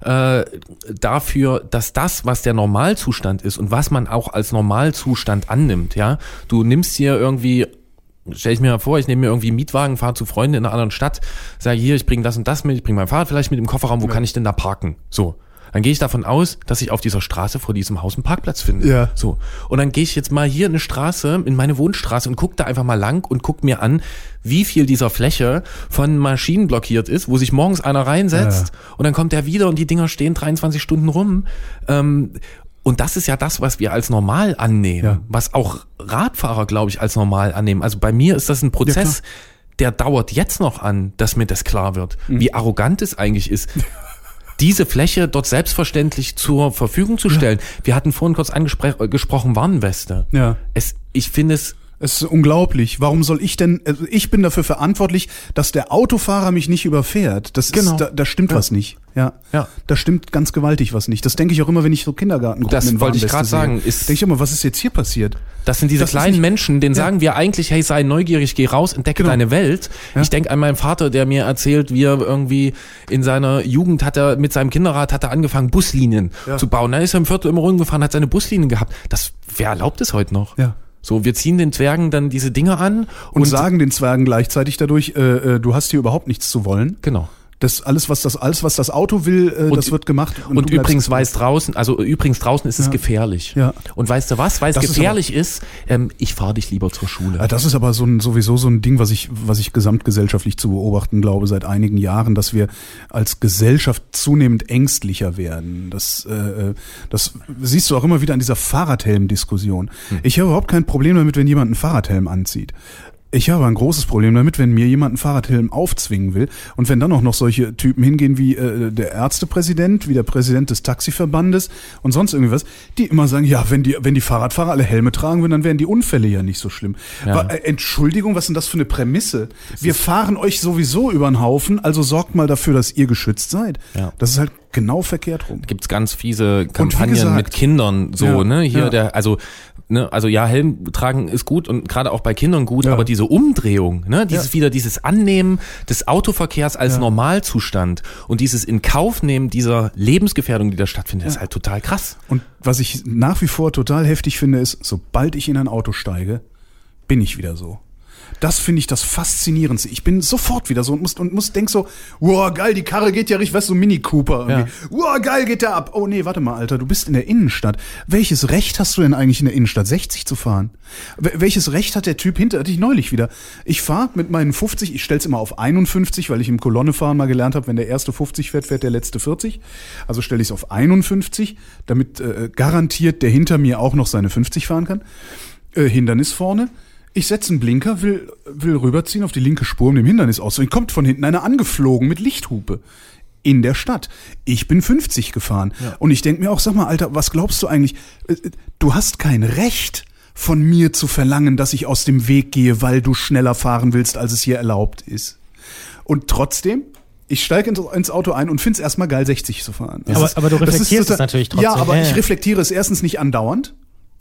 äh, dafür, dass das, was der Normalzustand ist und was man auch als Normalzustand annimmt, ja, du nimmst hier irgendwie Stell ich mir mal vor, ich nehme mir irgendwie einen Mietwagen, fahre zu Freunden in einer anderen Stadt, sage hier, ich bringe das und das mit, ich bringe mein Fahrrad vielleicht mit im Kofferraum, wo kann ich denn da parken? So. Dann gehe ich davon aus, dass ich auf dieser Straße vor diesem Haus einen Parkplatz finde. Ja. So. Und dann gehe ich jetzt mal hier in eine Straße, in meine Wohnstraße und gucke da einfach mal lang und guck mir an, wie viel dieser Fläche von Maschinen blockiert ist, wo sich morgens einer reinsetzt und dann kommt der wieder und die Dinger stehen 23 Stunden rum. Ähm, und das ist ja das, was wir als normal annehmen, Ja. was auch Radfahrer, glaube ich, als normal annehmen. Also bei mir ist das ein Prozess, der dauert jetzt noch an, dass mir das klar wird, Mhm. wie arrogant es eigentlich ist, diese Fläche dort selbstverständlich zur Verfügung zu stellen. Wir hatten vorhin kurz angesprochen, Warnweste. Ja. Es, ich finde es Es ist unglaublich. Warum soll ich denn, also ich bin dafür verantwortlich, dass der Autofahrer mich nicht überfährt. Das Genau. ist, da, da stimmt was nicht. Ja. Ja. Da stimmt ganz gewaltig was nicht. Das denke ich auch immer, wenn ich so Kindergarten Das wollte ich gerade sagen, ist- Denke ich immer, was ist jetzt hier passiert? Das sind diese Das kleinen nicht- Menschen, denen Ja. sagen wir eigentlich, hey, sei neugierig, geh raus, entdecke Genau. deine Welt. Ja. Ich denke an meinen Vater, der mir erzählt, wie er irgendwie in seiner Jugend hat er mit seinem Kinderrad hat er angefangen, Buslinien Ja. zu bauen. Da ist er im Viertel immer rumgefahren, hat seine Buslinien gehabt. Das, wer erlaubt es heute noch? Ja. So, wir ziehen den Zwergen dann diese Dinge an Und, sagen den Zwergen gleichzeitig dadurch, äh, äh, du hast hier überhaupt nichts zu wollen. genau. Das alles, was das, alles, was das Auto will, äh, Und- das wird gemacht. Und, bleibst- übrigens weiß draußen, also übrigens draußen ist es Ja. gefährlich. Ja. Und weißt du was? Weil es Das ist gefährlich ist, ähm, ich fahre dich lieber zur Schule. Das ist aber so ein, sowieso so ein Ding, was ich, was ich gesamtgesellschaftlich zu beobachten glaube seit einigen Jahren, dass wir als Gesellschaft zunehmend ängstlicher werden. Das, äh, das siehst du auch immer wieder an dieser Fahrradhelm-Diskussion. Ich habe überhaupt kein Problem damit, wenn jemand einen Fahrradhelm anzieht. Ich habe ein großes Problem damit, wenn mir jemand einen Fahrradhelm aufzwingen will und wenn dann auch noch solche Typen hingehen wie äh, der Ärztepräsident, wie der Präsident des Taxiverbandes und sonst irgendwie was, die immer sagen, ja, wenn die, wenn die Fahrradfahrer alle Helme tragen würden, dann wären die Unfälle ja nicht so schlimm. Ja. Wa- äh, Entschuldigung, was ist denn das für eine Prämisse? Wir fahren euch sowieso über den Haufen, also sorgt mal dafür, dass ihr geschützt seid. Ja. Das ist halt genau verkehrt rum. gibt's ganz fiese Kampagnen gesagt- mit Kindern so Ja, ne hier ja. der also ne also ja Helm tragen ist gut und gerade auch bei Kindern gut Ja. aber diese Umdrehung ne dieses Ja. wieder dieses Annehmen des Autoverkehrs als Ja. Normalzustand und dieses in Kauf nehmen dieser Lebensgefährdung die da stattfindet ist halt total krass Und was ich nach wie vor total heftig finde, ist, sobald ich in ein Auto steige, bin ich wieder so. Das finde ich das Faszinierendste. Ich bin sofort wieder so und muss, und muss denk so, wow, geil, die Karre geht ja richtig, weißt du, so Mini Cooper irgendwie. Wow, geil, geht der ab. Oh nee, warte mal, Alter, du bist in der Innenstadt. Welches Recht hast du denn eigentlich in der Innenstadt, 60 zu fahren? Wel- Welches Recht hat der Typ hinter dich neulich wieder? Ich fahre mit meinen 50, ich stell's immer auf 51, weil ich im Kolonnefahren mal gelernt habe, wenn der erste 50 fährt, fährt der letzte 40. Also stelle ich es auf 51, damit äh, garantiert der hinter mir auch noch seine 50 fahren kann. Äh, Hindernis vorne. Ich setze einen Blinker, will, will rüberziehen auf die linke Spur, um dem Hindernis auszuweichen. Kommt von hinten einer angeflogen mit Lichthupe. In der Stadt. Ich bin 50 gefahren. Und ich denk mir auch, sag mal, Alter, was glaubst du eigentlich? Äh, äh, Du hast kein Recht von mir zu verlangen, dass ich aus dem Weg gehe, weil du schneller fahren willst, als es hier erlaubt ist. Und trotzdem, ich steige ins, Auto ein und finde es erstmal geil, 60 zu fahren. Das Aber- aber du das reflektierst es total- natürlich trotzdem. Ja, aber Ja, ich ja. reflektiere es erstens nicht andauernd.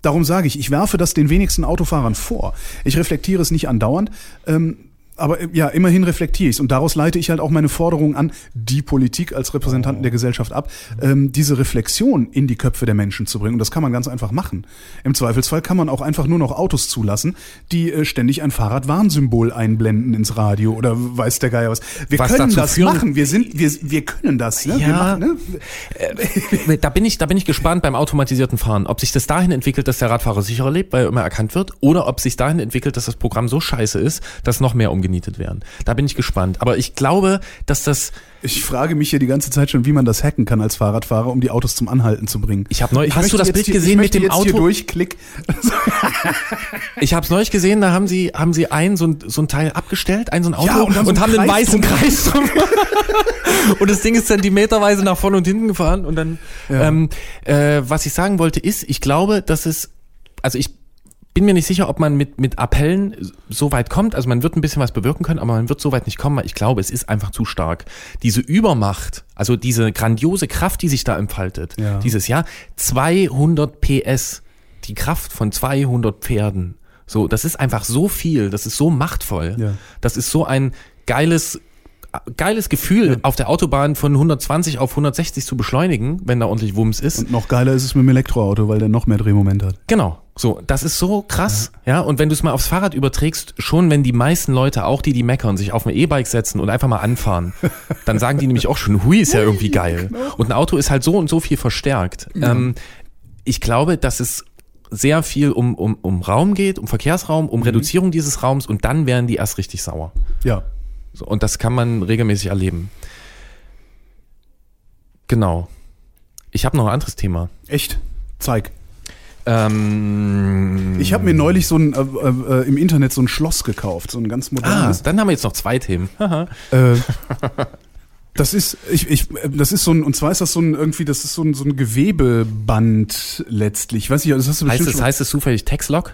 Darum sage ich, ich werfe das den wenigsten Autofahrern vor. Ich reflektiere es nicht andauernd. Ähm, aber äh, ja, immerhin reflektiere ich es. Und daraus leite ich halt auch meine Forderung an die Politik als Repräsentanten der Gesellschaft ab, ähm, diese Reflexion in die Köpfe der Menschen zu bringen. Und das kann man ganz einfach machen. Im Zweifelsfall kann man auch einfach nur noch Autos zulassen, die äh, ständig ein Fahrradwarnsymbol einblenden ins Radio oder weiß der Geier was. Wir Was können das führen- machen. Wir sind, wir, wir können das. Ne? Wir Ja. machen, ne? da bin ich da bin ich gespannt beim automatisierten Fahren ob sich das dahin entwickelt dass der Radfahrer sicherer lebt weil er immer erkannt wird oder ob sich dahin entwickelt dass das Programm so scheiße ist dass noch mehr umgenietet werden da bin ich gespannt aber ich glaube dass das Ich frage mich hier die ganze Zeit schon, wie man das hacken kann als Fahrradfahrer, um die Autos zum Anhalten zu bringen. Ich hab neu- hast möchte du das Bild hier, gesehen ich mit dem jetzt Hier Auto? durch, klick. Ich habe es neulich gesehen, da haben sie haben sie ein so ein, so ein Teil abgestellt, ein so ein Auto Ja, und haben so einen haben einen weißen. Kreis drum. und das Ding ist zentimeterweise nach vorne und hinten gefahren und dann Ja. ähm, äh, was ich sagen wollte ist, ich glaube, dass es also ich bin mir nicht sicher, ob man mit, mit Appellen so weit kommt. Also man wird ein bisschen was bewirken können, aber man wird so weit nicht kommen, weil ich glaube, es ist einfach zu stark. Diese Übermacht, also diese grandiose Kraft, die sich da entfaltet, Ja. dieses Jahr, 200 PS, die Kraft von 200 Pferden. So, das ist einfach so viel, das ist so machtvoll. Ja. Das ist so ein geiles geiles Gefühl, auf der Autobahn von 120 auf 160 zu beschleunigen, wenn da ordentlich Wumms ist. Und noch geiler ist es mit dem Elektroauto, weil der noch mehr Drehmoment hat. Genau. So, das ist so krass, ja. Und wenn du es mal aufs Fahrrad überträgst, schon wenn die meisten Leute, auch die, die meckern, sich auf ein E-Bike setzen und einfach mal anfahren, dann sagen die nämlich auch schon, hui, ist ja irgendwie geil. Und ein Auto ist halt so und so viel verstärkt. Ähm, ich glaube, dass es sehr viel um, um, um Raum geht, um Verkehrsraum, um Reduzierung dieses Raums und dann werden die erst richtig sauer. Ja. So, und das kann man regelmäßig erleben. Genau. Ich habe noch ein anderes Thema. Echt? Zeig. Ähm, Ich habe mir neulich so ein äh, äh, im Internet so ein Schloss gekauft, so ein ganz ah, modernes. dann haben wir jetzt noch zwei Themen. Äh, das ist, ich, ich, das ist so ein, und zwar ist das so ein irgendwie, das ist so ein, so ein Gewebeband letztlich. Ich weiß nicht, das hast du heißt es, heißt es zufällig Texlog?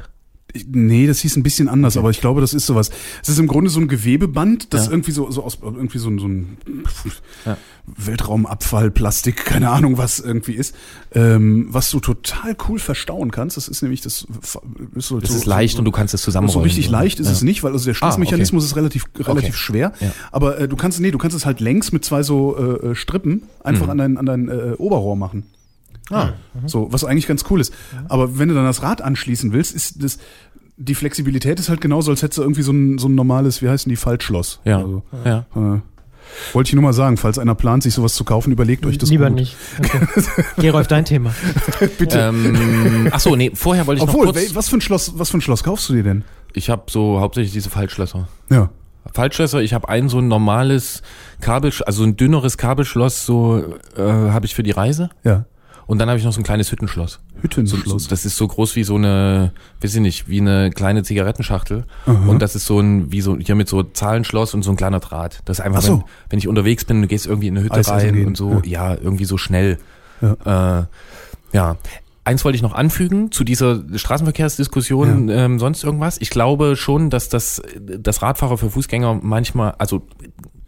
Ich- Nee, das hieß ein bisschen anders, aber ich glaube, das ist sowas. Es ist im Grunde so ein Gewebeband, das Ja. irgendwie so, so aus irgendwie so, ein- so ein Ja. Weltraumabfall, Plastik, keine Ahnung, was irgendwie ist, ähm, was du total cool verstauen kannst. Das ist nämlich das ist so, Das so, ist leicht so, und du kannst es so zusammenrollen. richtig leicht ist ja. es nicht, weil also der Schließmechanismus ist relativ relativ schwer. Ja. Aber äh, du kannst nee, du kannst es halt längs mit zwei so äh, äh, Strippen einfach an dein an dein äh, Oberrohr machen. Ah. So, was eigentlich ganz cool ist. Aber wenn du dann das Rad anschließen willst, ist das die Flexibilität ist halt genauso, als hättest du irgendwie so ein, so ein normales, wie heißen die, Faltschloss. Ja. Also, ja. äh, wollte ich nur mal sagen, falls einer plant, sich sowas zu kaufen, überlegt euch das Lieber gut. nicht. Okay. Gerolf, dein Thema. Bitte. Ähm, ach so, nee, vorher wollte ich Obwohl, noch kurz. was für ein Schloss, was für ein Schloss kaufst du dir denn? Ich habe so hauptsächlich diese Faltschlösser. Ja. Faltschlösser, ich habe ein so ein normales Kabel, also ein dünneres Kabelschloss, so äh, habe ich für die Reise. Ja. Und dann habe ich noch so ein kleines Hüttenschloss. Hüttenschloss. so, das ist so groß wie so eine, weiß ich nicht, wie eine kleine Zigarettenschachtel. Aha. Und das ist so ein, wie so, hier mit so Zahlenschloss und so ein kleiner Draht. Das ist einfach, Ach so. wenn, wenn ich unterwegs bin, du gehst irgendwie in eine Hütte Eis rein und so, ja. irgendwie so schnell. Ja. Äh, ja. Eins wollte ich noch anfügen zu dieser Straßenverkehrsdiskussion, ähm, sonst irgendwas. Ich glaube schon, dass das, das Radfahrer für Fußgänger manchmal, also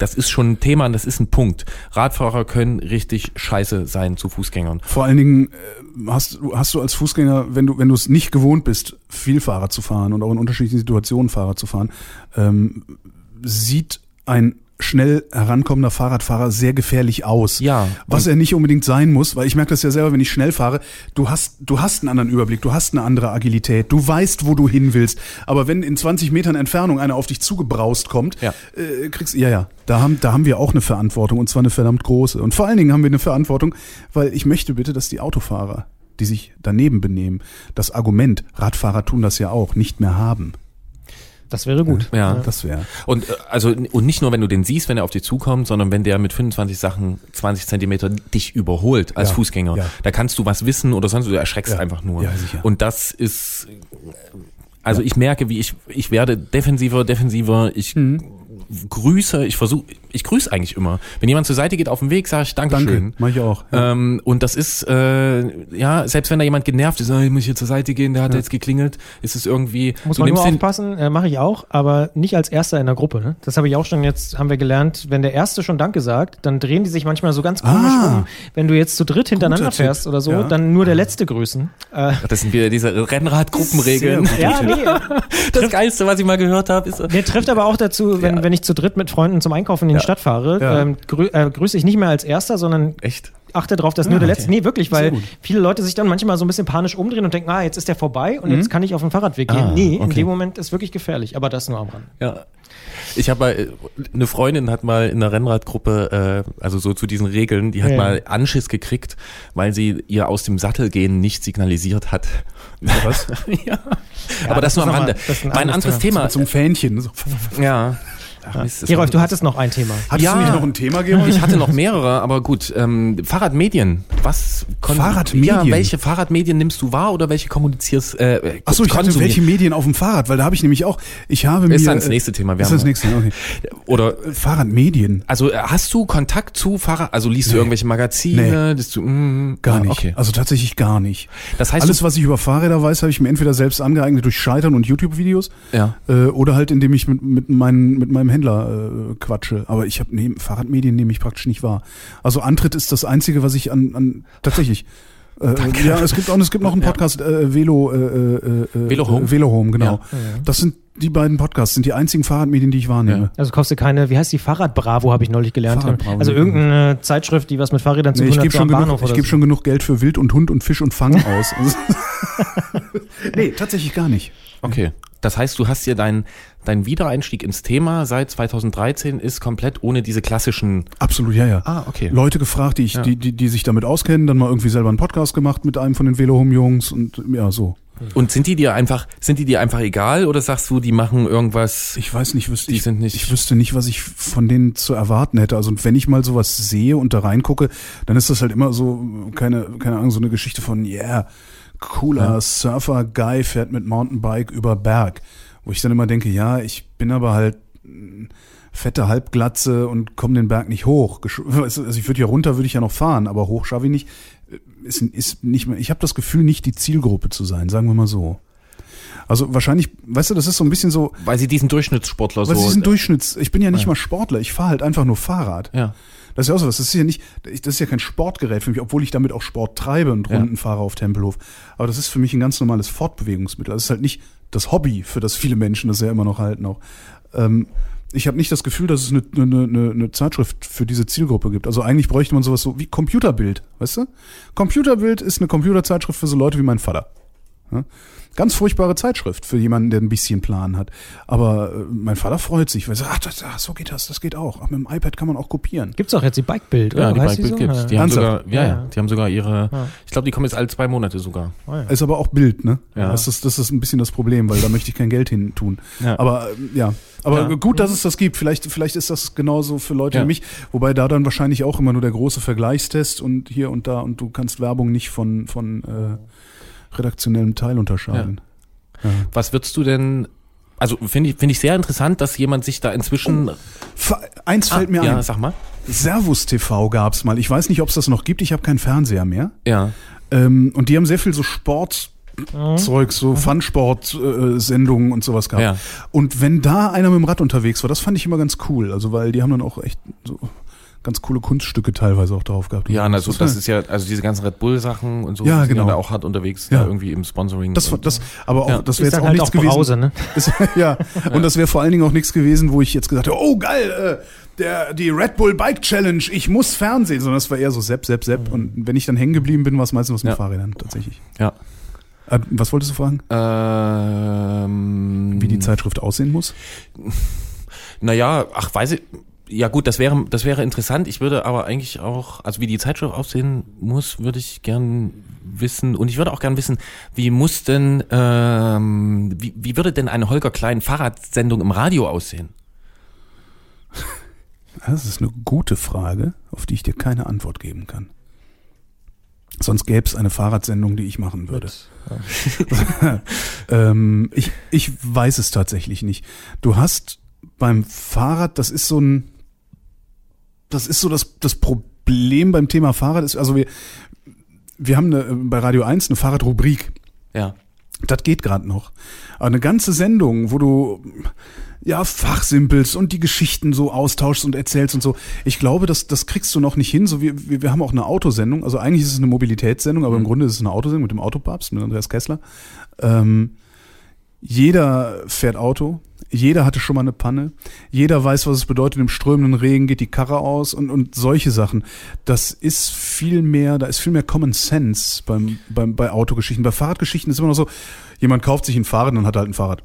das ist schon ein Thema und das ist ein Punkt. Radfahrer können richtig scheiße sein zu Fußgängern. Vor allen Dingen äh, hast, du- hast du als Fußgänger, wenn du wenn du es nicht gewohnt bist, viel Fahrrad zu fahren und auch in unterschiedlichen Situationen Fahrrad zu fahren, ähm, sieht ein schnell herankommender Fahrradfahrer sehr gefährlich aus. Ja. Was er nicht unbedingt sein muss, weil ich merke das ja selber, wenn ich schnell fahre, du hast, du hast einen anderen Überblick, du hast eine andere Agilität, du weißt, wo du hin willst. Aber wenn in 20 Metern Entfernung einer auf dich zugebraust kommt, Ja. äh, kriegst ja, ja, da haben, da haben wir auch eine Verantwortung und zwar eine verdammt große. Und vor allen Dingen haben wir eine Verantwortung, weil ich möchte bitte, dass die Autofahrer, die sich daneben benehmen, das Argument, Radfahrer tun das ja auch, nicht mehr haben. Das wäre gut. Ja. Das wäre. Und äh, also und nicht nur, wenn du den siehst, wenn er auf dich zukommt, sondern wenn der mit 25 Sachen 20 Zentimeter dich überholt als Ja, Fußgänger. ja. Da kannst du was wissen oder sonst, du erschreckst Ja. einfach nur. Ja, sicher. Und das ist, also ich merke, wie ich, ich werde defensiver, defensiver, ich Mhm. grüße, ich versuche, ich grüße eigentlich immer. Wenn jemand zur Seite geht auf dem Weg, sage ich Dankeschön. Danke, mach ich auch. Ja. Ähm, und das ist, äh, ja, selbst wenn da jemand genervt ist, oh, ich muss hier zur Seite gehen, der hat jetzt geklingelt, ist es irgendwie, Muss man den, aufpassen, äh, mache ich auch, aber nicht als Erster in der Gruppe. Ne? Das habe ich auch schon jetzt, haben wir gelernt, wenn der Erste schon Danke sagt, dann drehen die sich manchmal so ganz komisch Ah. um. Wenn du jetzt zu dritt hintereinander fährst oder so, Ja. dann nur der Letzte grüßen. Äh, das sind wieder diese Rennradgruppenregeln. Ja, nee, Das Geilste, was ich mal gehört habe, ist. Der trifft aber auch dazu, wenn, wenn ich zu dritt mit Freunden zum Einkaufen in die Stadt fahre, Ja. ähm, grü äh, grüße ich nicht mehr als Erster, sondern Echt? achte darauf, dass nur der Letzte. Nee, wirklich, weil viele Leute sich dann manchmal so ein bisschen panisch umdrehen und denken, ah, jetzt ist der vorbei und jetzt kann ich auf den Fahrradweg gehen. Ah, nee, in okay. dem Moment ist wirklich gefährlich, aber das nur am Rand. Ja. Ich habe mal, äh, eine Freundin hat mal in einer Rennradgruppe, äh, also so zu diesen Regeln, die hat Ja. mal Anschiss gekriegt, weil sie ihr aus dem Sattel gehen nicht signalisiert hat. Was? ja. Aber das, das nur am Rande. ein War ein anderes anderes Thema. Zum Fähnchen. So. Ja. Ach, Mist, Gerolf, du hattest noch ein Thema. Hattest Ja. du nicht noch ein Thema, Georg? Ich hatte noch mehrere, aber gut. Ähm, Fahrradmedien. Was? Fahrradmedien? Ja, welche Fahrradmedien nimmst du wahr oder welche kommunizierst? Äh, Achso, ich hatte konsumierst? welche Medien auf dem Fahrrad, weil da habe ich nämlich auch, ich habe mir... Ist dann das äh, nächste Thema. Wir Ist haben- das nächste, okay. Oder Äh, Fahrradmedien. Also äh, hast du Kontakt zu Fahrrad? Also liest du Nee. irgendwelche Magazine? Das du, mm, Gar ah, nicht. Okay. Also tatsächlich gar nicht. Das heißt, Alles, du, was ich über Fahrräder weiß, habe ich mir entweder selbst angeeignet durch Scheitern und YouTube-Videos ja. äh, oder halt indem ich mit, mit, meinen, mit meinem Händler äh, quatsche. Aber ich habe nee, Fahrradmedien nehme ich praktisch nicht wahr. Also Antritt ist das Einzige, was ich an, an tatsächlich. Äh, ja, es gibt auch es gibt noch einen Podcast äh, Velo äh, äh, äh, Velo Home? Velo Home, genau. Ja. Das sind die beiden Podcasts, sind die einzigen Fahrradmedien, die ich wahrnehme. Also kaufst du keine, wie heißt die Fahrradbravo, habe ich neulich gelernt. Also irgendeine Zeitschrift, die was mit Fahrrädern zu Nee, tun ich hat, gebe so schon, am genug, Bahnhof ich oder geb so. schon genug Geld für Wild und Hund und Fisch und Fang aus. Also- nee, tatsächlich gar nicht. Okay. Das heißt, du hast dir dein, dein Wiedereinstieg ins Thema seit 2013 ist komplett ohne diese klassischen. Absolut, ja, ja. Ah, okay. Leute gefragt, die, ich, Ja. die, die, die sich damit auskennen, dann mal irgendwie selber einen Podcast gemacht mit einem von den Velohome-Jungs und ja, so. Und sind die dir einfach, sind die dir einfach egal oder sagst du, die machen irgendwas? Ich weiß nicht, wüsste Die ich, sind nicht- ich wüsste nicht, was ich von denen zu erwarten hätte. Also wenn ich mal sowas sehe und da reingucke, dann ist das halt immer so, keine, keine Ahnung, so eine Geschichte von, yeah, cooler Surfer-Guy fährt mit Mountainbike über Berg. Wo ich dann immer denke, ja, ich bin aber halt fette Halbglatze und komme den Berg nicht hoch. Also ich würde ja runter, würde ich ja noch fahren, aber hoch schaffe ich nicht. Ist, ist nicht mehr, ich habe das Gefühl, nicht die Zielgruppe zu sein, sagen wir mal so. Also wahrscheinlich, weißt du, das ist so ein bisschen so, Weil sie diesen Durchschnittssportler weil so. sie sind Durchschnitts, ich bin ja nicht Ja. mal Sportler, ich fahre halt einfach nur Fahrrad. ja. Das ist ja auch so was. Das ist ja nicht, das ist ja kein Sportgerät für mich, obwohl ich damit auch Sport treibe und Ja. Runden fahre auf Tempelhof. Aber das ist für mich ein ganz normales Fortbewegungsmittel. Das ist halt nicht das Hobby, für das viele Menschen das ja immer noch halten auch. Ähm, ich habe nicht das Gefühl, dass es eine, eine, eine, eine Zeitschrift für diese Zielgruppe gibt. Also eigentlich bräuchte man sowas so wie Computerbild, weißt du? Computerbild ist eine Computerzeitschrift für so Leute wie mein Vater. Ja? Ganz furchtbare Zeitschrift für jemanden, der ein bisschen Plan hat. Aber äh, mein Vater freut sich, weil er sagt, ach, das, ach, so geht das, das geht auch. Ach, mit dem iPad kann man auch kopieren. Gibt's auch jetzt die Bikebild, Ja, oder? die Heißt Bike so? gibt's. Die Ja. haben sogar, ja, Ja, ja, ja. die haben sogar ihre, Ja. ich glaube, die kommen jetzt alle zwei Monate sogar. Oh, ja. Ist aber auch Bild, ne? Ja. Das, ist, das ist ein bisschen das Problem, weil da möchte ich kein Geld hin tun. Ja. Aber ähm, ja, aber Ja. gut, dass es das gibt. Vielleicht, vielleicht ist das genauso für Leute Ja. wie mich. Wobei da dann wahrscheinlich auch immer nur der große Vergleichstest und hier und da und du kannst Werbung nicht von, von äh, redaktionellem Teil unterscheiden. Ja. Was würdest du denn, also finde ich, finde ich sehr interessant, dass jemand sich da inzwischen, Fa- Eins fällt mir Ah, ja, ein. sag mal. Servus TV gab's mal. Ich weiß nicht, ob es das noch gibt. Ich habe keinen Fernseher mehr. Ja, Ähm, und die haben sehr viel so Sportzeug, so Fun-Sport-Sendungen und sowas gehabt. Ja. Und wenn da einer mit dem Rad unterwegs war, das fand ich immer ganz cool. Also, weil die haben dann auch echt so ganz coole Kunststücke teilweise auch drauf gehabt. ja, also das war- ist ja, also diese ganzen Red Bull Sachen und so, Ja, die sind genau. da auch hart unterwegs, Ja. da irgendwie im Sponsoring. das, war- das, aber auch, Ja. das wäre jetzt auch halt nichts auch gewesen. Brause, ne? Ist, ja. und das wäre vor allen Dingen auch nichts gewesen, wo ich jetzt gesagt hätte, oh geil, äh, der, die Red Bull Bike Challenge, ich muss Fernsehen, sondern das war eher so Sepp, Sepp, Sepp. Und wenn ich dann hängen geblieben bin, war es meistens was mit Ja. Fahrrädern tatsächlich. ja. Äh, was wolltest du fragen? Ähm, Wie die Zeitschrift aussehen muss? Naja, ach, weiß ich. Ja gut, das wäre, das wäre interessant. Ich würde aber eigentlich auch, also wie die Zeitschrift aussehen muss, würde ich gern wissen. Und ich würde auch gern wissen, wie muss denn, ähm, wie, wie würde denn eine Holger Klein Fahrradsendung im Radio aussehen? Das ist eine gute Frage, auf die ich dir keine Antwort geben kann. Sonst gäbe es eine Fahrradsendung, die ich machen würde. ähm, ich, ich weiß es tatsächlich nicht. Du hast beim Fahrrad, das ist so ein, das ist so das, das Problem beim Thema Fahrrad ist, also wir, wir haben eine, bei Radio 1 eine Fahrradrubrik. Ja. Das geht gerade noch. Aber eine ganze Sendung, wo du ja fachsimpelst und die Geschichten so austauschst und erzählst und so. Ich glaube, das, das kriegst du noch nicht hin. So wir, wir haben auch eine Autosendung. Also eigentlich ist es eine Mobilitätssendung, aber im Grunde ist es eine Autosendung mit dem Autopapst, mit Andreas Kessler. Ähm, jeder fährt Auto. Jeder hatte schon mal eine Panne. Jeder weiß, was es bedeutet. Im strömenden Regen geht die Karre aus und, und solche Sachen. Das ist viel mehr, da ist viel mehr Common Sense beim, beim, bei Autogeschichten. Bei Fahrradgeschichten ist immer noch so, jemand kauft sich ein Fahrrad und hat halt ein Fahrrad.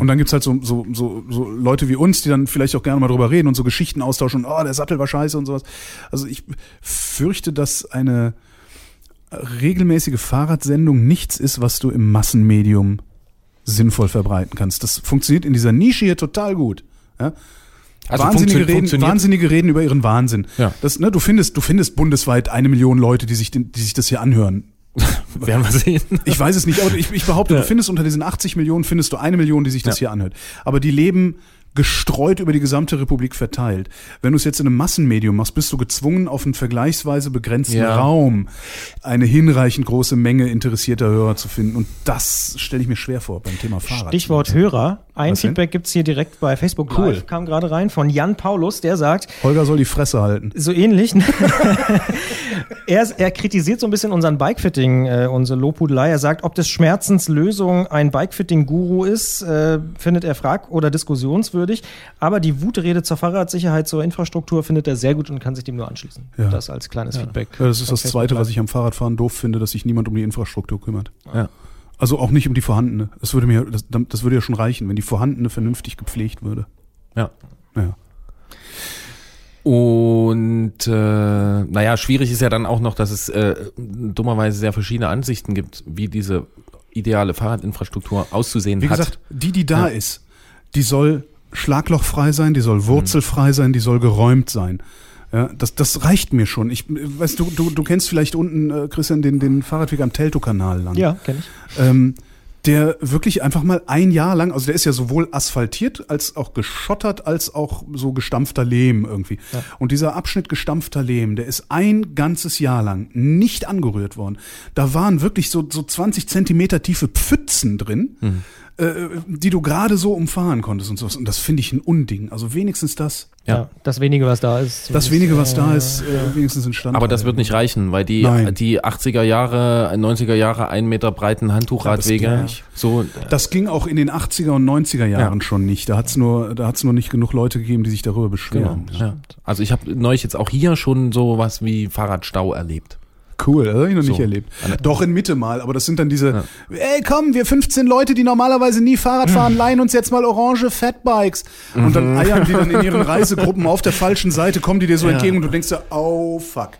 Und dann gibt's halt so, so, so, so Leute wie uns, die dann vielleicht auch gerne mal drüber reden und so Geschichten austauschen und oh, der Sattel war scheiße und sowas. Also ich fürchte, dass eine regelmäßige Fahrradsendung nichts ist, was du im Massenmedium sinnvoll verbreiten kannst. Das funktioniert in dieser Nische hier total gut. Ja? Also Wahnsinnige, reden, Wahnsinnige reden über ihren Wahnsinn. Ja. Das, ne, du findest, du findest bundesweit eine Million Leute, die sich, den, die sich das hier anhören. Werden wir sehen. Ich weiß es nicht, aber ich, ich behaupte, du findest unter diesen 80 Millionen findest du eine Million, die sich das Ja. hier anhört. Aber die leben gestreut über die gesamte Republik verteilt. Wenn du es jetzt in einem Massenmedium machst, bist du gezwungen, auf einen vergleichsweise begrenzten Ja. Raum eine hinreichend große Menge interessierter Hörer zu finden. Und das stelle ich mir schwer vor beim Thema Fahrrad. Stichwort Hörer. Ein Was? Feedback gibt's hier direkt bei Facebook Cool. Live. Kam gerade rein von Jan Paulus, der sagt, Holger soll die Fresse halten. so ähnlich. er, er kritisiert so ein bisschen unseren Bikefitting, äh, unsere Lobhudelei. Er sagt, ob des Schmerzens Lösung ein Bikefitting-Guru ist, äh, findet er frag- oder diskussionswürdig. Aber die Wutrede zur Fahrradsicherheit, zur Infrastruktur findet er sehr gut und kann sich dem nur anschließen. Ja. Das als kleines Feedback. Ja, das ist das Facebook Zweite, was ich am Fahrradfahren doof finde, dass sich niemand um die Infrastruktur kümmert. Ja. Also auch nicht um die vorhandene. Das würde mir, das, das würde ja schon reichen, wenn die vorhandene vernünftig gepflegt würde. Ja. Ja. Und äh, naja, schwierig ist ja dann auch noch, dass es äh, dummerweise sehr verschiedene Ansichten gibt, wie diese ideale Fahrradinfrastruktur auszusehen Wie hat. gesagt, die, die da Ja. ist, die soll schlaglochfrei sein, die soll wurzelfrei sein, die soll geräumt sein. Ja, das, das reicht mir schon. Ich, weißt du, du, du kennst vielleicht unten, äh, Christian, den, den Fahrradweg am Teltow-Kanal lang. Ja, kenne ich. Ähm, der wirklich einfach mal ein Jahr lang, also der ist ja sowohl asphaltiert als auch geschottert als auch so gestampfter Lehm irgendwie. Und dieser Abschnitt gestampfter Lehm, der ist ein ganzes Jahr lang nicht angerührt worden. Da waren wirklich so, so 20 Zentimeter tiefe Pfützen drin, äh, die du gerade so umfahren konntest und so. Und das finde ich ein Unding. Also wenigstens das. Ja. Das wenige, was da ist. Das wenige, was da ist, äh, wenigstens entstanden. Aber das wird nicht reichen, weil die, Nein. die 80er Jahre, 90er Jahre, ein Meter breiten Handtuchradwege, Ja, das so, Das ging auch in den 80er und 90er Jahren Ja. schon nicht. Da hat's nur, da hat's nur nicht genug Leute gegeben, die sich darüber genau. beschweren. Ja. Also ich habe neulich jetzt auch hier schon so was wie Fahrradstau erlebt. Cool, das habe ich noch nicht So. erlebt. Doch in Mitte mal, aber das sind dann diese, ey komm, wir 15 Leute, die normalerweise nie Fahrrad fahren, leihen uns jetzt mal orange Fatbikes. Und dann eiern die dann in ihren Reisegruppen auf der falschen Seite, kommen die dir so Ja. entgegen und du denkst dir, oh fuck.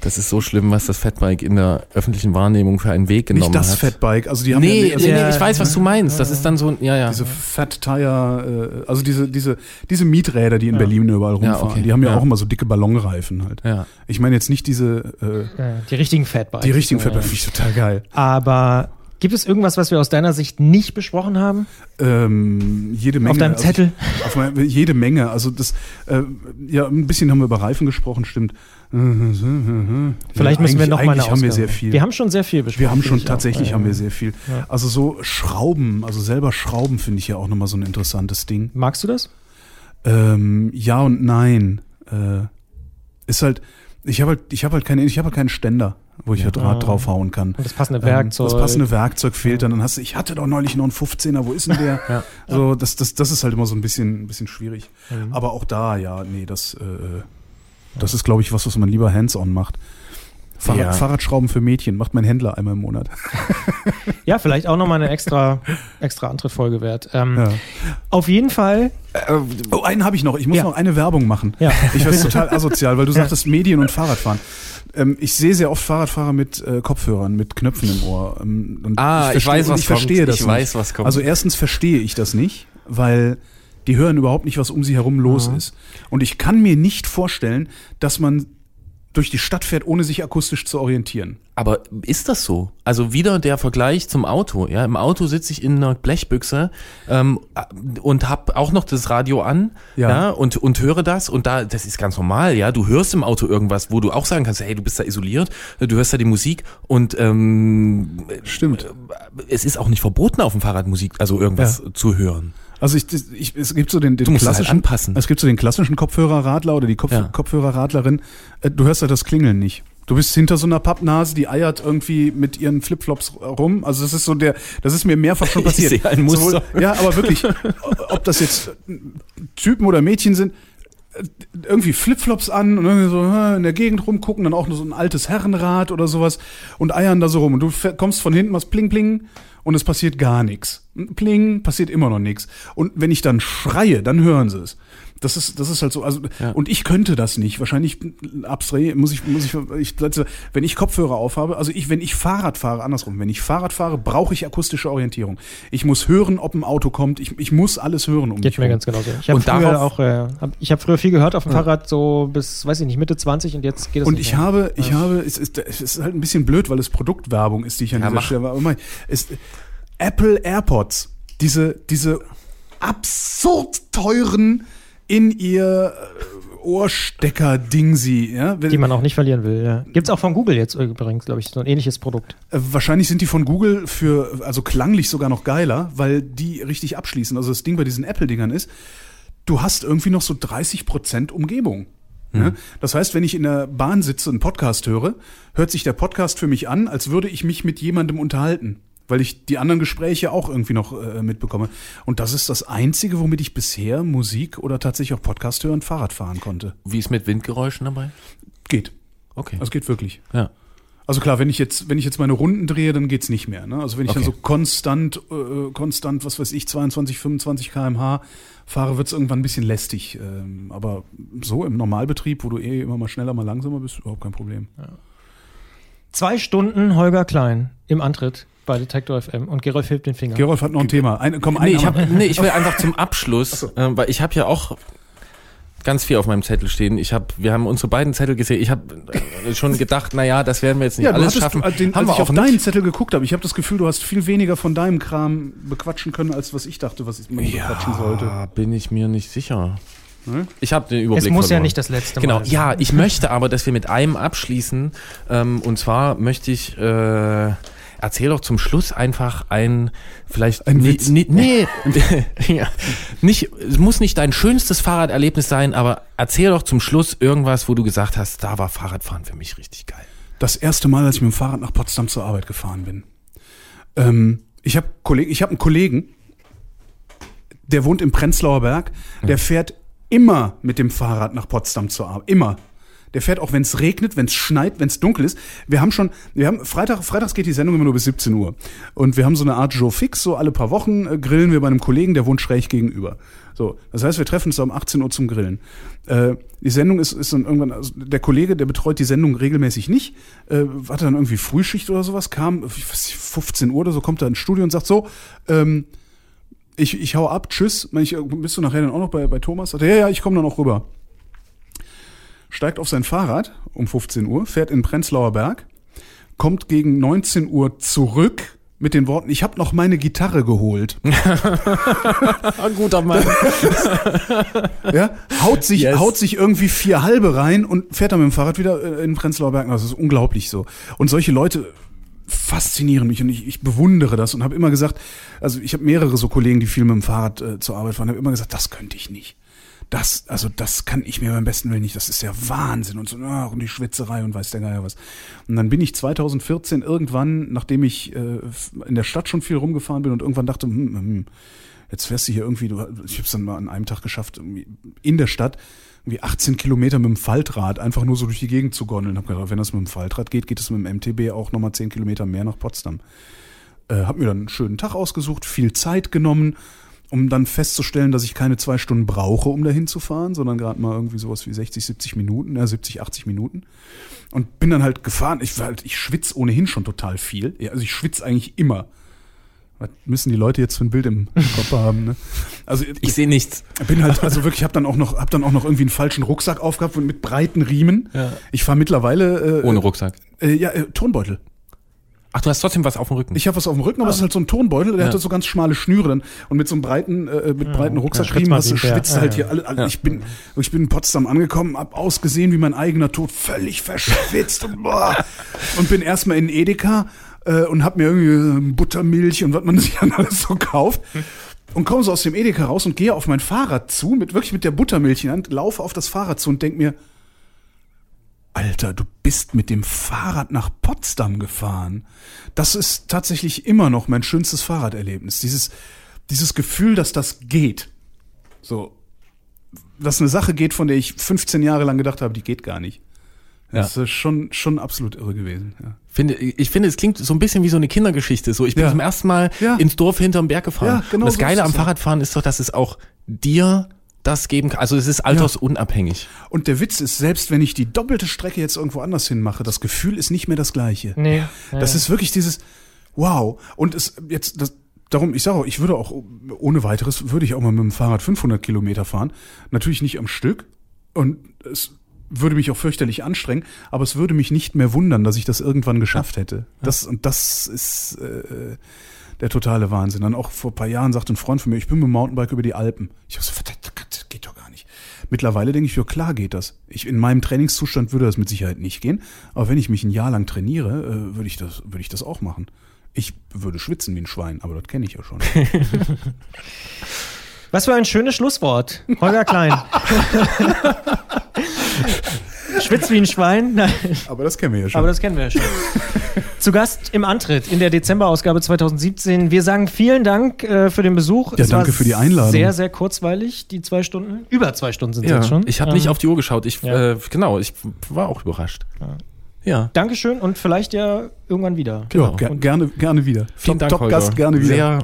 Das ist so schlimm, was das Fatbike in der öffentlichen Wahrnehmung für einen Weg genommen Nicht das hat. Fatbike, also die haben Nee, ja, nee, also nee, ich weiß, was du meinst. Das ist dann so, ja, ja. diese Fat Tire, äh, also diese, diese, diese Mieträder, die in Berlin überall Ja, rumfahren, okay. die haben ja, Ja. auch immer so dicke Ballonreifen halt. Ja. Ich meine jetzt nicht diese, äh, Ja, die richtigen Fatbikes. die richtigen Fatbikes, finde ich total geil. Aber gibt es irgendwas, was wir aus deiner Sicht nicht besprochen haben? Ähm, jede Menge. Auf deinem also Zettel? Ich, auf mein, jede Menge. Also das, äh, ja, ein bisschen haben wir über Reifen gesprochen, stimmt. Vielleicht ja, müssen wir noch mal eine haben wir sehr viel. Wir haben schon sehr viel besprochen. Wir haben schon auch. tatsächlich haben wir sehr viel. Ja. Also so Schrauben, also selber Schrauben finde ich ja auch nochmal so ein interessantes Ding. Magst du das? Ähm, ja und nein. Äh, ist halt, ich habe halt, ich habe halt keine, ich habe halt keinen Ständer, wo ich ja. Draht draufhauen kann. Und das passende Ähm, Werkzeug. Das passende Werkzeug fehlt dann. Dann hast du, ich hatte doch neulich noch einen 15er, wo ist denn der? Ja. So, das, das, das ist halt immer so ein bisschen, ein bisschen schwierig. Aber auch da, ja, nee, das, äh, das ist, glaube ich, was, was man lieber hands-on macht. Fahrrad, Ja. Fahrradschrauben für Mädchen macht mein Händler einmal im Monat. Ja, vielleicht auch nochmal eine extra, extra Antrittfolge wert. Ähm, Ja. Auf jeden Fall, Oh, einen habe ich noch. Ich muss Ja. noch eine Werbung machen. Ja. Ich weiß total asozial, weil du sagtest Medien und Fahrradfahren. Ähm, ich sehe sehr oft Fahrradfahrer mit äh, Kopfhörern, mit Knöpfen im Ohr. Ähm, und Ah, ich verstehe- weiß, und was ich verstehe kommt. das Ich nicht. weiß, was kommt. Also erstens verstehe ich das nicht, weil die hören überhaupt nicht, was um sie herum los ist. Und ich kann mir nicht vorstellen, dass man durch die Stadt fährt, ohne sich akustisch zu orientieren. Aber ist das so? Also wieder der Vergleich zum Auto. Ja, im Auto sitze ich in einer Blechbüchse ähm, und habe auch noch das Radio an, Ja. ja, und und höre das und da das ist ganz normal. Ja, du hörst im Auto irgendwas, wo du auch sagen kannst, hey, du bist da isoliert, du hörst da die Musik und ähm, Stimmt. es ist auch nicht verboten auf dem Fahrrad Musik, also irgendwas zu hören. Also ich, ich, es gibt so den, den halt klassischen, anpassen. es gibt so den klassischen Kopfhörerradler oder die Kopf, Ja. Kopfhörerradlerin. Äh, Du hörst halt das Klingeln nicht. Du bist hinter so einer Pappnase, die eiert irgendwie mit ihren Flipflops rum. Also das ist so der, das ist mir mehrfach schon Ich passiert. sehe ein Muster. Sowohl, ja, aber wirklich, ob das jetzt Typen oder Mädchen sind, äh, irgendwie Flipflops an und irgendwie so äh, in der Gegend rumgucken, dann auch nur so ein altes Herrenrad oder sowas und eiern da so rum. Und du kommst von hinten was pling pling und es passiert gar nichts. Pling, passiert immer noch nichts. Und wenn ich dann schreie, dann hören sie es. Das ist, das ist halt so, also, Ja. und ich könnte das nicht. Wahrscheinlich abstray, muss ich, muss ich, ich, wenn ich Kopfhörer aufhabe, also ich, wenn ich Fahrrad fahre, andersrum, wenn ich Fahrrad fahre, brauche ich akustische Orientierung. Ich muss hören, ob ein Auto kommt. Ich, ich muss alles hören um geht mich mir rum. ganz genauso. Ich habe früher darauf- auch, äh, hab, ich habe früher viel gehört auf dem Fahrrad, so bis, weiß ich nicht, Mitte 20 und jetzt geht es Und nicht ich mehr. habe, ich habe, es ist, es ist halt ein bisschen blöd, weil es Produktwerbung ist, die ich an Ja, dieser mach. Stelle war. Mal, es, Apple AirPods, diese, diese absurd teuren in ihr äh, Ohrstecker-Dingsi, ja. Wenn- die man auch nicht verlieren will. Ja. Gibt's auch von Google jetzt übrigens, glaube ich, so ein ähnliches Produkt. Äh, Wahrscheinlich sind die von Google für, also klanglich sogar noch geiler, weil die richtig abschließen. Also das Ding bei diesen Apple-Dingern ist, du hast irgendwie noch so 30 Prozent Umgebung. Ja? Das heißt, wenn ich in der Bahn sitze und einen Podcast höre, hört sich der Podcast für mich an, als würde ich mich mit jemandem unterhalten. Weil ich die anderen Gespräche auch irgendwie noch äh, mitbekomme. Und das ist das Einzige, womit ich bisher Musik oder tatsächlich auch Podcast hören, Fahrrad fahren konnte. Wie ist mit Windgeräuschen dabei? Geht. Okay. Also geht wirklich. ja. Also klar, wenn ich jetzt, wenn ich jetzt meine Runden drehe, dann geht's nicht mehr. Ne? Also wenn ich dann Okay. so konstant, äh, konstant, was weiß ich, 22, 25 km/h fahre, wird's irgendwann ein bisschen lästig. Ähm, aber so im Normalbetrieb, wo du eh immer mal schneller, mal langsamer bist, überhaupt kein Problem. Zwei Stunden Holger Klein im Antritt bei Detektor FM und Gerolf hebt den Finger. Gerolf hat noch ein Thema. Ein, komm, Nee, ein, ich, hab, nee, ich will einfach zum Abschluss, äh, weil ich habe ja auch ganz viel auf meinem Zettel stehen. Ich habe, wir haben unsere beiden Zettel gesehen. Ich habe äh, schon gedacht, na ja, das werden wir jetzt nicht Ja, alles hattest, schaffen. du, den, haben als wir ich auch auf nicht. deinen Zettel geguckt habe, ich habe das Gefühl, du hast viel weniger von deinem Kram bequatschen können, als was ich dachte, was man bequatschen sollte. Ja, bin ich mir nicht sicher. Ne? Ich habe den Überblick Es muss ja verloren. nicht das letzte Genau, Mal sein. ja, ich möchte aber, dass wir mit einem abschließen. Ähm, und zwar möchte ich, äh, erzähl doch zum Schluss einfach ein, vielleicht, Ein Witz. nee, nee ja, nicht, es muss nicht dein schönstes Fahrraderlebnis sein, aber erzähl doch zum Schluss irgendwas, wo du gesagt hast, da war Fahrradfahren für mich richtig geil. Das erste Mal, als ich mit dem Fahrrad nach Potsdam zur Arbeit gefahren bin. Ähm, ich habe Kolleg ich hab einen Kollegen, der wohnt im Prenzlauer Berg, der fährt immer mit dem Fahrrad nach Potsdam zur Arbeit. Immer. Der fährt auch, wenn es regnet, wenn es schneit, wenn es dunkel ist. Wir haben schon, wir haben Freitag, freitags geht die Sendung immer nur bis 17 Uhr. Und wir haben so eine Art Joe Fix, so alle paar Wochen äh, grillen wir bei einem Kollegen, der wohnt schräg gegenüber. So, das heißt, wir treffen uns um 18 Uhr zum Grillen. Äh, die Sendung ist, ist dann irgendwann, also der Kollege, der betreut die Sendung regelmäßig nicht, äh, hatte dann irgendwie Frühschicht oder sowas, kam, ich weiß nicht, 15 Uhr oder so, kommt er ins Studio und sagt so, ähm, ich, ich hau ab, tschüss. Ich, bist du nachher dann auch noch bei, bei Thomas? Sagt er, ja, ja, ich komme dann auch rüber. Steigt auf sein Fahrrad um 15 Uhr, fährt in Prenzlauer Berg, kommt gegen 19 Uhr zurück mit den Worten, ich habe noch meine Gitarre geholt. Ein guter Mann. Ja, haut sich, Yes. haut sich irgendwie vier halbe rein und fährt dann mit dem Fahrrad wieder äh, in Prenzlauer Berg. Das ist unglaublich so. Und solche Leute faszinieren mich und ich, ich bewundere das und habe immer gesagt, also ich habe mehrere so Kollegen, die viel mit dem Fahrrad äh, zur Arbeit fahren, habe immer gesagt, das könnte ich nicht. Das, also das kann ich mir beim besten Willen nicht. Das ist ja Wahnsinn und so ach, und die Schwitzerei und weiß der Geier was. Und dann bin ich 2014 irgendwann, nachdem ich äh, in der Stadt schon viel rumgefahren bin und irgendwann dachte, hm, hm, jetzt fährst du hier irgendwie, du, ich habe es dann mal an einem Tag geschafft, in der Stadt irgendwie 18 Kilometer mit dem Faltrad einfach nur so durch die Gegend zu gondeln. Hab gedacht, wenn das mit dem Faltrad geht, geht es mit dem MTB auch nochmal 10 Kilometer mehr nach Potsdam. Äh, hab mir dann einen schönen Tag ausgesucht, viel Zeit genommen, um dann festzustellen, dass ich keine zwei Stunden brauche, um dahin zu fahren, sondern gerade mal irgendwie sowas wie 60, 70 Minuten, ja 70, 80 Minuten. Und bin dann halt gefahren. Ich, halt, ich schwitze ohnehin schon total viel. Ja, also ich schwitze eigentlich immer. Was müssen die Leute jetzt für ein Bild im Kopf haben? Ne? Also Ich sehe nichts. bin halt, also wirklich, habe dann auch noch, hab dann auch noch irgendwie einen falschen Rucksack aufgehabt und mit breiten Riemen. Ja. Ich fahre mittlerweile äh, Ohne Rucksack. Äh, ja, äh, Tonbeutel. Ach, du hast trotzdem was auf dem Rücken. Ich habe was auf dem Rücken, aber es ist halt so ein Tonbeutel, der Ja. hatte so ganz schmale Schnüre dann und mit so einem breiten, äh, mit breiten schwitzt was man du schwitzt Ja, halt ja. hier alle. alle Ich bin, ich bin in Potsdam angekommen, hab ausgesehen wie mein eigener Tod, völlig verschwitzt und, boah, und bin erstmal in Edeka äh, und hab mir irgendwie äh, Buttermilch und was man sich dann alles so kauft. Und komme so aus dem Edeka raus und gehe auf mein Fahrrad zu, mit wirklich mit der Buttermilch in der Hand, laufe auf das Fahrrad zu und denk mir, Alter, du bist mit dem Fahrrad nach Potsdam gefahren. Das ist tatsächlich immer noch mein schönstes Fahrraderlebnis. Dieses, dieses Gefühl, dass das geht. So, dass eine Sache geht, von der ich 15 Jahre lang gedacht habe, die geht gar nicht. Das ist schon, schon absolut irre gewesen. Ja. Finde, ich finde, es klingt so ein bisschen wie so eine Kindergeschichte. So, ich bin Ja. zum ersten Mal Ja. ins Dorf hinterm Berg gefahren. Ja, genau Und das so Geile am ja. Fahrradfahren ist doch, dass es auch dir das geben kann. Also es ist altersunabhängig. Und der Witz ist, selbst wenn ich die doppelte Strecke jetzt irgendwo anders hin mache, das Gefühl ist nicht mehr das gleiche. Nee. Das ist wirklich dieses Wow. Und es jetzt das, darum, ich sage auch, ich würde auch ohne weiteres würde ich auch mal mit dem Fahrrad 500 Kilometer fahren. Natürlich nicht am Stück und es würde mich auch fürchterlich anstrengen, aber es würde mich nicht mehr wundern, dass ich das irgendwann geschafft hätte. Das und das ist äh, der totale Wahnsinn. Dann auch vor ein paar Jahren sagte ein Freund von mir, ich bin mit dem Mountainbike über die Alpen. Ich hab so, verdammt, das geht doch gar nicht. Mittlerweile denke ich, ja klar geht das. Ich, in meinem Trainingszustand würde das mit Sicherheit nicht gehen, aber wenn ich mich ein Jahr lang trainiere, äh, würde ich das, würde ich das auch machen. Ich würde schwitzen wie ein Schwein, aber das kenne ich ja schon. Was für ein schönes Schlusswort. Holger Klein. Schwitzt wie ein Schwein. Nein, aber das kennen wir ja schon. aber das kennen wir ja schon. Zu Gast im Antritt in der Dezemberausgabe 2017. Wir sagen vielen Dank äh, für den Besuch. Ja, danke für die Einladung. Sehr, sehr kurzweilig, die zwei Stunden. Über zwei Stunden sind es jetzt schon. Ich habe Ähm, nicht auf die Uhr geschaut. Ich, ja. äh, genau, ich war auch überrascht. Ja. Dankeschön und vielleicht ja irgendwann wieder. ja, genau. ger gerne, gerne wieder. Vielen Top, Dank, Top Gast, gerne wieder. Sehr,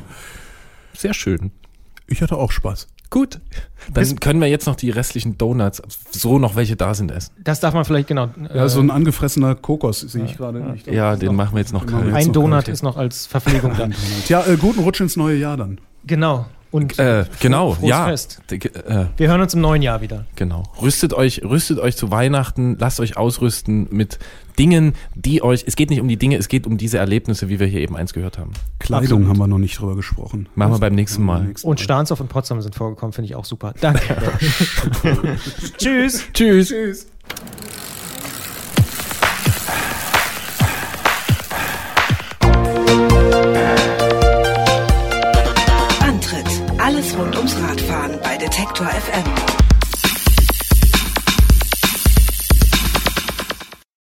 sehr schön. ich hatte auch Spaß. Gut. Dann können wir jetzt noch die restlichen Donuts, so noch welche da sind, essen. Das darf man vielleicht, genau. Ja, äh, so ein angefressener Kokos sehe ich gerade. Ich glaub, Ja, den noch- machen wir jetzt noch kalt. ein Donut ja. ist noch als Verpflegung da. Tja, äh, guten Rutsch ins neue Jahr dann. Genau. Und Äh, genau, frohes ja. Fest. D- Äh, Wir hören uns im neuen Jahr wieder. genau. Rüstet euch, rüstet euch zu Weihnachten, lasst euch ausrüsten mit Dingen, die euch, es geht nicht um die Dinge, es geht um diese Erlebnisse, wie wir hier eben eins gehört haben. Kleidung Absolut. haben wir noch nicht drüber gesprochen. Machen wir beim nächsten Mal. Und Stahnsdorf und Potsdam sind vorgekommen, finde ich auch super. Danke. Tschüss. Tschüss. Tschüss. Antritt: Alles rund ums Radfahren bei Detektor FM.